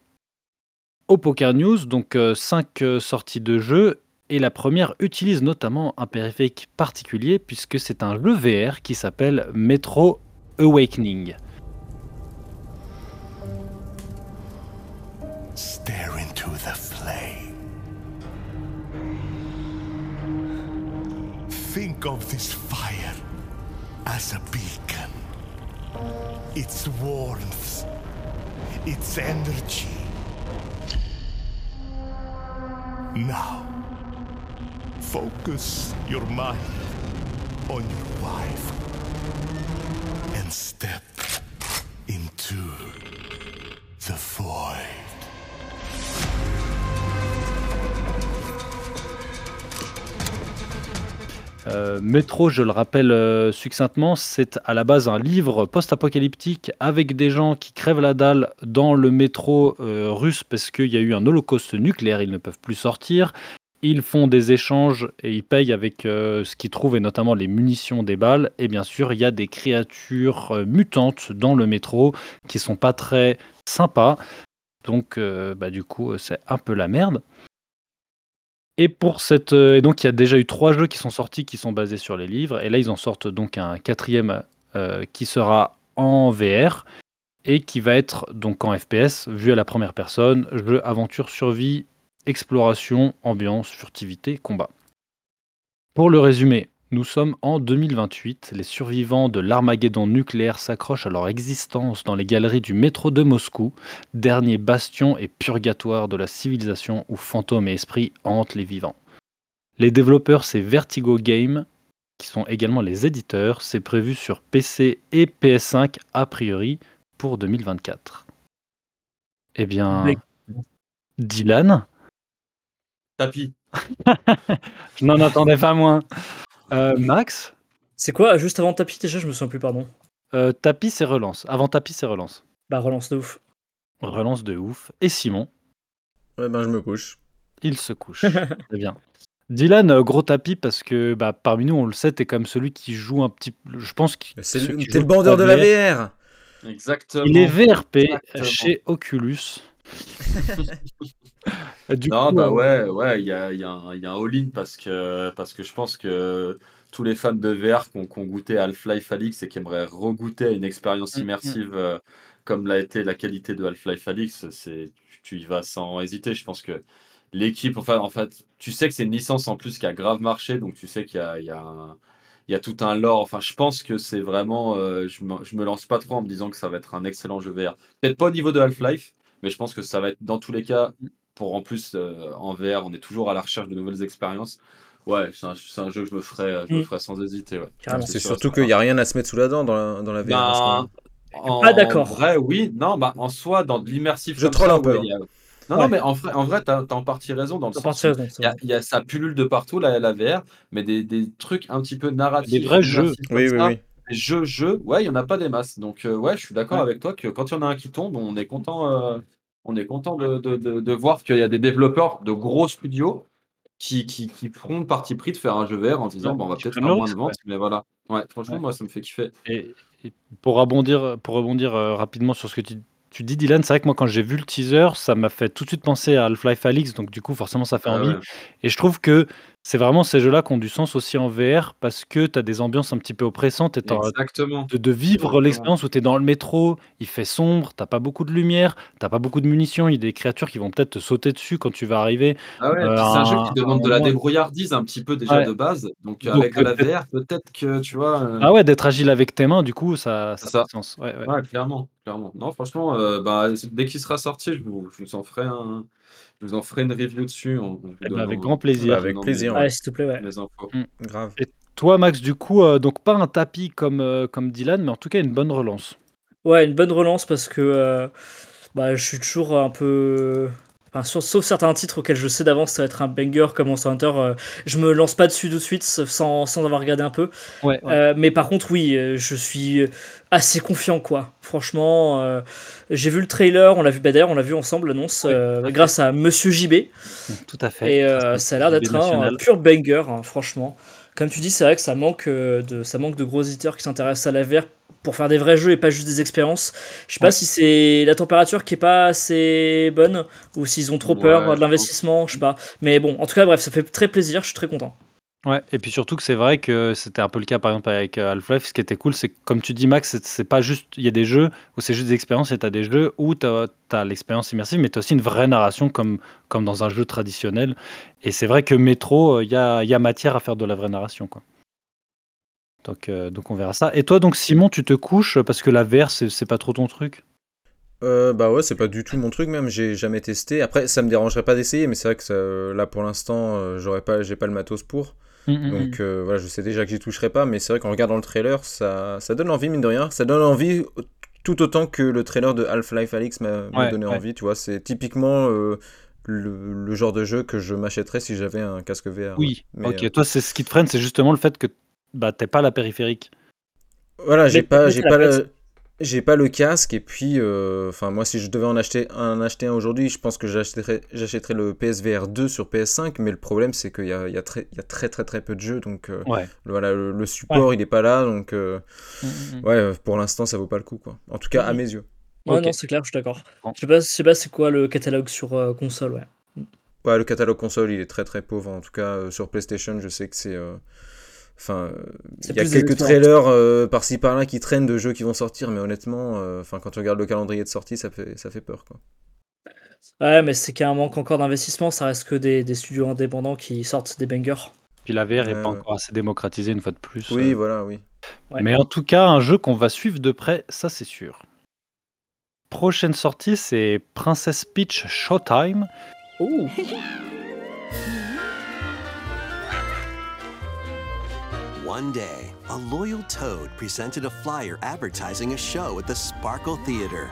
au Poker News, donc 5 sorties de jeux. Et la première utilise notamment un périphérique particulier, puisque c'est un jeu VR qui s'appelle Metro Awakening. Think of this fire as a beacon. Its warmth, its energy. Now, focus your mind on your wife and step into the void. Euh, Metro, je le rappelle euh, succinctement, c'est à la base un livre post-apocalyptique avec des gens qui crèvent la dalle dans le métro euh, russe parce qu'il y a eu un holocauste nucléaire, ils ne peuvent plus sortir. Ils font des échanges et ils payent avec ce qu'ils trouvent et notamment les munitions des balles. Et bien sûr, il y a des créatures mutantes dans le métro qui sont pas très sympas. Donc, bah, du coup, c'est un peu la merde. Et pour cette, euh, et donc il y a déjà eu trois jeux qui sont sortis qui sont basés sur les livres, et là ils en sortent donc un quatrième euh, qui sera en VR et qui va être donc en FPS vu à la première personne, jeu aventure survie, exploration, ambiance, furtivité, combat. Pour le résumé, nous sommes en 2028, les survivants de l'Armageddon nucléaire s'accrochent à leur existence dans les galeries du métro de Moscou, dernier bastion et purgatoire de la civilisation où fantômes et esprits hantent les vivants. Les développeurs, c'est Vertigo Game, qui sont également les éditeurs. C'est prévu sur PC et PS5 a priori pour 2024. Eh bien, Dylan, Tapis. je n'en attendais pas moins. Euh, Max, C'est quoi Juste avant tapis, déjà, je me souviens plus, pardon. euh, tapis c'est relance. Avant tapis c'est relance. Bah, relance de ouf. Relance de ouf. Et Simon, Ouais, ben, je me couche. il se couche. Très bien. Dylan, euh, gros tapis parce que bah, parmi nous, on le sait, t'es comme celui qui joue un petit. Je pense que t'es le bandeur de la VR. VR. Exactement. Il est VRP Exactement. chez Oculus. du Non, coup, bah euh, ouais, ouais, il y a, y a un, un all-in parce que, parce que je pense que tous les fans de VR qui ont, goûté à Half-Life Alyx et qui aimeraient regoûter à une expérience Mm, mm. immersive euh, comme l'a été la qualité de Half-Life c'est, tu, tu y vas sans hésiter. Je pense que l'équipe, enfin, en fait, tu sais que c'est une licence en plus qui a grave marché, donc tu sais qu'il y a, il y a un- il y a tout un lore. Enfin, je pense que c'est vraiment. euh, je, me, je me lance pas trop en me disant que ça va être un excellent jeu VR. Peut-être pas au niveau de Half-Life, mais je pense que ça va être dans tous les cas, pour en plus euh, en VR, on est toujours à la recherche de nouvelles expériences. Ouais, c'est un, c'est un jeu que je me ferais, je me Mm. ferais sans hésiter. Ouais. C'est sûr, surtout qu'il n'y a rien à se mettre sous la dent dans la, dans la VR. en Ben, moment. en Pas d'accord. vrai, oui. Non, bah, en soi, dans de l'immersif. Je troll un peu, ouais, hein. a- Non, Ouais. non, mais en vrai, en vrai t'as as en partie raison dans le sens il y a, y ça pullule de partout, la, la VR, mais des, des trucs un petit peu narratifs. Des vrais jeux. Oui, oui, oui. des jeux, jeux, ouais, il y en a pas des masses. Donc, euh, ouais, je suis d'accord Ouais. avec toi que quand il y en a un qui tombe, on est content, euh, on est content de, de, de, de voir qu'il y a des développeurs de gros studios qui, qui, qui feront le parti pris de faire un jeu VR en disant, Ouais, bon, on va peut-être faire moins de ventes, ouais. mais voilà. Ouais, franchement, moi, ça me fait kiffer. Et, et pour rebondir, pour rebondir euh, rapidement sur ce que tu, tu dis, Dylan, c'est vrai que moi, quand j'ai vu le teaser, ça m'a fait tout de suite penser à Half-Life Alix, donc du coup, forcément, ça fait Ah envie. Et je trouve que c'est vraiment ces jeux-là qui ont du sens aussi en VR parce que tu as des ambiances un petit peu oppressantes et Exactement. de, de vivre l'expérience où tu es dans le métro, il fait sombre, t'as pas beaucoup de lumière, t'as pas beaucoup de munitions, il y a des créatures qui vont peut-être te sauter dessus quand tu vas arriver. Ah ouais, Euh, c'est un jeu qui demande de la moment- débrouillardise un petit peu déjà Ouais. de base. Donc, Donc, avec la VR, peut-être que tu vois. euh, Ah ouais, d'être agile avec tes mains, du coup, ça, ça ça. du sens. Ouais, ouais. Ouais, clairement, clairement. Non, franchement, euh, bah, dès qu'il sera sorti, je vous, je vous en ferai un, je vous en ferai une review dessus. Eh ben, avec grand plaisir. Avec plaisir, Ouais, s'il te plaît, ouais. mes infos. Grave. Toi, Max, du coup, euh, donc pas un tapis comme, euh, comme Dylan, mais en tout cas une bonne relance. Ouais, une bonne relance parce que euh, bah, je suis toujours un peu. Enfin, sauf, sauf certains titres auxquels je sais d'avance ça va être un banger comme Monster Hunter, euh, je me lance pas dessus de suite sans, sans avoir regardé un peu. Ouais, Euh, mais par contre, oui, euh, je suis assez confiant, quoi. Franchement, j'ai vu le trailer, on l'a vu, bah, d'ailleurs, on l'a vu ensemble, l'annonce, tout grâce à Monsieur JB. tout à fait. Et ça a l'air d'être un pur banger, hein, franchement. Comme tu dis, c'est vrai que ça manque, euh, de, ça manque de gros éditeurs qui s'intéressent à la VR pour faire des vrais jeux et pas juste des expériences. Je sais pas Ouais. si c'est la température qui est pas assez bonne ou s'ils ont trop Ouais, peur de l'investissement, je sais pas. Mais bon, en tout cas, bref, ça fait très plaisir, je suis très content. Ouais, et puis surtout que c'est vrai que c'était un peu le cas par exemple avec euh, Half-Life. Ce qui était cool, c'est que comme tu dis, Max, c'est- pas juste. Il y a des jeux où c'est juste des expériences et tu des jeux où tu as, l'expérience immersive, mais tu as aussi une vraie narration comme, comme dans un jeu traditionnel. Et c'est vrai que Metro, il y a, y a matière à faire de la vraie narration. Quoi. Donc, euh, donc on verra ça. Et toi, donc Simon, tu te couches parce que la VR, c'est pas trop ton truc? Euh, bah ouais, c'est pas du tout mon truc même, j'ai jamais testé. Après, ça me dérangerait pas d'essayer, mais c'est vrai que là pour l'instant, euh, j'aurais pas, j'ai pas le matos pour. Mm, Donc euh, voilà, je sais déjà que j'y toucherai pas, mais c'est vrai qu'en regardant le trailer, ça, ça donne envie, mine de rien. Ça donne envie tout autant que le trailer de Half-Life Alix m'a Ouais, donné ouais. envie, tu vois. C'est typiquement euh, le, le genre de jeu que je m'achèterais si j'avais un casque VR. Oui, Mais, ok. euh, Toi, c'est ce qui te freine, c'est justement le fait que bah, t'es pas la périphérique. Voilà, j'ai pas, j'ai la pas place. Le, j'ai pas le casque et puis, euh, enfin moi si je devais en acheter un, acheter un aujourd'hui, je pense que j'achèterais, j'achèterais le PSVR 2 sur PS5, mais le problème c'est qu'il y a, il y a très, il y a très très très peu de jeux, donc euh, Ouais. voilà, le, le support il est pas là, donc euh, Mm, mm, mm. ouais, pour l'instant ça vaut pas le coup quoi. En tout cas à mes yeux. Ouais, non, c'est clair, je suis d'accord. Je sais pas, je sais pas c'est quoi le catalogue sur euh, console, ouais. Ouais, le catalogue console il est très très pauvre. En tout cas euh, sur PlayStation, je sais que c'est, euh, enfin, il y a quelques trailers euh, par-ci par-là qui traînent de jeux qui vont sortir, mais honnêtement, euh, enfin quand tu regardes le calendrier de sortie, ça fait, ça fait peur quoi. Ouais, mais c'est qu'il y a un manque encore d'investissement, ça reste que des, des studios indépendants qui sortent des bangers. Puis la VR est Ouais, pas ouais. encore assez démocratisée une fois de plus. Oui, euh. voilà, oui. Ouais. Mais en tout cas, un jeu qu'on va suivre de près, ça c'est sûr. Prochaine sortie, c'est Princess Peach Showtime. Oh One day, a loyal toad presented a flyer advertising a show at the Sparkle Theater.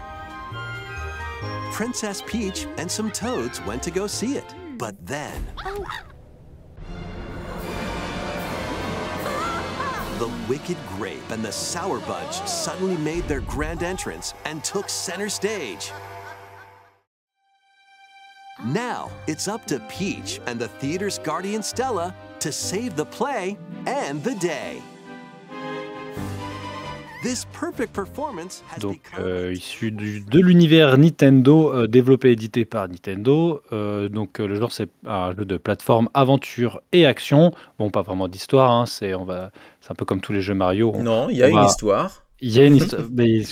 Princess Peach and some toads went to go see it. But then. The Wicked Grape and the Sour Bunch suddenly made their grand entrance and took center stage. Now it's up to Peach and the theater's guardian Stella to save the play and the day. This perfect performance has Donc, become euh, issu du- de l'univers Nintendo, euh, développé et édité par Nintendo. Euh, donc, euh, le genre, c'est un jeu de plateforme, aventure et action. Bon, pas vraiment d'histoire, hein, c'est on va, c'est un peu comme tous les jeux Mario. on- Non, il y a une va- histoire. Il y a une histoire. mais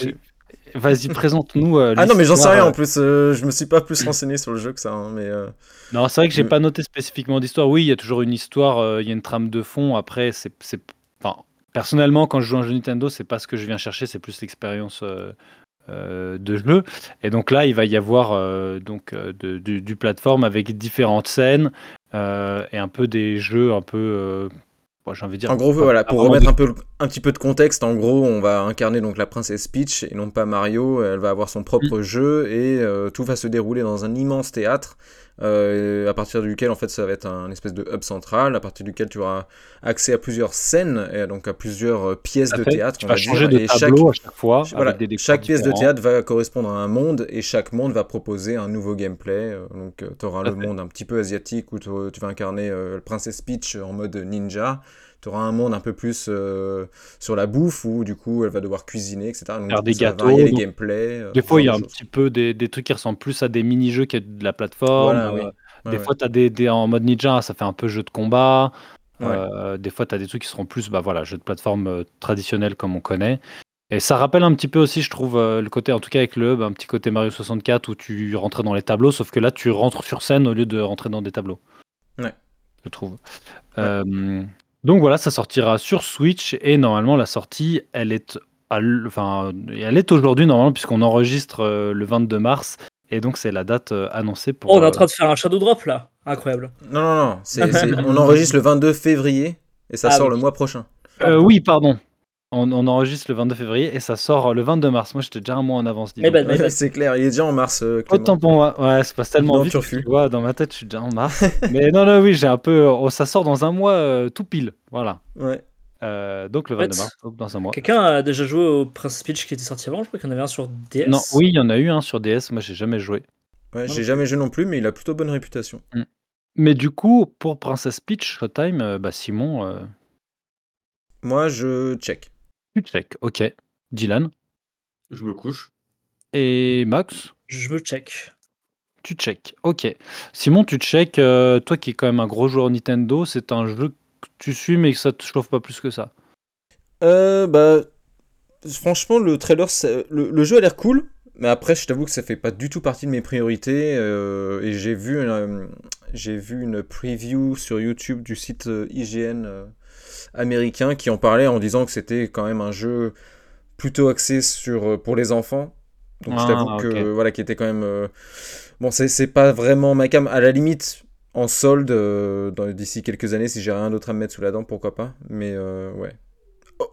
Vas-y, présente-nous. euh, Ah non, mais j'en sais rien euh, en plus. euh, je me suis pas plus renseigné sur le jeu que ça. hein, mais euh, Non, c'est vrai que j'ai pas noté spécifiquement d'histoire. Oui, il y a toujours une histoire, euh, il y a une trame de fond. Après, c'est, enfin, personnellement, quand je joue à un jeu Nintendo, c'est pas ce que je viens chercher, c'est plus l'expérience euh, euh, de jeu. Et donc là, il va y avoir euh, donc euh, de- du, du plateforme avec différentes scènes euh, et un peu des jeux un peu, bon, j'ai envie de dire. en gros, voilà, pour remettre de- un peu, un petit peu de contexte, en gros, on va incarner donc la princesse Peach et non pas Mario. Elle va avoir son propre jeu et euh, tout va se dérouler dans un immense théâtre. Euh, à partir duquel en fait ça va être un espèce de hub central à partir duquel tu auras accès à plusieurs scènes et donc à plusieurs euh, pièces de théâtre Tu on vas va changer dire, de et chaque- à chaque fois. Voilà, avec des chaque pièce de théâtre va correspondre à un monde et chaque monde va proposer un nouveau gameplay. Euh, Donc tu auras le monde un petit peu asiatique où tu tu vas incarner euh, le Princess Peach en mode ninja. Tu auras un monde un peu plus euh, sur la bouffe où du coup elle va devoir cuisiner, etc. Donc, Faire des va gâteaux, varier les donc, gameplays. euh, Des fois, il y a un petit peu des, des trucs qui ressemblent plus à des mini-jeux qu'à de la plateforme. Voilà, oui. euh, Ouais, des ouais. fois, tu as des, des- en mode ninja, ça fait un peu jeu de combat. Ouais. Euh, des fois, tu as des trucs qui seront plus bah, voilà, jeux de plateforme traditionnels comme on connaît. Et ça rappelle un petit peu aussi, je trouve, euh, le côté, en tout cas avec le hub, un petit côté Mario 64 où tu rentrais dans les tableaux, sauf que là, tu rentres sur scène au lieu de rentrer dans des tableaux. Ouais. Je trouve. Euh, donc voilà, ça sortira sur Switch et normalement, la sortie, elle est, à l- enfin, elle est aujourd'hui, normalement, puisqu'on enregistre euh, le 22 mars. Et donc, c'est la date euh, annoncée pour. Oh, on est en euh, train de faire un shadow drop là. Incroyable. Non, non, non. c'est- c'est- on enregistre le 22 février et ça Ah sort oui. le mois prochain. Euh, oui, pardon. On, on enregistre le 22 février et ça sort le 22 mars. Moi, j'étais déjà un mois en avance. Eh ben, c'est clair, il est déjà en mars. euh. Autant pour moi. Ouais, ça passe tellement Dans vite. Tu vois, dans ma tête, je suis déjà en mars. Mais non, non, oui, j'ai un peu. oh, ça sort dans un mois euh, tout pile. Voilà. Ouais. Euh, donc le En fait, 22 mars, dans un mois. Quelqu'un a déjà joué au Princess Peach qui était sorti avant Je crois qu'il y en avait un sur DS. Non, oui, il y en a eu un sur DS. Moi, j'ai jamais joué. Ouais, j'ai jamais joué non plus, mais il a plutôt bonne réputation. Mais du coup, pour Princess Peach Showtime, euh, bah, Simon, euh, Moi, je check. Tu check. Ok. Dylan Je me couche. et Max, Je me check. tu check. Ok. Simon, tu check. euh, toi qui es quand même un gros joueur Nintendo, c'est un jeu que tu suis, mais que ça te chauffe pas plus que ça. Euh, bah, franchement, le trailer, le, le jeu a l'air cool, mais après, je t'avoue que ça fait pas du tout partie de mes priorités. euh, et j'ai vu, euh, j'ai vu une preview sur YouTube du site euh, IGN euh, américain qui en parlait en disant que c'était quand même un jeu plutôt axé sur euh, pour les enfants. Donc je Ah, t'avoue que ok. voilà, qui était quand même euh, bon, c'est pas vraiment ma cam. À la limite, en solde euh, d'ici quelques années, si j'ai rien d'autre à me mettre sous la dent, pourquoi pas. Mais euh, ouais.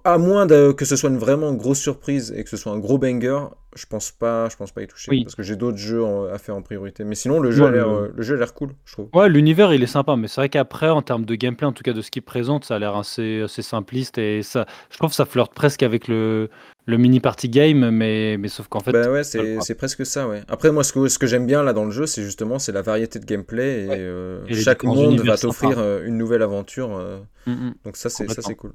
À moins de- que ce soit une vraiment grosse surprise et que ce soit un gros banger, je pense pas, je pense pas y toucher Oui. parce que j'ai d'autres jeux en- à faire en priorité. Mais sinon, le jeu a l'air, le- euh, le jeu a l'air cool, je trouve. Ouais, l'univers il est sympa, mais c'est vrai qu'après, en termes de gameplay, en tout cas de ce qu'il présente, ça a l'air assez, assez simpliste et ça, je trouve que ça flirte presque avec le, le mini party game, mais, mais sauf qu'en fait, bah ouais, c'est c'est presque ça, ouais. Après, moi, ce que, ce que j'aime bien là dans le jeu, c'est justement c'est la variété de gameplay et, Ouais. euh, Et chaque monde va t'offrir euh, une nouvelle aventure. euh, Mm, mm. donc ça, c'est ça, c'est cool.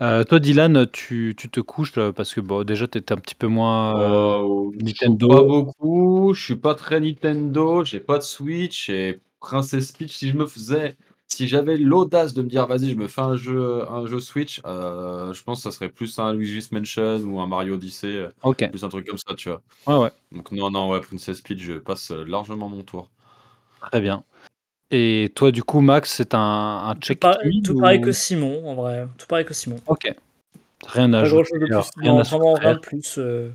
Euh, toi, Dylan, tu, tu te couches euh, parce que bon, déjà, tu étais un petit peu moins. euh, Euh, je Nintendo. joue Pas beaucoup. Je suis pas très Nintendo. J'ai pas de Switch et Princess Peach. Si je me faisais, si j'avais l'audace de me dire, vas-y, je me fais un jeu, un jeu Switch, euh, je pense que ça serait plus un Luigi's Mansion ou un Mario Odyssey, plus un truc comme ça, tu vois. ouais, ouais, Donc non, non, ouais, Princess Peach, je passe largement mon tour. très bien. Et toi, du coup, Max, c'est un, un Tout, check par- speed tout ou- pareil que Simon, en vrai. Tout pareil que Simon. Ok. Rien à ajouter, rien à vraiment rien de plus. euh,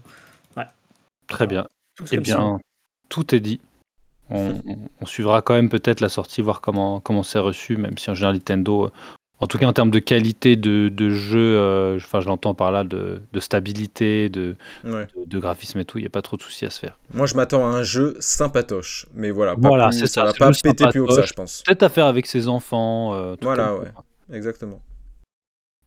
Très bien. tout Eh bien, Simon. tout est dit. On, on- on suivra quand même peut-être la sortie, voir comment comment c'est reçu, même si en général Nintendo, euh, en tout cas en termes de qualité de, de jeu, euh, enfin je l'entends par là, de, de stabilité, de, Ouais. de, de graphisme et tout, il n'y a pas trop de soucis à se faire. Moi, je m'attends à un jeu sympatoche, mais voilà, pas Voilà, plus- ça ça, va pas péter plus haut que ça, je pense. Peut-être à faire avec ses enfants. euh, tout Voilà, ouais. Exactement.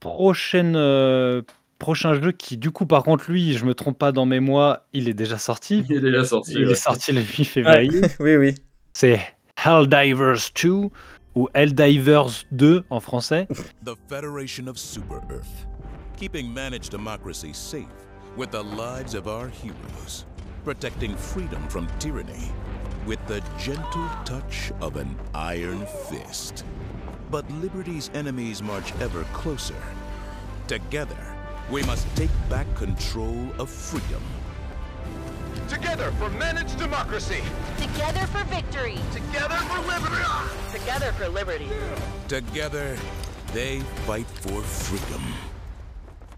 Prochaine, euh, prochain jeu qui, du coup, par contre, lui, je me trompe pas dans mes mois, il est déjà sorti. Il est déjà sorti. Il ouais. est sorti le 8 février. oui, oui. C'est Helldivers 2 ou Helldivers 2 en français. The Federation of Super Earth, keeping managed democracy safe with the lives of our heroes, protecting freedom from tyranny with the gentle touch of an iron fist. But liberty's enemies march ever closer. Together, we must take back control of freedom. Together for managed democracy. Together for victory. Together for liberty. Together for liberty. Together, they fight for freedom.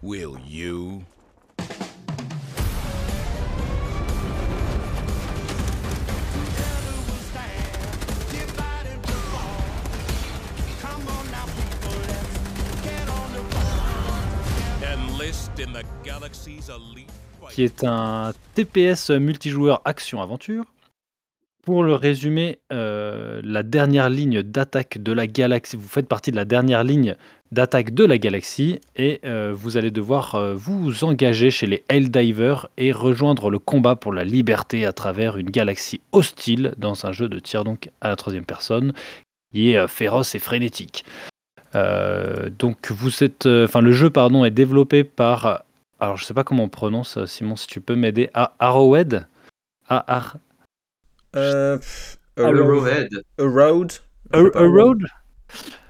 Will you? Enlist in the galaxy's elite fight. Qui est un TPS multijoueur action-aventure. Pour le résumer, euh, la dernière ligne d'attaque de la galaxie, vous faites partie de la dernière ligne d'attaque de la galaxie et euh, vous allez devoir euh, vous engager chez les Helldivers et rejoindre le combat pour la liberté à travers une galaxie hostile dans un jeu de tir donc à la troisième personne qui est féroce et frénétique. Donc vous êtes, enfin le jeu pardon est développé par alors, je sais pas comment on prononce, euh, Simon, si tu peux m'aider. Ah, Arrowhead? Ah, Ar- Euh, Arrowhead. A Road? A, A Road?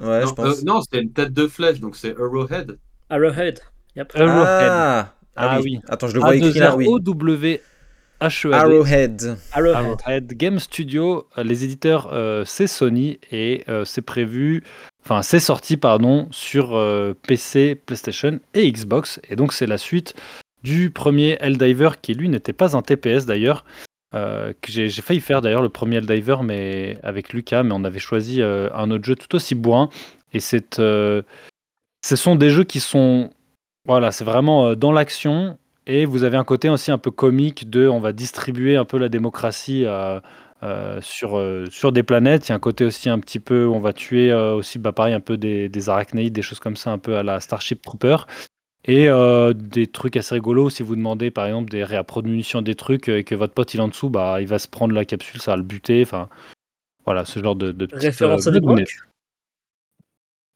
Ouais, non, je pense. euh, non, c'est une tête de flèche, donc c'est Arrowhead. Arrowhead. Yep. Arrowhead. Ah, ah, Ah oui. oui. Attends, je le vois écrit là, oui. A-2-R-O-W-H-E-A-D. Arrowhead. Arrowhead. Arrowhead Game Studio, les éditeurs, euh, c'est Sony et euh, c'est prévu, enfin c'est sorti pardon sur euh, PC, PlayStation et Xbox et donc c'est la suite du premier Helldiver qui lui n'était pas un TPS d'ailleurs. euh, j'ai failli faire d'ailleurs le premier Helldiver mais avec Lucas mais on avait choisi euh, un autre jeu tout aussi bourrin et c'est ce sont des jeux qui sont voilà c'est vraiment dans l'action et vous avez un côté aussi un peu comique de on va distribuer un peu la démocratie euh, euh, sur, euh, sur des planètes. Il y a un côté aussi un petit peu, on va tuer euh, aussi, bah, pareil, un peu des, des arachnéides, des choses comme ça, un peu à la Starship Trooper. Et des trucs assez rigolos, si vous demandez par exemple des réappros de munitions, des trucs, et que votre pote il est en dessous, bah, il va se prendre la capsule, ça va le buter. Enfin, voilà, ce genre de, de Référence à.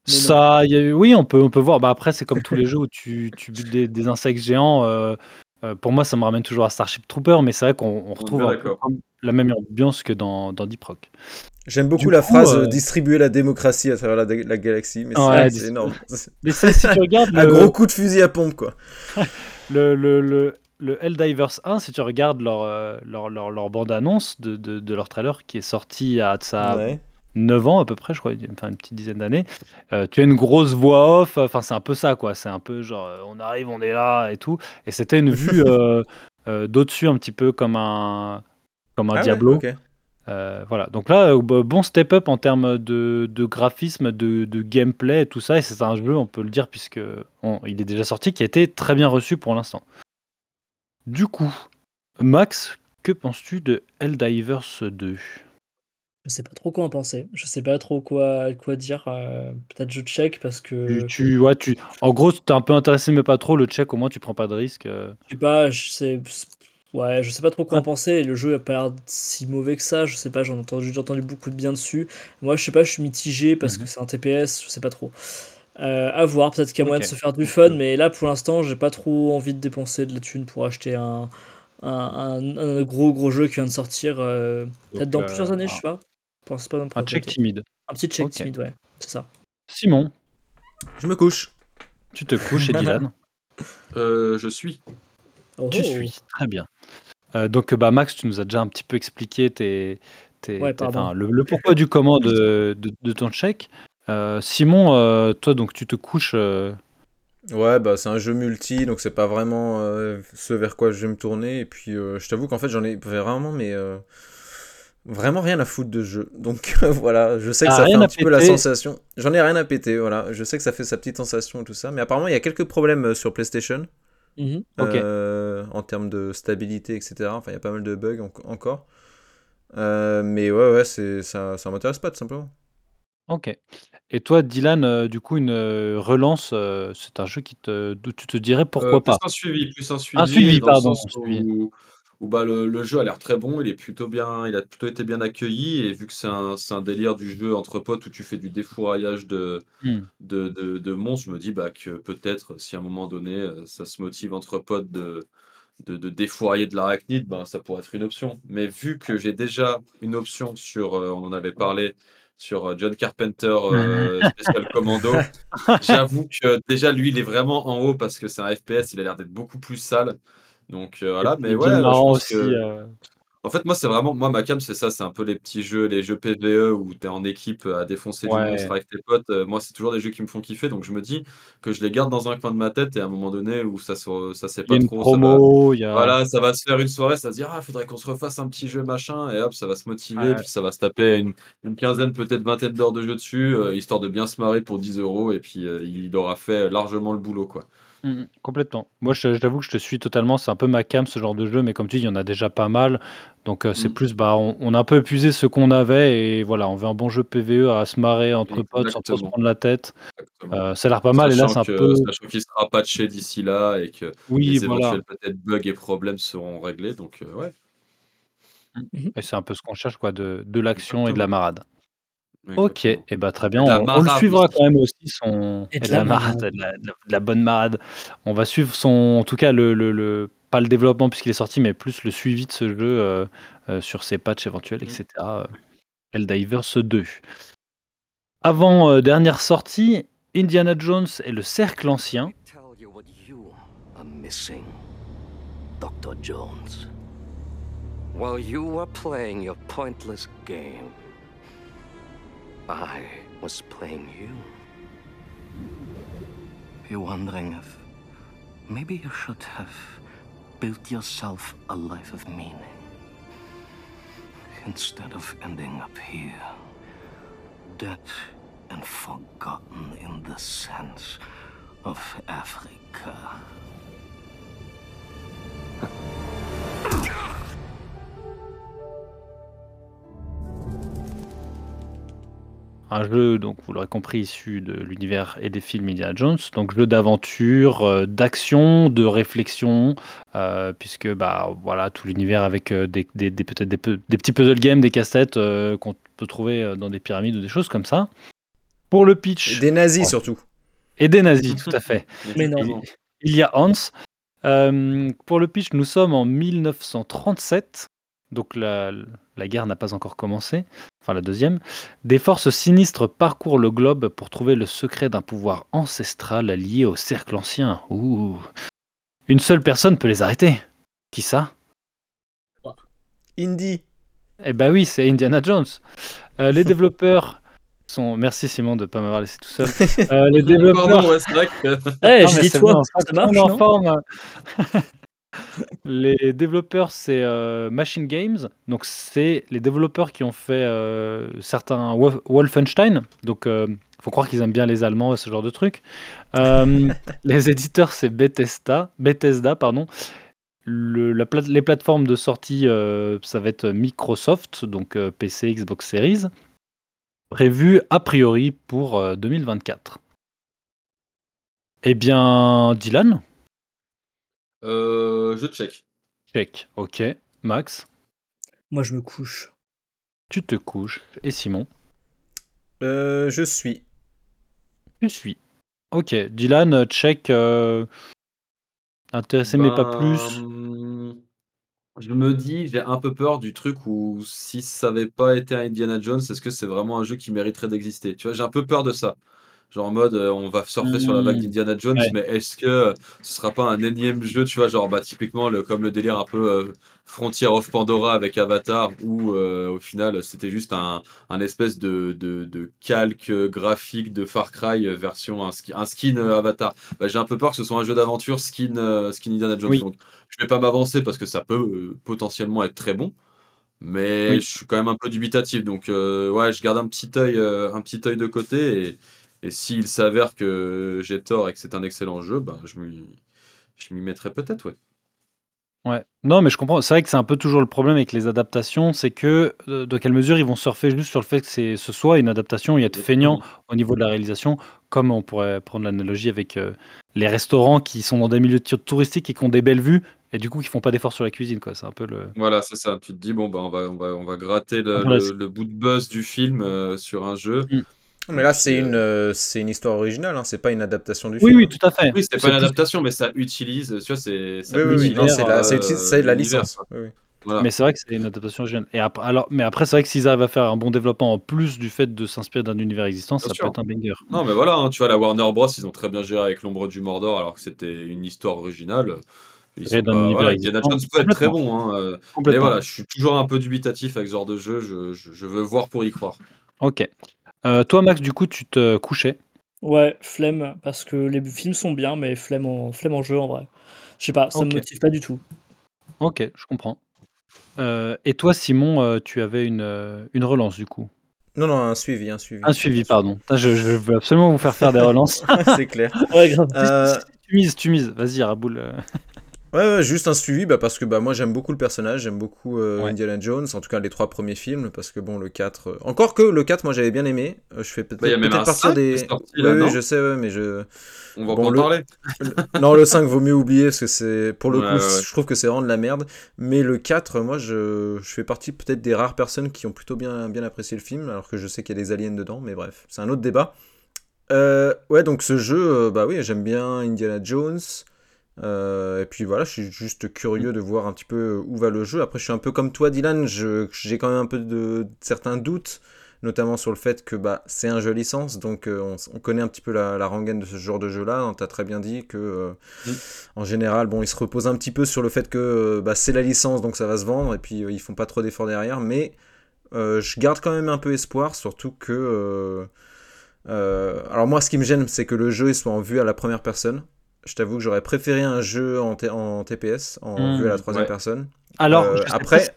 Ça, y a oui, on peut, on peut voir. Bah, après, c'est comme tous les jeux où tu, tu butes des, des insectes géants. euh, euh, pour moi, ça me ramène toujours à Starship Trooper, mais c'est vrai qu'on on retrouve la même ambiance que dans, dans Deep Rock. J'aime beaucoup Du la coup, phrase euh, distribuer la démocratie à travers la, la galaxie, mais c'est- Ouais, c'est dis- énorme. Mais ça, si tu regardes Un gros coup de fusil à pompe, quoi. le, le, le, le Helldivers 1, si tu regardes leur, euh, leur, leur, leur bande-annonce de, de, de leur trailer qui est sorti à ça Ouais. 9 ans à peu près, je crois, enfin une petite dizaine d'années, euh, tu as une grosse voix off, enfin c'est un peu ça quoi, c'est un peu genre euh, on arrive, on est là et tout, et c'était une vue euh, euh, d'au-dessus un petit peu comme un, comme un Ah Diablo. voilà, donc là, bah, bon step up en termes de, de graphisme, de, de gameplay et tout ça, et c'est un jeu, on peut le dire, puisque on- il est déjà sorti, qui a été très bien reçu pour l'instant. Du coup, Max, que penses-tu de Helldivers 2 Je sais pas trop quoi en penser. Je sais pas trop quoi, quoi dire. euh, Peut-être je check parce que. tu, tu, ouais, tu, En gros, tu es un peu intéressé, mais pas trop, le check, au moins tu prends pas de risque. euh. Je sais pas, je sais, ouais, je sais pas trop quoi en penser. Le jeu a pas l'air si mauvais que ça. Je sais pas, j'en ai entendu, j'ai entendu beaucoup de bien dessus. Moi, je sais pas, je suis mitigé parce Mhm. que c'est un TPS, je sais pas trop. Euh, à voir, peut-être qu'il y a moyen de se faire du fun, mais là pour l'instant, j'ai pas trop envie de dépenser de la thune pour acheter un, un, un- un gros gros jeu qui vient de sortir. euh, peut-être dans plusieurs années, je sais pas. Pense pas Un check timide. Un petit check timide, ouais, c'est ça. Simon, Je me couche. tu te couches, et Dylan Euh, je suis. Oh, Tu suis, très bien. Euh, donc, bah, Max, tu nous as déjà un petit peu expliqué tes, tes- Ouais, tes- le, le pourquoi du comment de, de, de ton check. Euh, Simon, euh, toi, donc tu te couches. euh, Ouais, bah c'est un jeu multi, donc c'est pas vraiment euh, ce vers quoi je vais me tourner. Et puis euh, je t'avoue qu'en fait j'en ai vraiment, mais euh, vraiment rien à foutre de ce jeu. Donc voilà, je sais que Ah, ça fait un petit peu la sensation. J'en ai rien à péter, voilà. Je sais que ça fait sa petite sensation et tout ça, mais apparemment il y a quelques problèmes euh, sur PlayStation Mhm. Euh, en termes de stabilité, etc. Enfin, il y a pas mal de bugs en- encore. Euh, mais ouais, ouais, c'est ça, ça m'intéresse pas tout simplement. Ok. Et toi, Dylan, euh, du coup, une relance, euh, c'est un jeu qui te, d'où tu te dirais pourquoi Euh, plus pas? un suivi, plus un suivi. Un suivi, pardon, sens un suivi. où, où, bah, le, le jeu a l'air très bon, il est plutôt bien, il a plutôt été bien accueilli, et vu que c'est un, c'est un délire du jeu entre potes où tu fais du défouraillage de, Hmm. de, de, de monstres, je me dis bah, que peut-être si à un moment donné euh, ça se motive entre potes de, de, de défourailler de l'arachnide, ben, ça pourrait être une option. Mais vu que j'ai déjà une option sur, euh, on en avait parlé, sur euh, John Carpenter euh, Special Commando, j'avoue que déjà lui il est vraiment en haut parce que c'est un FPS, il a l'air d'être beaucoup plus sale. Donc euh, voilà, mais C'est ouais, bien je marrant pense aussi. que. euh, En fait, moi, c'est vraiment. Moi, ma cam, c'est ça. C'est un peu les petits jeux, les jeux PVE où tu es en équipe à défoncer du monstre avec tes potes. Euh, moi, c'est toujours des jeux qui me font kiffer. Donc, je me dis que je les garde dans un coin de ma tête et à un moment donné où ça se, ça a pas trop. ça va- promo, il y a. Voilà, ça va se faire une soirée, ça va se dire, ah, faudrait qu'on se refasse un petit jeu machin, et hop, ça va se motiver, Ouais. puis ça va se taper une, une quinzaine, peut-être vingtaine d'heures de jeu dessus, euh, histoire de bien se marrer pour 10 euros, et puis euh, il aura fait largement le boulot, quoi. Mm, complètement. Moi, je- j'avoue que je te suis totalement. C'est un peu ma cam, ce genre de jeu, mais comme tu dis, il y en a déjà pas mal. Donc, euh, c'est Mm. plus, bah, on, on a un peu épuisé ce qu'on avait et voilà, on veut un bon jeu PVE à se marrer entre potes sans trop se prendre la tête. Euh, ça a l'air pas mal et là, c'est un peu. Sachant qu'il sera patché d'ici là, et que Oui, les voilà. éventuels peut-être bugs et problèmes seront réglés, donc euh, ouais. Et c'est un peu ce qu'on cherche, quoi, de, de l'action et de la marade. Ok, et bah très bien. On, on le suivra quand même aussi son Et de et de la la marade, marade. de la, de bonne marade. On va suivre son, en tout cas le, le, le- pas le développement puisqu'il est sorti, mais plus le suivi de ce jeu euh, euh, sur ses patchs éventuels, etc. euh, Helldivers 2. Avant euh, dernière sortie, Indiana Jones et le Cercle Ancien. Dr. Jones. While you were playing your pointless game, I was playing you. You're wondering if maybe you should have built yourself a life of meaning instead of ending up here, dead and forgotten in the sense of Africa. Un jeu, donc vous l'aurez compris, issu de l'univers et des films Indiana Jones. Donc jeu d'aventure, euh, d'action, de réflexion, euh, puisque bah voilà tout l'univers avec euh, des, des- des- peut-être des, pe- des petits puzzle games, des casse-têtes euh, qu'on peut trouver dans des pyramides ou des choses comme ça. Pour le pitch Et des nazis Oh. surtout. et des nazis, tout à fait. Mais non. Il y a Hans. Euh, pour le pitch, nous sommes en 1937, donc la, la guerre n'a pas encore commencé, enfin la deuxième. Des forces sinistres parcourent le globe pour trouver le secret d'un pouvoir ancestral lié au cercle ancien. Ouh. Une seule personne peut les arrêter. Qui ça? Indy. Eh ben oui, c'est Indiana Jones. Euh, les développeurs sont. Merci Simon de ne pas m'avoir laissé tout seul. Euh, les développeurs. Pardon, ouais, c'est vrai que. Eh, Non, je dis toi, bon, ça marche, en forme. les développeurs, c'est euh, Machine Games. Donc, c'est les développeurs qui ont fait euh, certains Wolf- Wolfenstein. Donc, il faut croire qu'ils aiment bien les Allemands et ce genre de trucs. Euh, les éditeurs, c'est Bethesda. Bethesda, pardon. Le- la plate- les plateformes de sortie, euh, ça va être Microsoft, donc euh, PC, Xbox Series, prévu a priori pour euh, 2024. Eh bien, Dylan, Euh, je check. check. Ok. Max, Moi, je me couche. tu te couches. Et Simon, Euh, je suis. tu suis. Ok. Dylan, euh, check. euh, Intéressé, mais pas plus. Ben, Je me dis, j'ai un peu peur du truc où si ça n'avait pas été un Indiana Jones, est-ce que c'est vraiment un jeu qui mériterait d'exister? Tu vois, j'ai un peu peur de ça. Genre en mode, euh, on va surfer sur la vague Hmm. d'Indiana Jones, Ouais. mais est-ce que euh, ce sera pas un énième jeu, tu vois, genre bah, typiquement le, comme le délire un peu euh, Frontier of Pandora avec Avatar, où euh, au final c'était juste un, un espèce de, de, de calque graphique de Far Cry version un, ski- un skin Avatar. Bah, j'ai un peu peur que ce soit un jeu d'aventure skin, skin Indiana Jones. Oui. Donc je vais pas m'avancer parce que ça peut potentiellement être très bon. Mais Oui. je suis quand même un peu dubitatif. Donc ouais, je garde un petit œil, un petit œil de côté. Et, et s'il s'avère que j'ai tort et que c'est un excellent jeu, bah, je m'y je m'y mettrai peut-être, ouais. Ouais. Non, mais je comprends. C'est vrai que c'est un peu toujours le problème avec les adaptations, c'est que euh, de quelle mesure ils vont surfer juste sur le fait que c'est ce soit une adaptation, il y a de feignant au niveau de la réalisation, comme on pourrait prendre l'analogie avec euh, les restaurants qui sont dans des milieux tou- touristiques et qui ont des belles vues, et du coup qui font pas d'efforts sur la cuisine, quoi. C'est un peu le. Voilà, c'est ça. Tu te dis, bon, bah, on va, on va, on va gratter le, Voilà, le- c'est- le bout de buzz du film euh, sur un jeu. Mais là, c'est euh, une, euh, c'est une histoire originale, hein, c'est pas une adaptation du Oui, film. oui, tout à fait. Oui, c'est pas une adaptation, mais ça utilise, tu vois, c'est. ça Oui, oui, oui, c'est la, euh, la licence. Oui, oui. Voilà. Mais c'est vrai que c'est une adaptation originale. Et après, alors, mais après, c'est vrai que s'ils arrivent à faire un bon développement en plus du fait de s'inspirer d'un univers existant, Bien ça sûr. peut être un banger. Non, mais voilà, hein, tu vois, la Warner Bros, ils ont très bien géré avec l'ombre du Mordor, alors que c'était une histoire originale. Ils sont univers voilà, Indiana existant. Jones peut être très bon, hein, euh, mais voilà, je suis toujours un peu dubitatif avec ce genre de jeu, je, je- je veux voir pour y croire. Ok. Euh, toi, Max, du coup, tu te couchais. Ouais, flemme, parce que les films sont bien, mais flemme en, flemme en jeu en vrai. Je sais pas, ça Ok. me motive pas du tout. Ok, je comprends. Euh, et toi, Simon, euh, tu avais une, une relance, du coup. Non, non, un suivi, un suivi. Un suivi, pardon. Je, je veux absolument vous faire faire des relances. c'est clair. Ouais, grave. Euh, tu mises, tu mises. Vas-y, Raboul. Ouais, ouais, juste un suivi, bah, parce que bah, moi j'aime beaucoup le personnage, j'aime beaucoup euh, Ouais. Indiana Jones, en tout cas les trois premiers films, parce que bon, le 4. euh, Encore que le 4, moi j'avais bien aimé. Euh, je fais peut-être Bah, y a même peut-être un partir 5 des. qui est sorti, là, oui, non je sais, ouais, mais je. On va Bon, pas en le- parler. le- Non, le 5 vaut mieux oublier, parce que c'est. Pour le Ouais, coup, ouais, ouais. je trouve que c'est vraiment de la merde. Mais le 4, moi je, je fais partie peut-être des rares personnes qui ont plutôt bien, bien apprécié le film, alors que je sais qu'il y a des aliens dedans, mais bref, c'est un autre débat. Euh, ouais, donc ce jeu, bah oui, j'aime bien Indiana Jones. Euh, et puis voilà, je suis juste curieux de voir un petit peu où va le jeu. Après, je suis un peu comme toi, Dylan, j'ai quand même un peu de certains doutes, notamment sur le fait que bah, c'est un jeu licence, donc euh, on, on connaît un petit peu la, la rengaine de ce genre de jeu-là. Tu as très bien dit que, euh, Mm. en général, bon, ils se reposent un petit peu sur le fait que euh, bah, c'est la licence, donc ça va se vendre, et puis euh, ils font pas trop d'efforts derrière, mais euh, je garde quand même un peu espoir, surtout que. euh, euh, alors, moi, ce qui me gêne, c'est que le jeu il soit en vue à la première personne. Je t'avoue que j'aurais préféré un jeu en, TPS, en Mm, vue à la troisième ouais. personne. Alors, Euh, je sais pas après,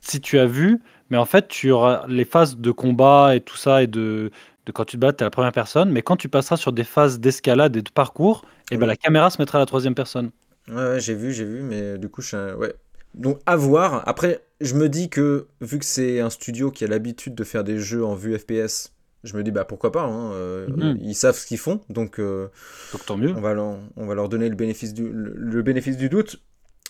si tu as vu, mais en fait, tu auras les phases de combat et tout ça, et de, de quand tu te bats, tu à la première personne, mais quand tu passeras sur des phases d'escalade et de parcours, et ben, la caméra se mettra à la troisième personne. Ouais, ouais, j'ai vu, j'ai vu, mais du coup, je ouais. Donc, à voir. Après, je me dis que, vu que c'est un studio qui a l'habitude de faire des jeux en vue FPS, je me dis, bah pourquoi pas, hein, euh, Mhm. ils savent ce qu'ils font, donc euh, Donc tant mieux. on, va leur, on va leur donner le bénéfice du, le, le bénéfice du doute.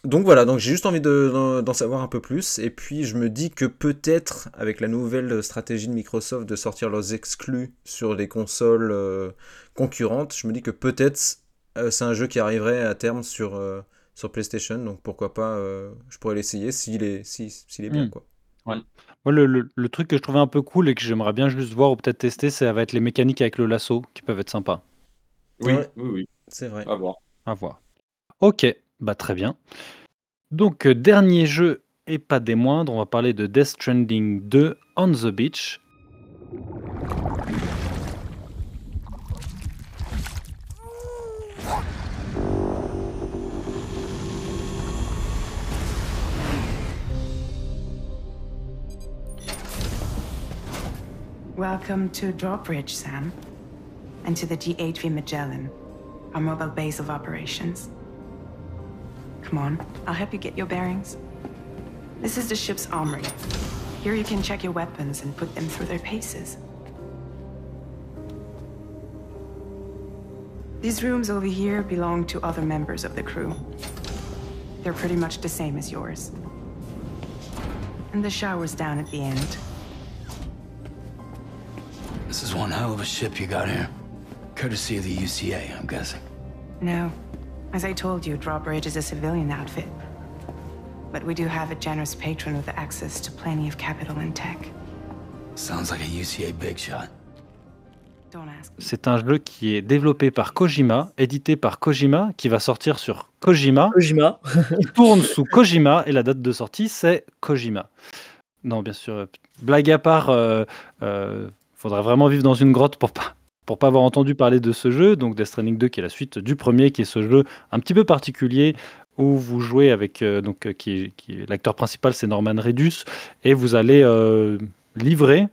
Donc voilà, donc j'ai juste envie de- d'en savoir un peu plus, et puis je me dis que peut-être, avec la nouvelle stratégie de Microsoft de sortir leurs exclus sur les consoles euh, concurrentes, je me dis que peut-être c'est un jeu qui arriverait à terme sur, sur PlayStation, donc pourquoi pas, je pourrais l'essayer s'il est, si- s'il est bien, Mm. quoi. Moi, le, le- le truc que je trouvais un peu cool et que j'aimerais bien juste voir ou peut-être tester, ça va être les mécaniques avec le lasso qui peuvent être sympas. Oui, Ouais. oui, oui. C'est vrai. À voir. À voir. Ok, bah très bien. Donc, euh, dernier jeu et pas des moindres, on va parler de Death Stranding 2 On the Beach. Welcome to Drawbridge, Sam. And to the GHV Magellan, our mobile base of operations. Come on, I'll help you get your bearings. This is the ship's armory. Here you can check your weapons and put them through their paces. These rooms over here belong to other members of the crew. They're pretty much the same as yours. And the shower's down at the end. This is one hell of a ship you got here. Courtesy of the UCA, I'm guessing. No. As I told you, Drawbridge is a civilian outfit. But we do have a generous patron with access to plenty of capital and tech. Sounds like a UCA big shot. Don't ask. C'est un jeu qui est développé par Kojima, édité par Kojima, qui va sortir sur Kojima, Kojima. qui tourne sous Kojima, et la date de sortie, c'est Kojima. Non, bien sûr, euh, blague à part, euh, euh, faudrait vraiment vivre dans une grotte pour pas, pour pas avoir entendu parler de ce jeu. Donc Death Stranding 2, qui est la suite du premier, qui est ce jeu un petit peu particulier où vous jouez avec, euh, donc, euh, qui, qui l'acteur principal, c'est Norman Reedus, et vous allez euh, livrer,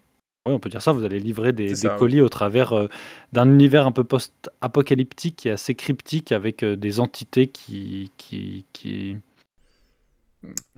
oui, on peut dire ça, vous allez livrer des, colis au travers euh, d'un univers un peu post-apocalyptique et assez cryptique avec des entités qui, qui, qui,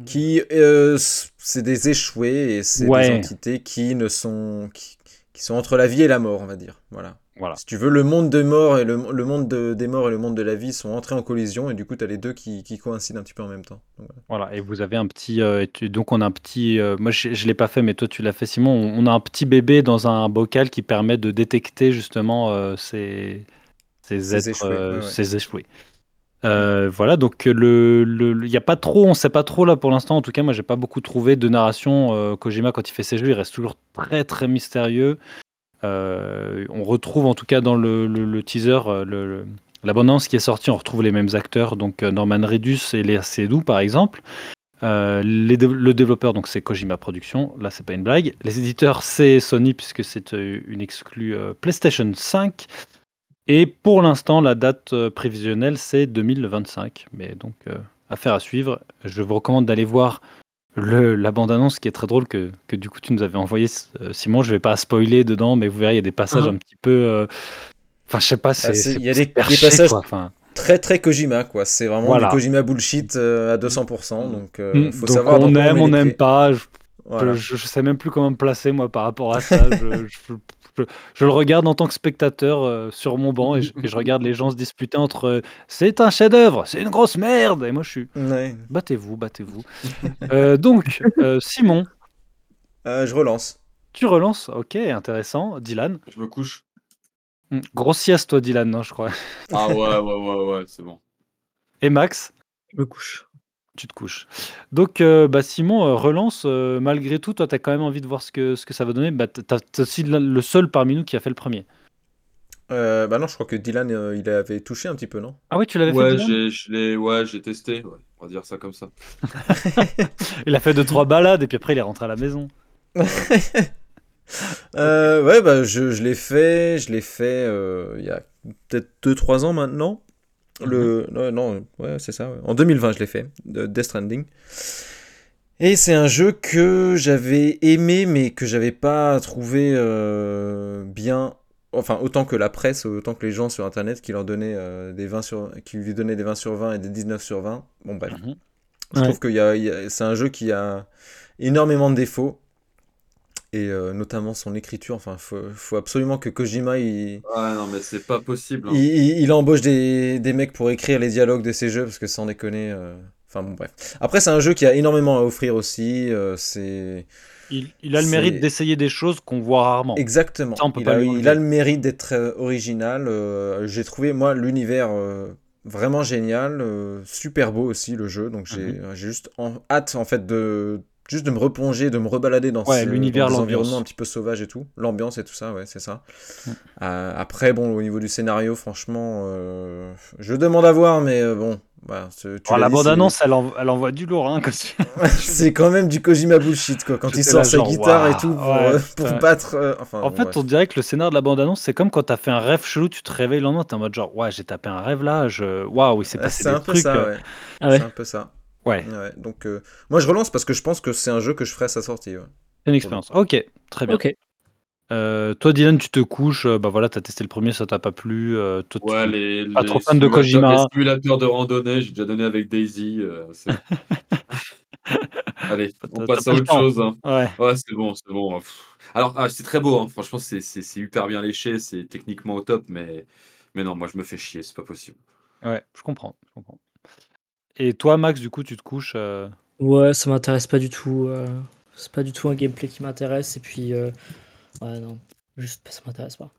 Qui, euh, c'est des échoués et c'est Ouais. des entités qui ne sont, qui, qui sont entre la vie et la mort, on va dire. Voilà. Voilà. Si tu veux, le monde de mort et le, le monde de- des morts et le monde de la vie sont entrés en collision et du coup, tu as les deux qui, qui coïncident un petit peu en même temps. Donc, voilà. Voilà, et vous avez un petit. euh, tu- donc, on a un petit. euh, moi, je ne l'ai pas fait, mais toi, tu l'as fait, Simon. On, on a un petit bébé dans un bocal qui permet de détecter justement euh, ces, ces Ces êtres, échoués, ouais, ouais. ces échoués. Euh, voilà, donc le, le, le- y a pas trop, on sait pas trop là pour l'instant. En tout cas, moi, j'ai pas beaucoup trouvé de narration. Euh, Kojima, quand il fait ses jeux, il reste toujours très très mystérieux. Euh, on retrouve en tout cas dans le, teaser, euh, l'abondance qui est sortie, on retrouve les mêmes acteurs, donc euh, Norman Reedus et Léa Seydoux par exemple. Euh, le développeur, donc c'est Kojima Productions, là c'est pas une blague. Les éditeurs, c'est Sony puisque c'est euh, une exclue euh, PlayStation 5. Et pour l'instant, la date euh, prévisionnelle, c'est 2025. Mais donc, euh, affaire à suivre. Je vous recommande d'aller voir le, la bande-annonce qui est très drôle que, que du coup tu nous avais envoyé, euh, Simon. Je vais pas spoiler dedans, mais vous verrez, il y a des passages Mhm. un petit peu. euh, Enfin, je sais pas, c'est. Ah, c'est- il y a des- perché, des passages- quoi. Très très Kojima, quoi. C'est vraiment Voilà. du Kojima bullshit euh, à 200%. Donc, euh, mm, faut donc savoir. on aime, on n'aime pas. Je, Voilà. je, je sais même plus comment me placer moi par rapport à ça. je, je- le regarde en tant que spectateur euh, sur mon banc et je, et je regarde les gens se disputer entre euh, c'est un chef-d'œuvre, c'est une grosse merde et moi je suis Ouais. battez-vous, battez-vous. Euh, donc euh, Simon, Euh, je relance. tu relances, ok, intéressant. Dylan, Je me couche. Hmm, grosse sieste toi Dylan, non je crois. Ah ouais, ouais, ouais, ouais, c'est bon. Et Max Je me couche. Tu te couches. Donc, euh, bah, Simon, euh, relance. euh, malgré tout, toi, tu as quand même envie de voir ce que, ce que ça va donner. Bah, tu es aussi le le seul parmi nous qui a fait le premier. Euh, bah non, je crois que Dylan, euh, il avait touché un petit peu, non? Ah oui, tu l'avais fait Ouais, Dylan? j'ai je l'ai ouais, j'ai testé, ouais, on va dire ça comme ça. Il a fait deux, trois balades et puis après, il est rentré à la maison. Euh, ouais, bah je, je l'ai fait, je l'ai fait euh, il y a peut-être 2-3 ans maintenant. Le, non, non, ouais, c'est ça. ouais. En 2020, je l'ai fait, de Death Stranding. Et c'est un jeu que j'avais aimé, mais que j'avais pas trouvé euh, bien. Enfin, autant que la presse, autant que les gens sur Internet qui leur donnaient euh, des 20 sur, qui lui donnaient des 20 sur 20 et des 19 sur 20. Bon, bref. Mhm. Je Ouais. trouve que c'est un jeu qui a énormément de défauts. Et euh, notamment son écriture. Enfin, faut, faut absolument que Kojima il, Ouais, non, mais c'est pas possible. hein. il, il- il embauche des, des mecs pour écrire les dialogues de ces jeux parce que sans déconner. euh, Enfin bon, bref. Après, c'est un jeu qui a énormément à offrir aussi. euh, c'est Il, il a le mérite d'essayer des choses qu'on voit rarement. exactement. Ça, on peut il, pas a, lui il a le mérite d'être euh, original. euh, j'ai trouvé moi l'univers euh, vraiment génial, euh, super beau aussi le jeu. Donc j'ai j'ai juste en- hâte en fait de juste de me replonger, de me rebalader dans, Ouais, l'univers, environnements un petit peu sauvages et tout, l'ambiance et tout ça, ouais, c'est ça. Mm. Euh, après, bon, au niveau du scénario, franchement, euh, je demande à voir, mais euh, bon, bah, tu Oh, l'as la bande-annonce, elle, en- elle envoie du lourd. Hein, c'est- quand même du Kojima bullshit, quoi. Quand il sort là, sa genre, guitare et tout pour, ouais, euh, pour battre. euh, enfin, En bon, fait, bref. on dirait que le scénar de la bande-annonce, c'est comme quand t'as fait un rêve chelou, tu te réveilles le lendemain, t'es en mode genre, ouais, j'ai tapé un rêve là, je... waouh, il s'est Ah, passé c'est des trucs. Ah ouais. C'est un peu ça. Ouais, Ouais, donc, euh, moi, je relance parce que je pense que c'est un jeu que je ferai à sa sortie. ouais. c'est une expérience. Ok, très bien. Ok. Euh, toi, Dylan, tu te couches, euh, bah voilà, t'as testé le premier, ça t'a pas plu. euh, toi, tu- Ouais, les, pas les trop fan de Kojima. Les simulateurs de randonnée, j'ai déjà donné avec Daisy. euh, Allez, on passe à autre temps. chose. hein. Ouais. Ouais, c'est bon, c'est bon. Pff. Alors, ah, c'est très beau, hein. franchement, c'est c'est- c'est hyper bien léché, c'est techniquement au top, mais, mais non, moi je me fais chier, c'est pas possible. Ouais, je comprends, je comprends. Et toi, Max, du coup, tu te couches. euh, Ouais, ça m'intéresse pas du tout. euh, c'est pas du tout un gameplay qui m'intéresse. Et puis, euh, ouais, non, juste ça m'intéresse pas.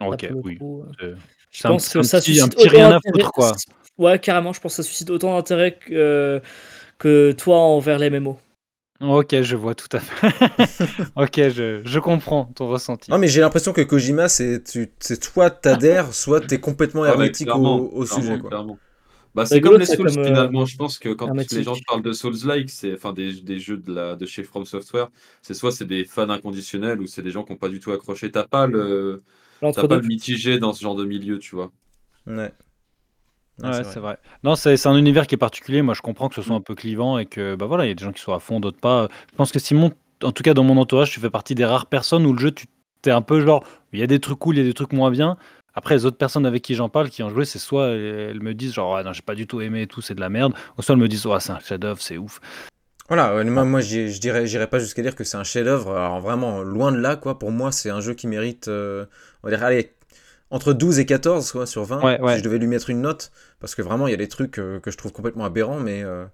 Ok, pour le oui. coup, euh, je C'est un, pense c'est que un ça petit, un suscite petit autant rien à d'intérêt- foutre, quoi. Ouais, carrément, je pense que ça suscite autant d'intérêt que, euh, que toi envers les MMO. Ok, je vois tout à fait. ok, je, je comprends ton ressenti. Non, mais j'ai l'impression que Kojima, c'est tu- c'est soit t'adhères, soit t'es complètement Ah, hermétique clairement, au, au clairement, sujet. Quoi. clairement. Bah, c'est rigolo, comme les c'est Souls comme, euh, finalement. Je pense que quand les gens parlent de Souls-like, c'est enfin des, des jeux de, la, de chez From Software, c'est soit c'est des fans inconditionnels ou c'est des gens qui n'ont pas du tout accroché. T'as pas le t'as pas le mitigé dans ce genre de milieu, tu vois. Ouais. Ouais, Ouais, c'est c'est vrai. vrai. Non, c'est c'est un univers qui est particulier. Moi, je comprends que ce soit un peu clivant et que, bah voilà, il y a des gens qui sont à fond, d'autres pas. Je pense que Simon, en tout cas dans mon entourage, tu fais partie des rares personnes où le jeu, tu es un peu genre, il y a des trucs cool, il y a des trucs moins bien. Après, les autres personnes avec qui j'en parle, qui ont joué, c'est soit elles me disent genre, ah non, j'ai pas du tout aimé et tout, c'est de la merde, ou soit elles me disent, ouais, c'est un chef-d'œuvre, c'est ouf. Voilà, moi, moi je dirais, j'irais pas jusqu'à dire que c'est un chef-d'œuvre. Alors vraiment, loin de là, quoi. Pour moi, c'est un jeu qui mérite, euh, on va dire, allez, entre 12 et 14 quoi, sur 20, Ouais, ouais. si je devais lui mettre une note. Parce que vraiment, il y a des trucs euh, que je trouve complètement aberrants, mais, euh,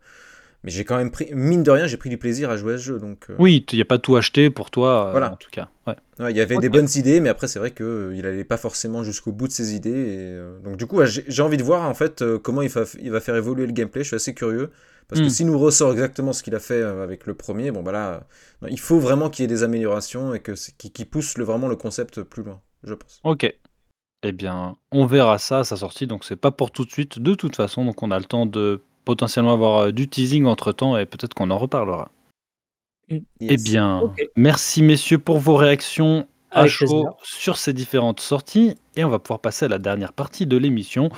mais j'ai quand même pris, mine de rien, j'ai pris du plaisir à jouer à ce jeu. Donc, euh, Oui, il n'y a pas tout acheté pour toi, euh, Voilà. en tout cas. Ouais. Ouais, il y avait des bonnes idées, mais après, c'est vrai qu'il n'allait pas forcément jusqu'au bout de ses idées. Et, euh, donc, du coup, j'ai envie de voir en fait euh, comment il va, il va faire évoluer le gameplay. Je suis assez curieux. Parce que Hmm. s'il nous ressort exactement ce qu'il a fait euh, avec le premier, bon, bah là, euh, non, il faut vraiment qu'il y ait des améliorations et que c'est- qu'il qu'il pousse le, vraiment le concept plus loin, je pense. Ok. Eh bien, on verra ça à sa sortie, donc c'est pas pour tout de suite, de toute façon, donc on a le temps de potentiellement avoir euh, du teasing entre temps et peut-être qu'on en reparlera. Eh Yes. bien, merci messieurs pour vos réactions à chaud sur ces différentes sorties. Et on va pouvoir passer à la dernière partie de l'émission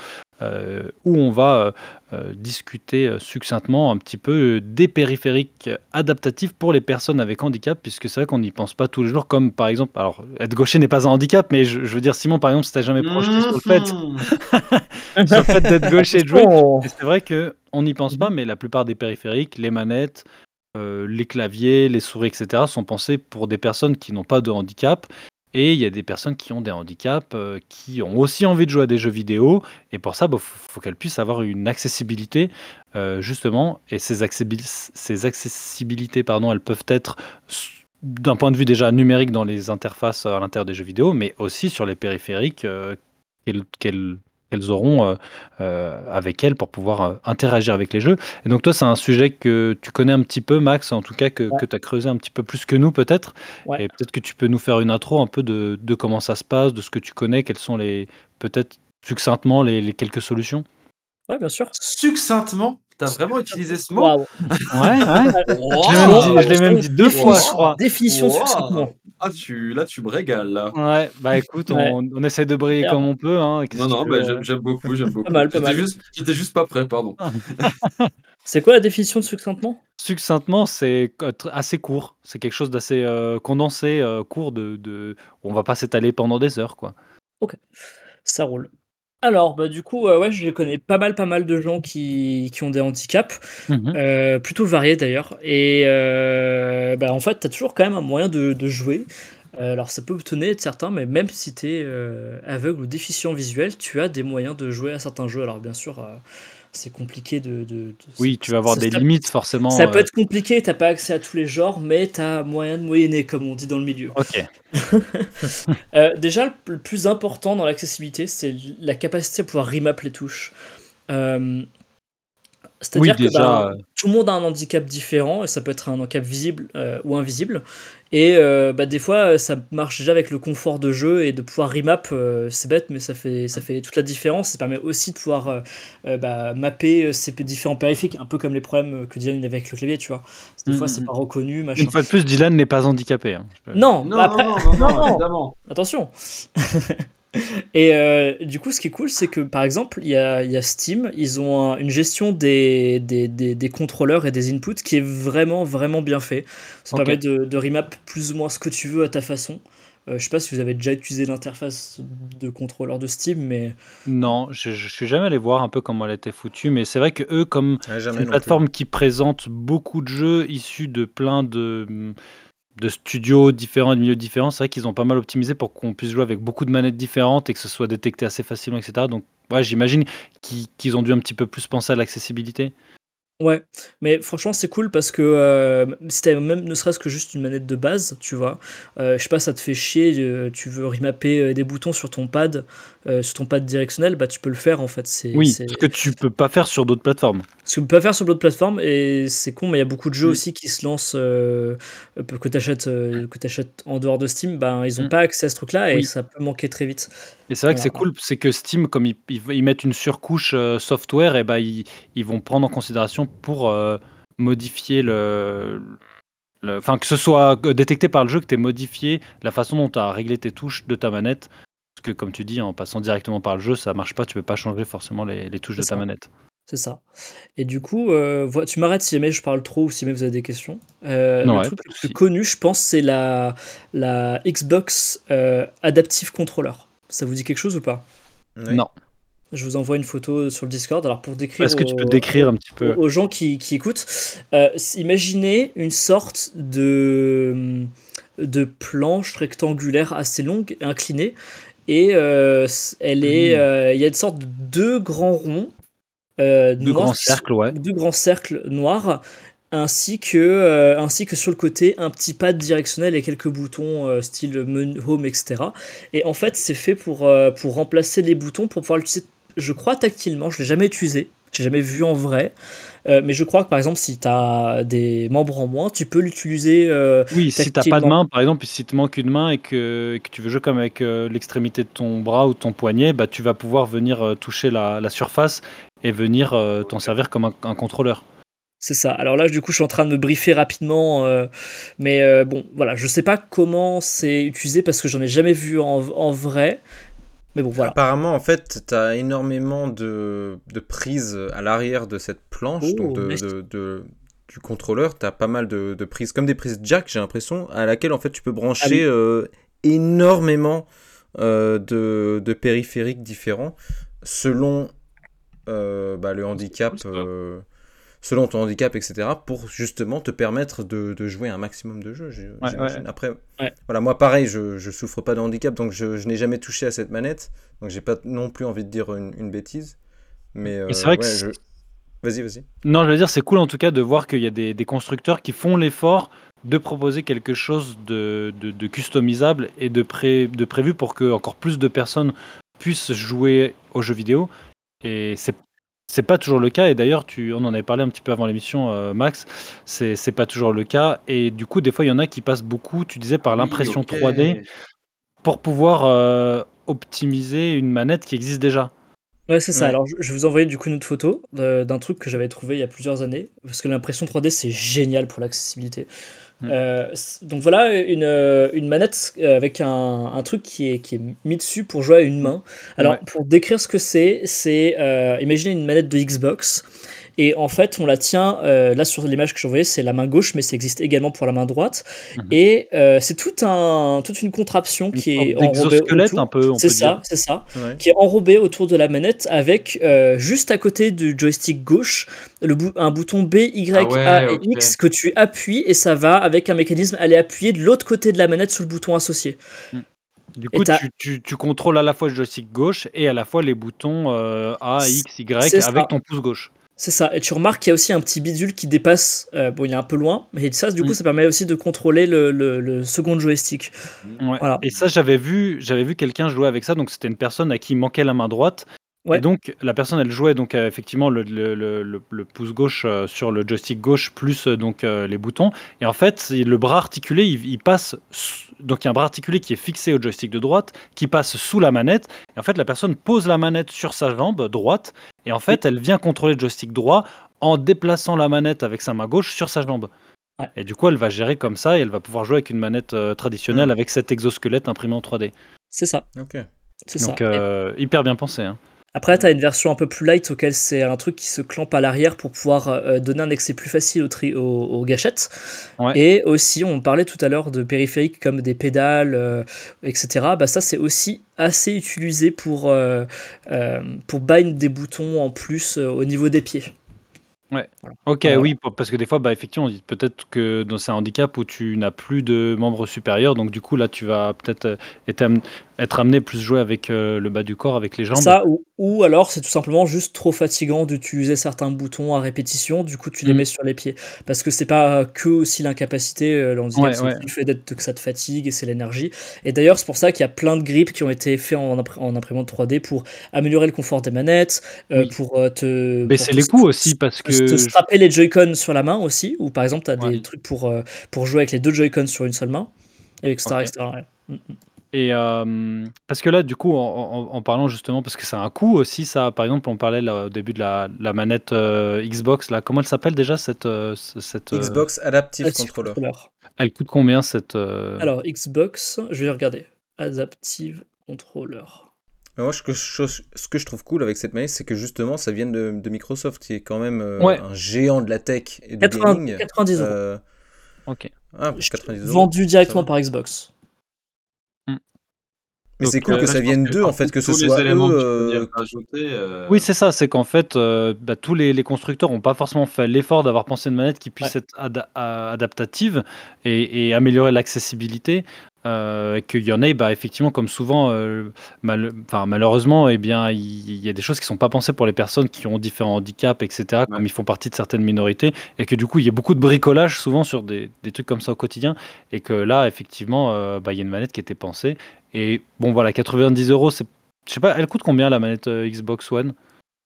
euh, où on va euh, euh, discuter succinctement un petit peu des périphériques adaptatifs pour les personnes avec handicap puisque c'est vrai qu'on n'y pense pas tous les jours comme par exemple alors être gaucher n'est pas un handicap mais je, je veux dire Simon par exemple si t'as jamais projeté sur le fait sur le fait d'être gaucher et de jouer c'est vrai que on n'y pense pas, mais la plupart des périphériques, les manettes, euh, les claviers, les souris, etc., sont pensés pour des personnes qui n'ont pas de handicap. Et il y a des personnes qui ont des handicaps, euh, qui ont aussi envie de jouer à des jeux vidéo. Et pour ça, il faut, faut qu'elles puissent avoir une accessibilité, euh, justement. Et ces, accessibil- ces accessibilités, pardon, elles peuvent être d'un point de vue déjà numérique dans les interfaces à l'intérieur des jeux vidéo, mais aussi sur les périphériques euh, qu'elles qu'elles auront euh, euh, avec elles pour pouvoir euh, interagir avec les jeux. Et donc toi, c'est un sujet que tu connais un petit peu, Max, en tout cas que, Ouais. tu as creusé un petit peu plus que nous peut-être. Ouais. Et peut-être que tu peux nous faire une intro un peu de, de comment ça se passe, de ce que tu connais, quelles sont les peut-être succinctement les, les quelques solutions. Ouais, bien sûr. Succinctement, t'as vraiment utilisé ce mot? Ouais, ouais. Wow. Je l'ai même dit- même deux fois, je Définition- crois. Définition Wow. succinctement. Ah, tu, là, tu me régales, là. Ouais, bah écoute, Ouais. on, on essaie de briller comme on peut. Hein. Non, non, bah, j'aime euh. j'aime beaucoup, j'aime beaucoup. mal, pas J'étais mal. juste, j'étais juste pas prêt, pardon. C'est quoi la définition de succinctement? Succinctement, c'est assez court. C'est quelque chose d'assez euh, condensé, euh, court. De, de... On va pas s'étaler pendant des heures, quoi. Ça roule. Alors, bah, du coup, euh, ouais, je connais pas mal, pas mal de gens qui, qui ont des handicaps, Mhm. euh, plutôt variés d'ailleurs. Et euh, bah, en fait, tu as toujours quand même un moyen de, de jouer. Alors, ça peut étonner de certains, mais même si tu es aveugle ou déficient visuel, tu as des moyens de jouer à certains jeux. Alors, bien sûr, euh, c'est compliqué de. de- de- Oui, tu vas avoir ça- des ça- limites forcément. Ça peut euh, être compliqué, t'as pas accès à tous les genres, mais tu as moyen de moyenner, comme on dit dans le milieu. Ok. Euh, déjà, le plus important dans l'accessibilité, c'est la capacité à pouvoir remap les touches. Euh, C'est-à-dire Oui, que déjà, ben, euh. tout le monde a un handicap différent, et ça peut être un handicap visible euh, ou invisible. Et euh, bah, des fois, ça marche déjà avec le confort de jeu et de pouvoir remap. euh, c'est bête, mais ça fait, ça fait toute la différence. Ça permet aussi de pouvoir bah, mapper ces différents périphériques, un peu comme les problèmes que Dylan avait avec le clavier, tu vois. Des fois, Mhm. c'est pas reconnu, machin. Une fois de plus, Dylan n'est pas handicapé. hein. Non, Non, bah après- non, non, non, non, non. évidemment. Attention. Et euh, du coup, ce qui est cool, c'est que par exemple, il y a, il y a Steam, ils ont un- une gestion des, des, des, des contrôleurs et des inputs qui est vraiment, vraiment bien fait. Ça Ok. permet de, de remap plus ou moins ce que tu veux à ta façon. Euh, je sais pas si vous avez déjà utilisé l'interface de contrôleur de Steam, mais Non, je, je suis jamais allé voir un peu comment elle était foutue, mais c'est vrai que eux, comme une plateforme qui présente beaucoup de jeux issus de plein de, de studios différents et de milieux différents, c'est vrai qu'ils ont pas mal optimisé pour qu'on puisse jouer avec beaucoup de manettes différentes et que ce soit détecté assez facilement, etc. Donc, ouais, j'imagine qu'ils ont dû un petit peu plus penser à l'accessibilité. Ouais, mais franchement c'est cool parce que euh, même ne serait-ce que juste une manette de base, tu vois, euh, je sais pas, ça te fait chier, euh, tu veux remapper euh, des boutons sur ton pad, euh, sur ton pad directionnel, bah tu peux le faire en fait. C'est, Oui, c'est... ce que tu peux pas faire sur d'autres plateformes. Ce que tu peux faire sur d'autres plateformes et c'est con, mais il y a beaucoup de jeux Mm. aussi qui se lancent euh, que tu achètes, t'achètes en dehors de Steam, ben ils ont Mm. pas accès à ce truc-là et Oui. ça peut manquer très vite. Et c'est vrai que c'est cool, c'est que Steam, comme ils, ils- mettent une surcouche euh, software, et ben ils, ils vont prendre en considération pour euh, modifier le. Enfin, que ce soit euh, détecté par le jeu, que tu aies modifié la façon dont tu as réglé tes touches de ta manette. Parce que, comme tu dis, en passant directement par le jeu, ça marche pas, tu peux pas changer forcément les, les touches de ta manette. C'est ça. Et du coup, euh, tu m'arrêtes si jamais je parle trop ou si jamais vous avez des questions. Euh, Non, le ouais, truc le plus connu, je pense, c'est la, la Xbox euh, Adaptive Controller. Ça vous dit quelque chose ou pas? Oui. Non. Je vous envoie une photo sur le Discord. Alors pour décrire, Est-ce que tu peux décrire un petit peu? aux, gens qui, qui écoutent, euh, imaginez une sorte de, de planche rectangulaire assez longue, inclinée, et euh, elle est, Hmm. euh, il y a une sorte de deux grands ronds, euh, Deux noirs grands cercles, ouais. deux grands cercles noirs, ainsi que, ainsi que sur le côté un petit pad directionnel et quelques boutons style menu, home, etc. Et en fait, c'est fait pour, pour remplacer les boutons, pour pouvoir l'utiliser, je crois, tactilement. Je l'ai jamais utilisé, j'ai jamais vu en vrai. Euh, mais je crois que par exemple, si tu as des membres en moins, tu peux l'utiliser. euh, Oui, si t'as pas de main, par exemple, si te manque une main et que, et que tu veux jouer comme avec euh, l'extrémité de ton bras ou de ton poignet, bah, tu vas pouvoir venir toucher la, la surface et venir t'en servir comme un, un contrôleur. C'est ça. Alors là, du coup, je suis en train de me briefer rapidement, euh, mais euh, bon, voilà, je sais pas comment c'est utilisé parce que j'en ai jamais vu en, en vrai. Mais bon, voilà. Apparemment, en fait, tu as énormément de, de prises à l'arrière de cette planche, Oh, donc de, nice. de- de- du contrôleur. Tu as pas mal de, de prises, comme des prises jack, j'ai l'impression, à laquelle en fait tu peux brancher Ah oui. euh, énormément euh, de, de périphériques différents selon euh, bah, le handicap. cool, euh, selon ton handicap, etc., pour justement te permettre de, de jouer un maximum de jeux. Ouais. Après, Ouais. voilà, moi pareil, je, je souffre pas de handicap, donc je, je n'ai jamais touché à cette manette, donc j'ai pas non plus envie de dire une, une bêtise. Mais euh, c'est vrai que je- Vas-y, vas-y. Non, je veux dire, c'est cool en tout cas de voir qu'il y a des, des constructeurs qui font l'effort de proposer quelque chose de, de- de customisable et de, pré- de prévu pour que encore plus de personnes puissent jouer aux jeux vidéo. Et c'est c'est pas toujours le cas. Et d'ailleurs, tu, on en avait parlé un petit peu avant l'émission, euh, Max. C'est c'est pas toujours le cas. Et du coup, des fois, il y en a qui passent beaucoup, tu disais, par l'impression ok. 3D pour pouvoir euh, optimiser une manette qui existe déjà. Ouais, c'est ça. Ouais. Alors, je je vais vous envoyer du coup une autre photo euh, d'un truc que j'avais trouvé il y a plusieurs années, parce que l'impression 3D, c'est génial pour l'accessibilité. Mm. Euh, donc voilà, une, euh, une manette euh, avec un, un truc qui est, qui est mis dessus pour jouer à une main. Alors, Ouais. pour décrire ce que c'est, c'est euh, imaginez une manette de Xbox. Et en fait, on la tient, euh, là sur l'image que j'ai envoyée, c'est la main gauche, mais ça existe également pour la main droite. Mhm. Et euh, c'est tout un, toute une contraption qui est enrobée autour. un peu, C'est ça, c'est ça Ouais. qui est enrobé autour de la manette avec euh, juste à côté du joystick gauche le bou- un bouton B, Y, Ah ouais, A et. X que tu appuies et ça va avec un mécanisme aller appuyer de l'autre côté de la manette sous le bouton associé. Du Et coup, tu, tu- tu contrôles à la fois le joystick gauche et à la fois les boutons euh, A, X, Y ça. avec ton pouce gauche. C'est ça. Et tu remarques qu'il y a aussi un petit bidule qui dépasse. euh, bon, il est un peu loin, mais ça, du coup, Mm. ça permet aussi de contrôler le, le- le second joystick. Ouais. Voilà. Et ça, j'avais vu, j'avais vu quelqu'un jouer avec ça. Donc, c'était une personne à qui il manquait la main droite. Ouais. Et donc, la personne, elle jouait donc euh, effectivement le, pouce gauche euh, sur le joystick gauche plus donc les boutons. Et en fait, le bras articulé, il, il passe. sous- Donc, il y a un bras articulé qui est fixé au joystick de droite, qui passe sous la manette. Et en fait, la personne pose la manette sur sa jambe droite. Et en fait, elle vient contrôler le joystick droit en déplaçant la manette avec sa main gauche sur sa jambe. Ouais. Et du coup, elle va gérer comme ça et elle va pouvoir jouer avec une manette euh, traditionnelle avec cet exosquelette imprimé en 3D. C'est ça. Ok. C'est ça. Donc, Et euh, hyper bien pensé. hein. Après, tu as une version un peu plus light auquel c'est un truc qui se clampe à l'arrière pour pouvoir euh, donner un accès plus facile aux, tri- aux, aux gâchettes. Ouais. Et aussi, on parlait tout à l'heure de périphériques comme des pédales, euh, etc. Bah, ça, c'est aussi assez utilisé pour, euh, euh, pour bind des boutons en plus euh, au niveau des pieds. Ok, Voilà. oui, parce que des fois, bah, effectivement, on dit peut-être que c'est un handicap où tu n'as plus de membres supérieurs, donc du coup, là, tu vas peut-être euh, être, être amené plus jouer avec euh, le bas du corps, avec les jambes. Ça, ou, ou alors c'est tout simplement juste trop fatigant d'utiliser certains boutons à répétition, du coup tu les Mm. mets sur les pieds. Parce que c'est pas que aussi l'incapacité, euh, le handicap, Ouais, ouais. le fait d'être- que ça te fatigue et c'est l'énergie. Et d'ailleurs, c'est pour ça qu'il y a plein de grips qui ont été faits en, en imprimante 3D pour améliorer le confort des manettes, euh, Oui. pour euh, te. Baisser les coûts aussi, parce que te strapper les Joy-Con sur la main aussi, ou par exemple tu as Ouais. des trucs pour, pour jouer avec les deux Joy-Con sur une seule main, et etc. Ok. etc.. Mm. Et euh, parce que là, du coup, en, en- en parlant justement, parce que c'est un coût aussi, ça, par exemple, on parlait là, au début de la, la manette euh, Xbox, là, comment elle s'appelle déjà cette, euh, cette euh, Xbox Adaptive Adaptive Controller. Controller. Elle coûte combien cette euh, Alors, Xbox, je vais regarder. Adaptive Controller. Mais moi, ce que, je, ce que je trouve cool avec cette manette, c'est que justement, ça vient de, de Microsoft, qui est quand même euh, Ouais. un géant de la tech et du 80 gaming. 90 euros. Euh, Ok. ah, 90 euros. Vendu directement par Xbox. Mais c'est cool euh, que ça vienne d'eux, en fait, que ce tous les soit éléments eux. que tu peux dire rajoutés, Oui, c'est ça, c'est qu'en fait, euh, bah, tous les, les constructeurs n'ont pas forcément fait l'effort d'avoir pensé une manette qui puisse Ouais. être adaptative et, et améliorer l'accessibilité. Euh, et qu'il y en ait, bah, effectivement, comme souvent, euh, mal- malheureusement, eh bien, il y, a des choses qui ne sont pas pensées pour les personnes qui ont différents handicaps, etc., comme ils font partie de certaines minorités, et que du coup, il y a beaucoup de bricolage souvent sur des, des trucs comme ça au quotidien, et que là, effectivement, euh, bah, il y a une manette qui était pensée. Et bon, voilà, 90 euros, c'est. Je sais pas, elle coûte combien la manette euh, Xbox One?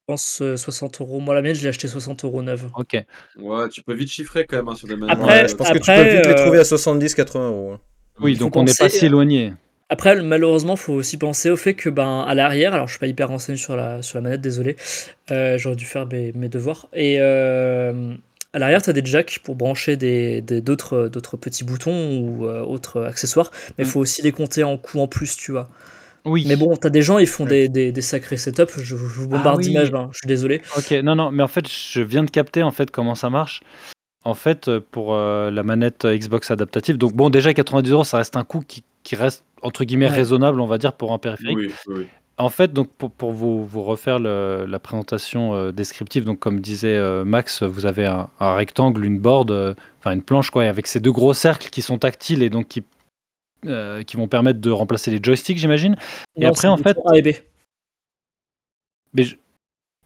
Je pense euh, 60 euros. Moi, la mienne, je l'ai acheté 60 euros neuve. Ok. Ouais, tu peux vite chiffrer quand même hein, sur des manettes. Après- ouais, je pense que tu peux vite les trouver à 70-80 euros. Oui, Il donc on n'est pas si éloigné. Après, malheureusement, faut aussi penser au fait que, ben, à l'arrière, alors je suis pas hyper renseigné sur la, sur la manette, désolé, euh, j'aurais dû faire mes, mes devoirs. Et euh, à l'arrière, tu as des jacks pour brancher des, des- d'autres, d'autres petits boutons ou euh, autres accessoires, mais il Mm. faut aussi les compter en coût en plus, tu vois. Oui. Mais bon, t'as des gens, ils font des, des, des sacrés setups, je, je vous bombarde oui. d'images, hein, je suis désolé. Ok, non, non, mais en fait, je viens de capter en fait comment ça marche. En fait, euh, pour euh, la manette Xbox adaptative, donc bon, déjà 90 euros, ça reste un coût qui, qui reste entre guillemets Ouais. raisonnable, on va dire, pour un périphérique. Oui, oui, oui. En fait, donc pour, pour vous, vous refaire le- la présentation euh, descriptive, donc comme disait euh, Max, vous avez un, un rectangle, une board, euh, enfin une planche quoi, avec ces deux gros cercles qui sont tactiles et donc qui euh, qui vont permettre de remplacer les joysticks, j'imagine. Et après, en fait, A et B. mais je-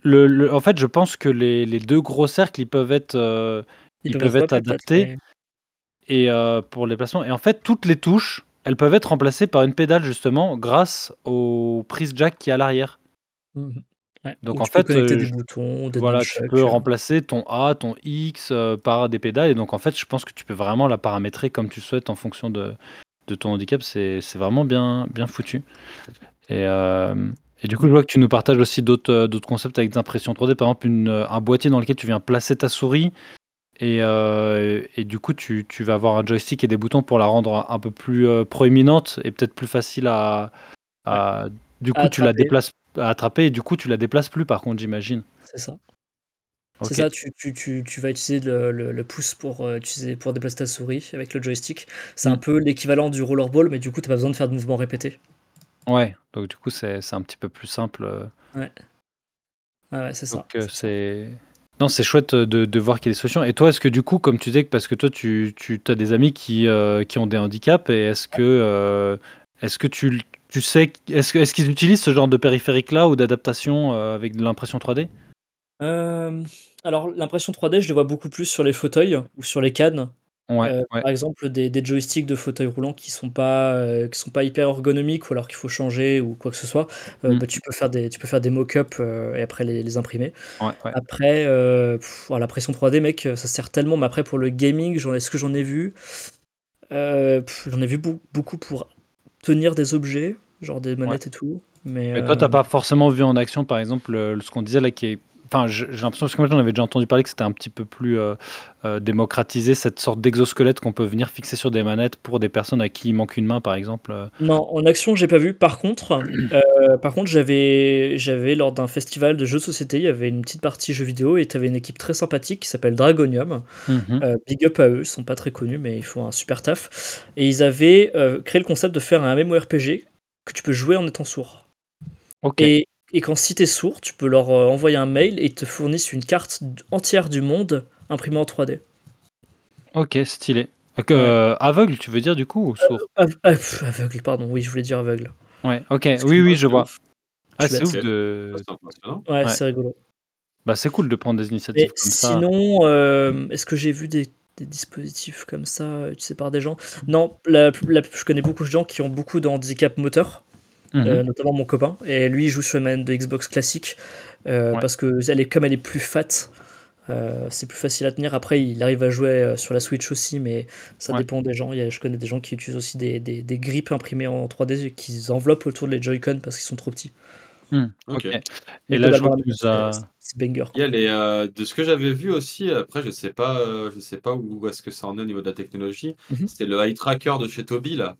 le, le- en fait, je pense que les, les deux gros cercles, ils peuvent être, ils, peuvent être adaptés mais- et euh, pour les placements. Et en fait, toutes les touches elles peuvent être remplacées par une pédale justement grâce aux prises jack qui est à l'arrière. Ouais. Donc en tu peux fait, connecter des je- boutons, des voilà, tu peux euh. remplacer ton A, ton X euh, par des pédales. Et donc en fait, je pense que tu peux vraiment la paramétrer comme tu souhaites en fonction de, de ton handicap. C'est vraiment bien, bien foutu. Et, euh, et du coup, je vois que tu nous partages aussi d'autres concepts avec des impressions 3D. Par exemple, une, un boîtier dans lequel tu viens placer ta souris. Et, euh, et du coup, tu, tu vas avoir un joystick et des boutons pour la rendre un peu plus euh, proéminente et peut-être plus facile à. à- Du À coup, tu la déplaces à attraper et du coup, tu la déplaces plus, par contre, j'imagine. C'est ça. C'est ça, tu, tu, tu, tu vas utiliser le, le- le pouce pour, euh, utiliser, pour déplacer ta souris avec le joystick. C'est un Mm. peu l'équivalent du rollerball, mais du coup, tu n'as pas besoin de faire de mouvements répétés. Ouais, donc du coup, c'est un petit peu plus simple. Ouais. Ah ouais, c'est ça. Donc, c'est. Non, c'est chouette de, voir qu'il y a des solutions. Et toi, est-ce que du coup, comme tu disais, parce que toi, tu, as des amis qui, euh, qui ont des handicaps, et est-ce que, euh, tu, sais, est-ce qu'ils utilisent ce genre de périphérique-là ou d'adaptation euh, avec de l'impression 3D Euh, alors, l'impression 3D, je le vois beaucoup plus sur les fauteuils ou sur les cannes. Ouais, Euh, ouais. Par exemple, des, des joysticks de fauteuil roulant qui sont pas euh, qui sont pas hyper ergonomiques ou alors qu'il faut changer ou quoi que ce soit. euh, Mm. bah, tu peux faire des tu peux faire des mock-ups euh, et après les, les imprimer. Ouais, ouais. Après, euh, pff, alors, la pression 3D, mec, ça sert tellement. Mais après, pour le gaming, j'en- est-ce que j'en ai vu? Euh, pff, J'en ai vu beau- beaucoup pour tenir des objets, genre des manettes et tout. Mais, Mais toi, t'as euh, pas forcément vu en action, par exemple, le- ce qu'on disait là, qui est. Enfin, j'ai l'impression, parce que moi j'en avais déjà entendu parler, que c'était un petit peu plus euh, euh, démocratisé, cette sorte d'exosquelette qu'on peut venir fixer sur des manettes pour des personnes à qui il manque une main, par exemple. euh. Non, en action, j'ai pas vu. Par contre, euh, par contre, j'avais, j'avais lors d'un festival de jeux de société, il y avait une petite partie jeux vidéo et tu avais une équipe très sympathique qui s'appelle Dragonium. Mhm. Big up à eux, ils sont pas très connus, mais ils font un super taf. Et ils avaient créé le concept de faire un MMORPG que tu peux jouer en étant sourd. Ok. Et, et quand si t'es sourd, tu peux leur euh, envoyer un mail et ils te fournissent une carte entière du monde imprimée en 3D. Ok, stylé. Donc, euh, aveugle, tu veux dire du coup ou sourd Av- ah, aveugle, pardon, oui, je voulais dire aveugle. Ouais, ok, oui, oui, je vois. ouf. Ah, c'est ouf de. Ouais, Ouais. c'est rigolo. Bah, c'est cool de prendre des Et initiatives comme ça. sinon, euh, est-ce que j'ai vu des, des dispositifs comme ça euh, utilisés par des gens? Non, la- la- je connais beaucoup de gens qui ont beaucoup de handicap moteur, Mhm. euh, notamment mon copain. Et lui, il joue sur une manette de Xbox classique euh, Ouais. parce que elle est, comme elle est plus fat, euh, c'est plus facile à tenir. Après, il arrive à jouer sur la Switch aussi, mais ça Ouais. dépend des gens. Il y a- je connais des gens qui utilisent aussi des, des, des grippes imprimées en 3D qu'ils enveloppent autour des Joy-Con parce qu'ils sont trop petits. Mais Et là, je vois as. c'est- c'est banger. Il y a les, euh, de ce que j'avais vu aussi, après je sais pas, euh, je sais pas où est-ce que ça en est au niveau de la technologie. Mhm. C'était le eye tracker de chez Toby là.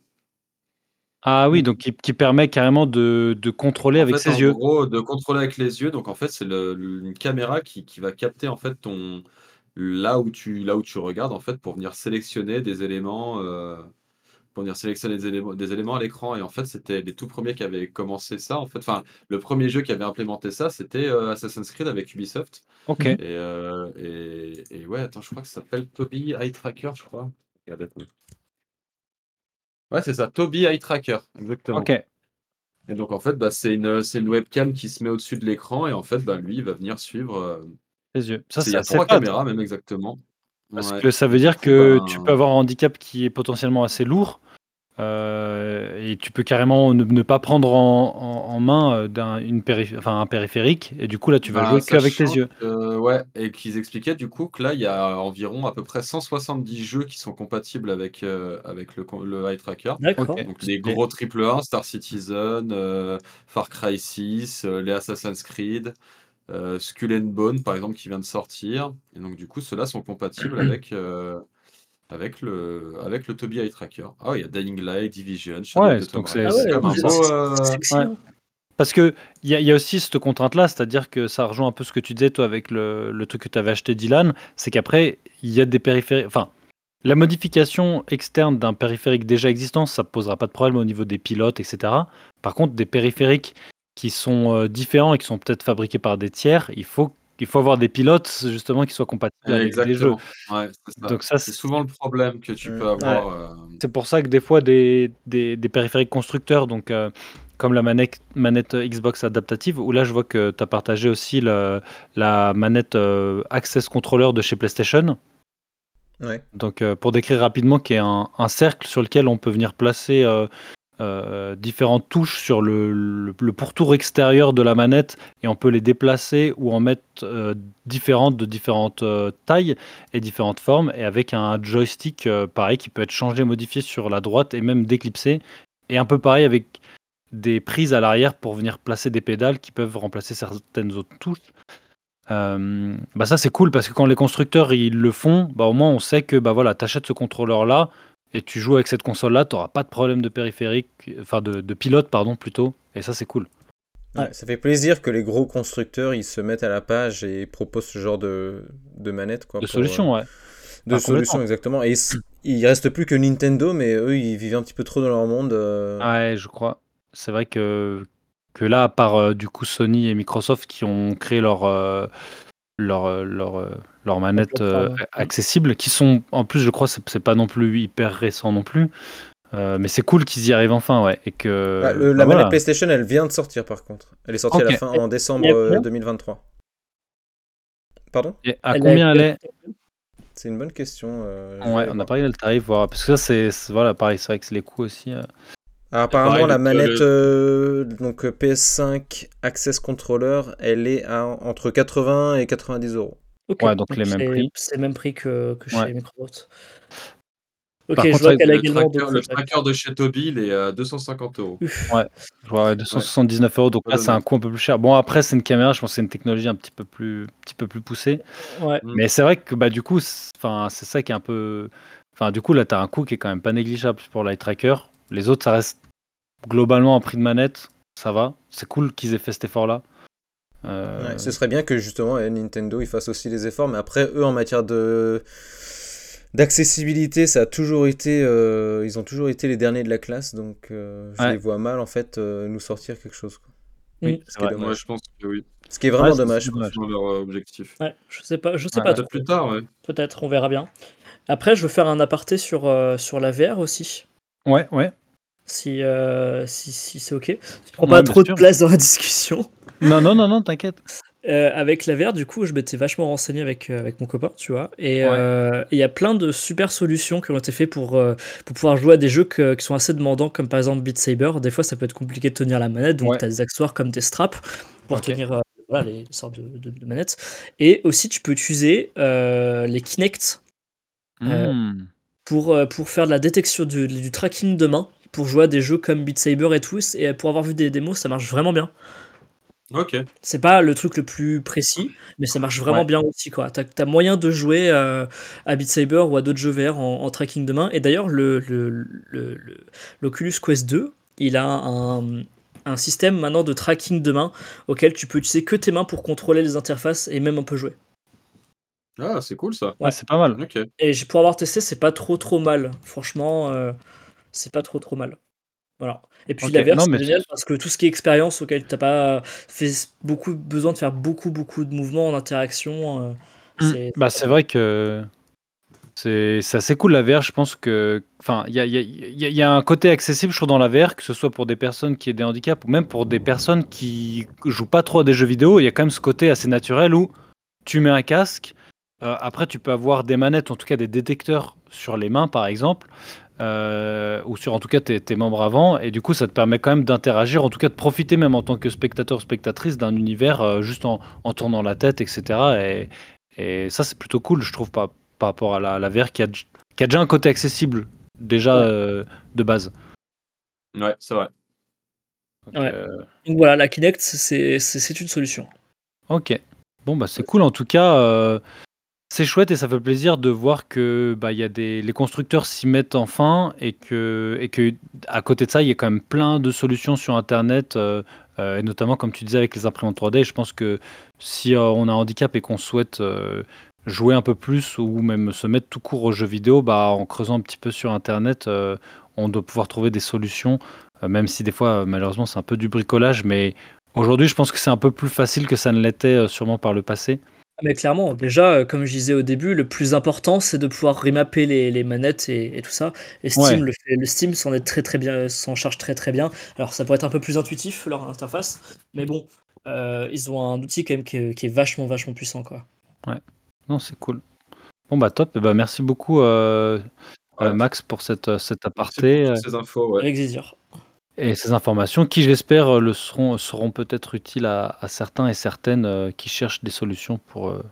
Ah oui, donc qui, qui permet carrément de, de contrôler En avec fait, ses en yeux. gros, de contrôler avec les yeux. Donc en fait, c'est le- le- une caméra qui, qui va capter en fait ton là où tu là où tu regardes en fait pour venir sélectionner des éléments, euh, pour venir sélectionner des éléments, des éléments à l'écran. Et en fait, c'était les tout premiers qui avaient commencé ça. En fait, enfin, le premier jeu qui avait implémenté ça, c'était euh, Assassin's Creed avec Ubisoft. Ok. Et, euh, et, et ouais, attends, je crois que ça s'appelle Toby Eye Tracker, je crois. Regarde, attends. Ouais, c'est ça, Toby Eye Tracker, exactement. Ok. Et donc en fait, bah, c'est une, c'est une webcam qui se met au-dessus de l'écran et en fait, bah, lui, il va venir suivre. euh, Les yeux. Ça, c'est- il y c'est a assez trois caméras même exactement. Parce Ouais. que ça veut dire que tu peux avoir un handicap qui est potentiellement assez lourd euh, et tu peux carrément ne, ne pas prendre en, en- en main euh, d'un, une péri- enfin, un périphérique et du coup là tu vas bah, jouer qu'avec tes yeux. que- ouais, et qu'ils expliquaient du coup que là, il y a environ à peu près 170 jeux qui sont compatibles avec, euh, avec le, le Eye Tracker. D'accord. Donc les gros triple A, Star Citizen, euh, Far Cry 6, euh, les Assassin's Creed, euh, Skull and Bone par exemple qui vient de sortir. Et donc du coup ceux-là sont compatibles avec, euh, avec, le, avec le Eye Tracker. Ah il y a Dying Light, Division, Shadow Ouais, donc c'est-. Ah C'est ouais, comme un c'est- beau... c'est- euh, ouais. Parce que il y, a- y a aussi cette contrainte-là, c'est-à-dire que ça rejoint un peu ce que tu disais toi avec le, le truc que tu avais acheté Dylan, c'est qu'après il y a des périphériques, enfin la modification externe d'un périphérique déjà existant, ça posera pas de problème au niveau des pilotes, etc. Par contre, des périphériques qui sont euh, différents et qui sont peut-être fabriqués par des tiers, il faut il faut avoir des pilotes justement qui soient compatibles avec des jeux. Ouais, c'est ça. Donc ça, c'est souvent le problème que tu Mm. peux avoir. euh, C'est pour ça que des fois, des, des, des périphériques constructeurs, donc euh, comme la manette, manette Xbox adaptative, où là je vois que tu as partagé aussi le- la manette euh, Access Controller de chez PlayStation. Ouais. Donc, euh, pour décrire rapidement, qui est un, un cercle sur lequel on peut venir placer euh, différentes touches sur le, pourtour extérieur de la manette et on peut les déplacer ou en mettre euh, différentes de différentes euh, tailles et différentes formes et avec un joystick pareil qui peut être changé, modifié sur la droite et même déclipsé et un peu pareil avec des prises à l'arrière pour venir placer des pédales qui peuvent remplacer certaines autres touches. Bah ça c'est cool parce que quand les constructeurs ils le font, bah au moins on sait que bah voilà, t'achètes ce contrôleur là et tu joues avec cette console là, t'auras pas de problème de périphérique, enfin de, de pilote pardon plutôt, et ça c'est cool. Ouais, ça fait plaisir que les gros constructeurs ils se mettent à la page et proposent ce genre de, de manette. Quoi, De pour, solutions, euh, ouais. De Ah, solutions, complètement. exactement. Et il reste plus que Nintendo, mais eux ils vivent un petit peu trop dans leur monde. euh. Ouais, je crois. C'est vrai que, que là, à part euh, du coup Sony et Microsoft qui ont créé leur, euh, leur, euh, leur, euh, leur manette euh, plateforme, ouais. accessible, qui sont en plus, je crois, c'est pas non plus hyper récent non plus. Euh, mais c'est cool qu'ils y arrivent enfin, ouais. Et que, Bah, le- bah, la voilà. manette PlayStation elle vient de sortir par contre. Elle est sortie à la fin en décembre Et- et euh, combien 2023. Pardon? Et à Elle a- combien elle est C'est une bonne question. euh, Ouais, on n'a voir. pas regardé le tarif, voilà. parce que ça, c'est voilà, pareil, c'est vrai que c'est les coûts aussi. euh. Ah, apparemment, pareil, la manette le- euh, donc euh, PS5 Access Controller, elle est à entre 80 et 90 euros. Ok, Ouais, donc les mêmes c'est- prix. C'est le même prix que, que chez Ouais. Microsoft. Ok, Par je contre, vois qu'elle a Le également tracker, d'autres le attaques. tracker de chez Toby, il est à 250 euros. Ouais, je vois, ouais, 279 euros, donc là, c'est un coût un peu plus cher. Bon, après, c'est une caméra, je pense que c'est une technologie un petit peu plus, un petit peu plus poussée. Ouais. Mm. Mais c'est vrai que bah, du coup, c'est enfin, c'est ça qui est un peu. Enfin, du coup, là, tu as un coût qui est quand même pas négligeable pour l'eye tracker. Les autres, ça reste globalement un prix de manette. Ça va. C'est cool qu'ils aient fait cet effort-là. Euh, Ouais, ce serait bien que justement euh, Nintendo ils fassent aussi des efforts, mais après eux en matière de d'accessibilité, ça a toujours été, euh, ils ont toujours été les derniers de la classe, donc euh, je Ouais. les vois mal en fait euh, nous sortir quelque chose. quoi. Oui, Ce qui est vrai. dommage. Moi, je pense que oui. Ce qui est vraiment Ouais, dommage. c'est leur objectif. Ouais, je sais pas, je sais Ouais, pas Peut-être plus tard, ouais. Peut-être, on verra bien. Après, je veux faire un aparté sur, euh, sur la VR aussi, Ouais, ouais. si, euh, si, si c'est ok. Je prends Ouais, pas trop sûr. de place dans la discussion. Non, non, non, non, t'inquiète. Euh, avec la VR, du coup, je m'étais vachement renseigné avec, euh, avec mon copain, tu vois. Et Ouais. euh, et il y a plein de super solutions qui ont été faites pour, euh, pour pouvoir jouer à des jeux que- qui sont assez demandants, comme par exemple Beat Saber. Des fois, ça peut être compliqué de tenir la manette, donc Ouais. tu as des accessoires comme des straps pour tenir euh, voilà, les sortes de, de- de manettes. Et aussi, tu peux utiliser euh, les Kinect Euh, Hmm. pour, euh, pour faire de la détection du, du tracking de main, pour jouer à des jeux comme Beat Saber et tout. Et pour avoir vu des démos, ça marche vraiment bien. Ok. C'est pas le truc le plus précis, mais ça marche vraiment Ouais. bien aussi. Quoi. T'as, t'as moyen de jouer euh, à Beat Saber ou à d'autres jeux VR en, en tracking de main. Et d'ailleurs, le, le- le- le- l'Oculus Quest 2, il a un, un système maintenant de tracking de main auquel tu peux utiliser que tes mains pour contrôler les interfaces et même un peu jouer. Ah, c'est cool ça. Ouais, c'est pas mal. Et j'ai- pour avoir testé, c'est pas trop trop mal. Franchement, euh, c'est pas trop trop mal. Voilà. Et puis Ok, la VR, non, c'est mais génial parce que tout ce qui est expérience auquel t'as pas fait beaucoup besoin de faire beaucoup beaucoup de mouvements en interaction, euh, Mm. c'est Bah, c'est vrai que c'est c'est assez cool la VR. Je pense que. Enfin, il y a, il y a- il y a- il y a un côté accessible, je trouve, dans la VR, que ce soit pour des personnes qui aient des handicaps ou même pour des personnes qui jouent pas trop à des jeux vidéo. Il y a quand même ce côté assez naturel où tu mets un casque. euh, après, tu peux avoir des manettes, en tout cas des détecteurs sur les mains, par exemple. Euh, ou sur en tout cas tes, tes membres avant et du coup ça te permet quand même d'interagir en tout cas de profiter même en tant que spectateur ou spectatrice d'un univers euh, juste en, en tournant la tête etc et, et ça, c'est plutôt cool, je trouve, par, par rapport à la, la VR qui a, qui a déjà un côté accessible, déjà euh, de base. Ouais, c'est vrai. Donc, Ouais. euh, Donc voilà, la Kinect, c'est une solution. ok. Bon, bah, c'est cool. En tout cas, euh, c'est chouette et ça fait plaisir de voir que bah, les constructeurs s'y mettent enfin et que, à côté de ça, il y a quand même plein de solutions sur Internet, euh, euh, et notamment, comme tu disais, avec les imprimantes 3D. Je pense que si euh, on a un handicap et qu'on souhaite jouer un peu plus ou même se mettre tout court aux jeux vidéo, bah, en creusant un petit peu sur Internet, on doit pouvoir trouver des solutions, même si des fois, malheureusement, c'est un peu du bricolage, mais aujourd'hui, je pense que c'est un peu plus facile que ça ne l'était sûrement par le passé. Mais clairement, déjà, euh, comme je disais au début, le plus important, c'est de pouvoir remapper les, les manettes et, et tout ça. Et Steam Ouais. le fait, le Steam s'en est très très bien, s'en charge très très bien. Alors ça pourrait être un peu plus intuitif leur interface, mais bon, euh, ils ont un outil quand même qui est, qui est vachement vachement puissant quoi. Non, c'est cool. Bon bah top, et bah merci beaucoup euh, Ouais. euh, Max pour cette, cet Merci aparté pour euh, toutes ces infos. Ouais. Avec plaisir. Et ces informations qui j'espère euh, le seront, seront peut-être utiles à, à certains et certaines euh, qui cherchent des solutions pour, euh,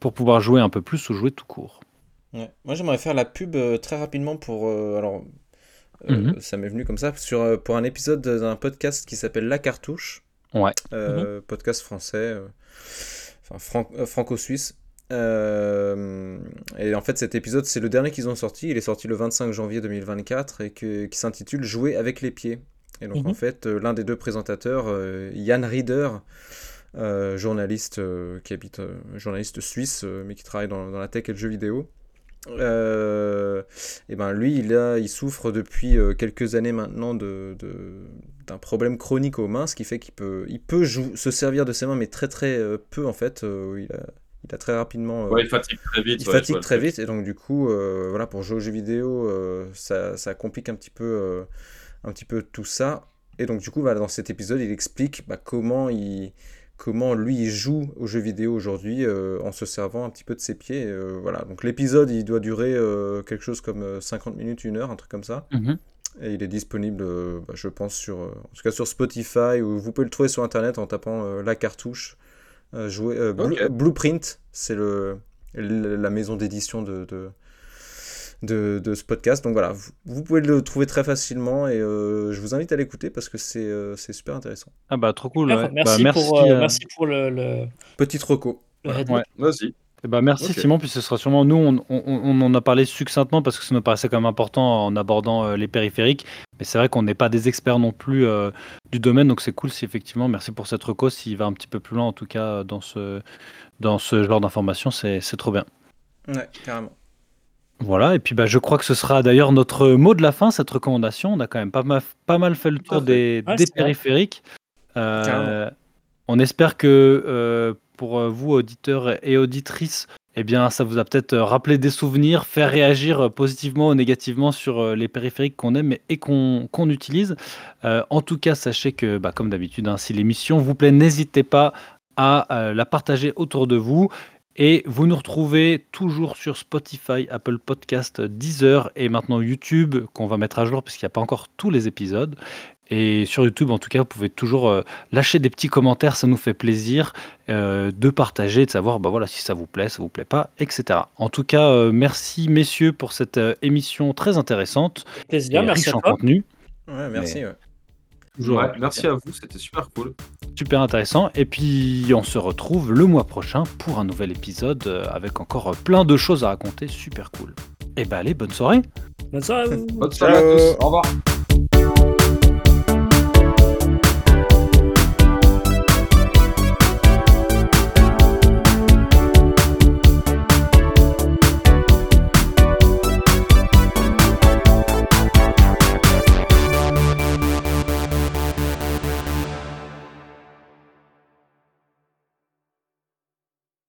pour pouvoir jouer un peu plus ou jouer tout court. Ouais. Moi, j'aimerais faire la pub euh, très rapidement pour. euh, alors, euh, Mhm. ça m'est venu comme ça, sur, pour un épisode d'un podcast qui s'appelle La Cartouche. Ouais. Euh, Podcast français, euh, enfin fran- euh, franco-suisse. Euh, et en fait, cet épisode, c'est le dernier qu'ils ont sorti. Il est sorti le 25 janvier 2024 et que- qui s'intitule Jouer avec les pieds. Et donc, Mhm. en fait, euh, l'un des deux présentateurs, euh, Yann Rieder, euh, journaliste euh, qui habite, euh, journaliste suisse, euh, mais qui travaille dans, dans la tech et le jeu vidéo. Euh, et ben lui, il a, il souffre depuis euh, quelques années maintenant de, de- d'un problème chronique aux mains, ce qui fait qu'il peut, il peut se servir de ses mains, mais très très euh, peu en fait. euh, il a, il a très rapidement. euh, Ouais, il fatigue très vite. il ouais, fatigue très vite et donc du coup, euh, voilà, pour jouer aux jeux vidéo, euh, ça, ça complique un petit peu, euh, un petit peu tout ça. Et donc du coup, voilà, dans cet épisode, il explique bah, comment il, comment lui il joue aux jeux vidéo aujourd'hui euh, en se servant un petit peu de ses pieds. euh, voilà, donc l'épisode, il doit durer euh, quelque chose comme euh, 50 minutes, une heure, un truc comme ça. Mhm. Et il est disponible, bah, je pense, sur, en tout cas sur Spotify, ou vous pouvez le trouver sur Internet en tapant la cartouche. Jouer. Blueprint, c'est le, le- la maison d'édition de, de, de, de ce podcast. Donc voilà, vous, vous pouvez le trouver très facilement et euh, je vous invite à l'écouter parce que c'est euh, c'est super intéressant. Ah bah trop cool. Ouais. merci, Bah, pour, euh, merci pour le, le, Petite reco. Ouais. Vas-y. Eh ben, merci. Simon, puis ce sera sûrement nous, on, on- on en a parlé succinctement parce que ça nous paraissait quand même important en abordant euh, les périphériques, mais c'est vrai qu'on n'est pas des experts non plus euh, du domaine, donc c'est cool si effectivement, merci pour cette reco, s'il va un petit peu plus loin en tout cas dans ce, dans ce genre d'informations, c'est c'est trop bien. Ouais, carrément. Voilà, et puis bah, je crois que ce sera d'ailleurs notre mot de la fin, cette recommandation. On a quand même pas mal, pas mal fait le tour des, Ouais, des c'est vrai. périphériques. Euh, on espère que euh, pour euh, vous, auditeurs et auditrices, eh bien, ça vous a peut-être rappelé des souvenirs, fait réagir positivement ou négativement sur les périphériques qu'on aime et qu'on utilise. Euh, en tout cas, sachez que, bah, comme d'habitude, hein, si l'émission vous plaît, n'hésitez pas à la partager autour de vous. Et vous nous retrouvez toujours sur Spotify, Apple Podcast, Deezer et maintenant YouTube qu'on va mettre à jour puisqu'il n'y a pas encore tous les épisodes. Et sur YouTube, en tout cas, vous pouvez toujours euh, lâcher des petits commentaires, ça nous fait plaisir euh, de partager, de savoir bah voilà, si ça vous plaît, ça vous plaît pas, etc. En tout cas, euh, merci messieurs pour cette euh, émission très intéressante Plaisir, et merci riche à en toi. contenu. Ouais, merci. ouais. Toujours Ouais, merci à vous, c'était super cool. Super intéressant. Et puis, on se retrouve le mois prochain pour un nouvel épisode euh, avec encore euh, plein de choses à raconter. Super cool. Et bah, allez, bonne soirée. Bonne soirée à vous. Bonne soirée à tous. Au revoir.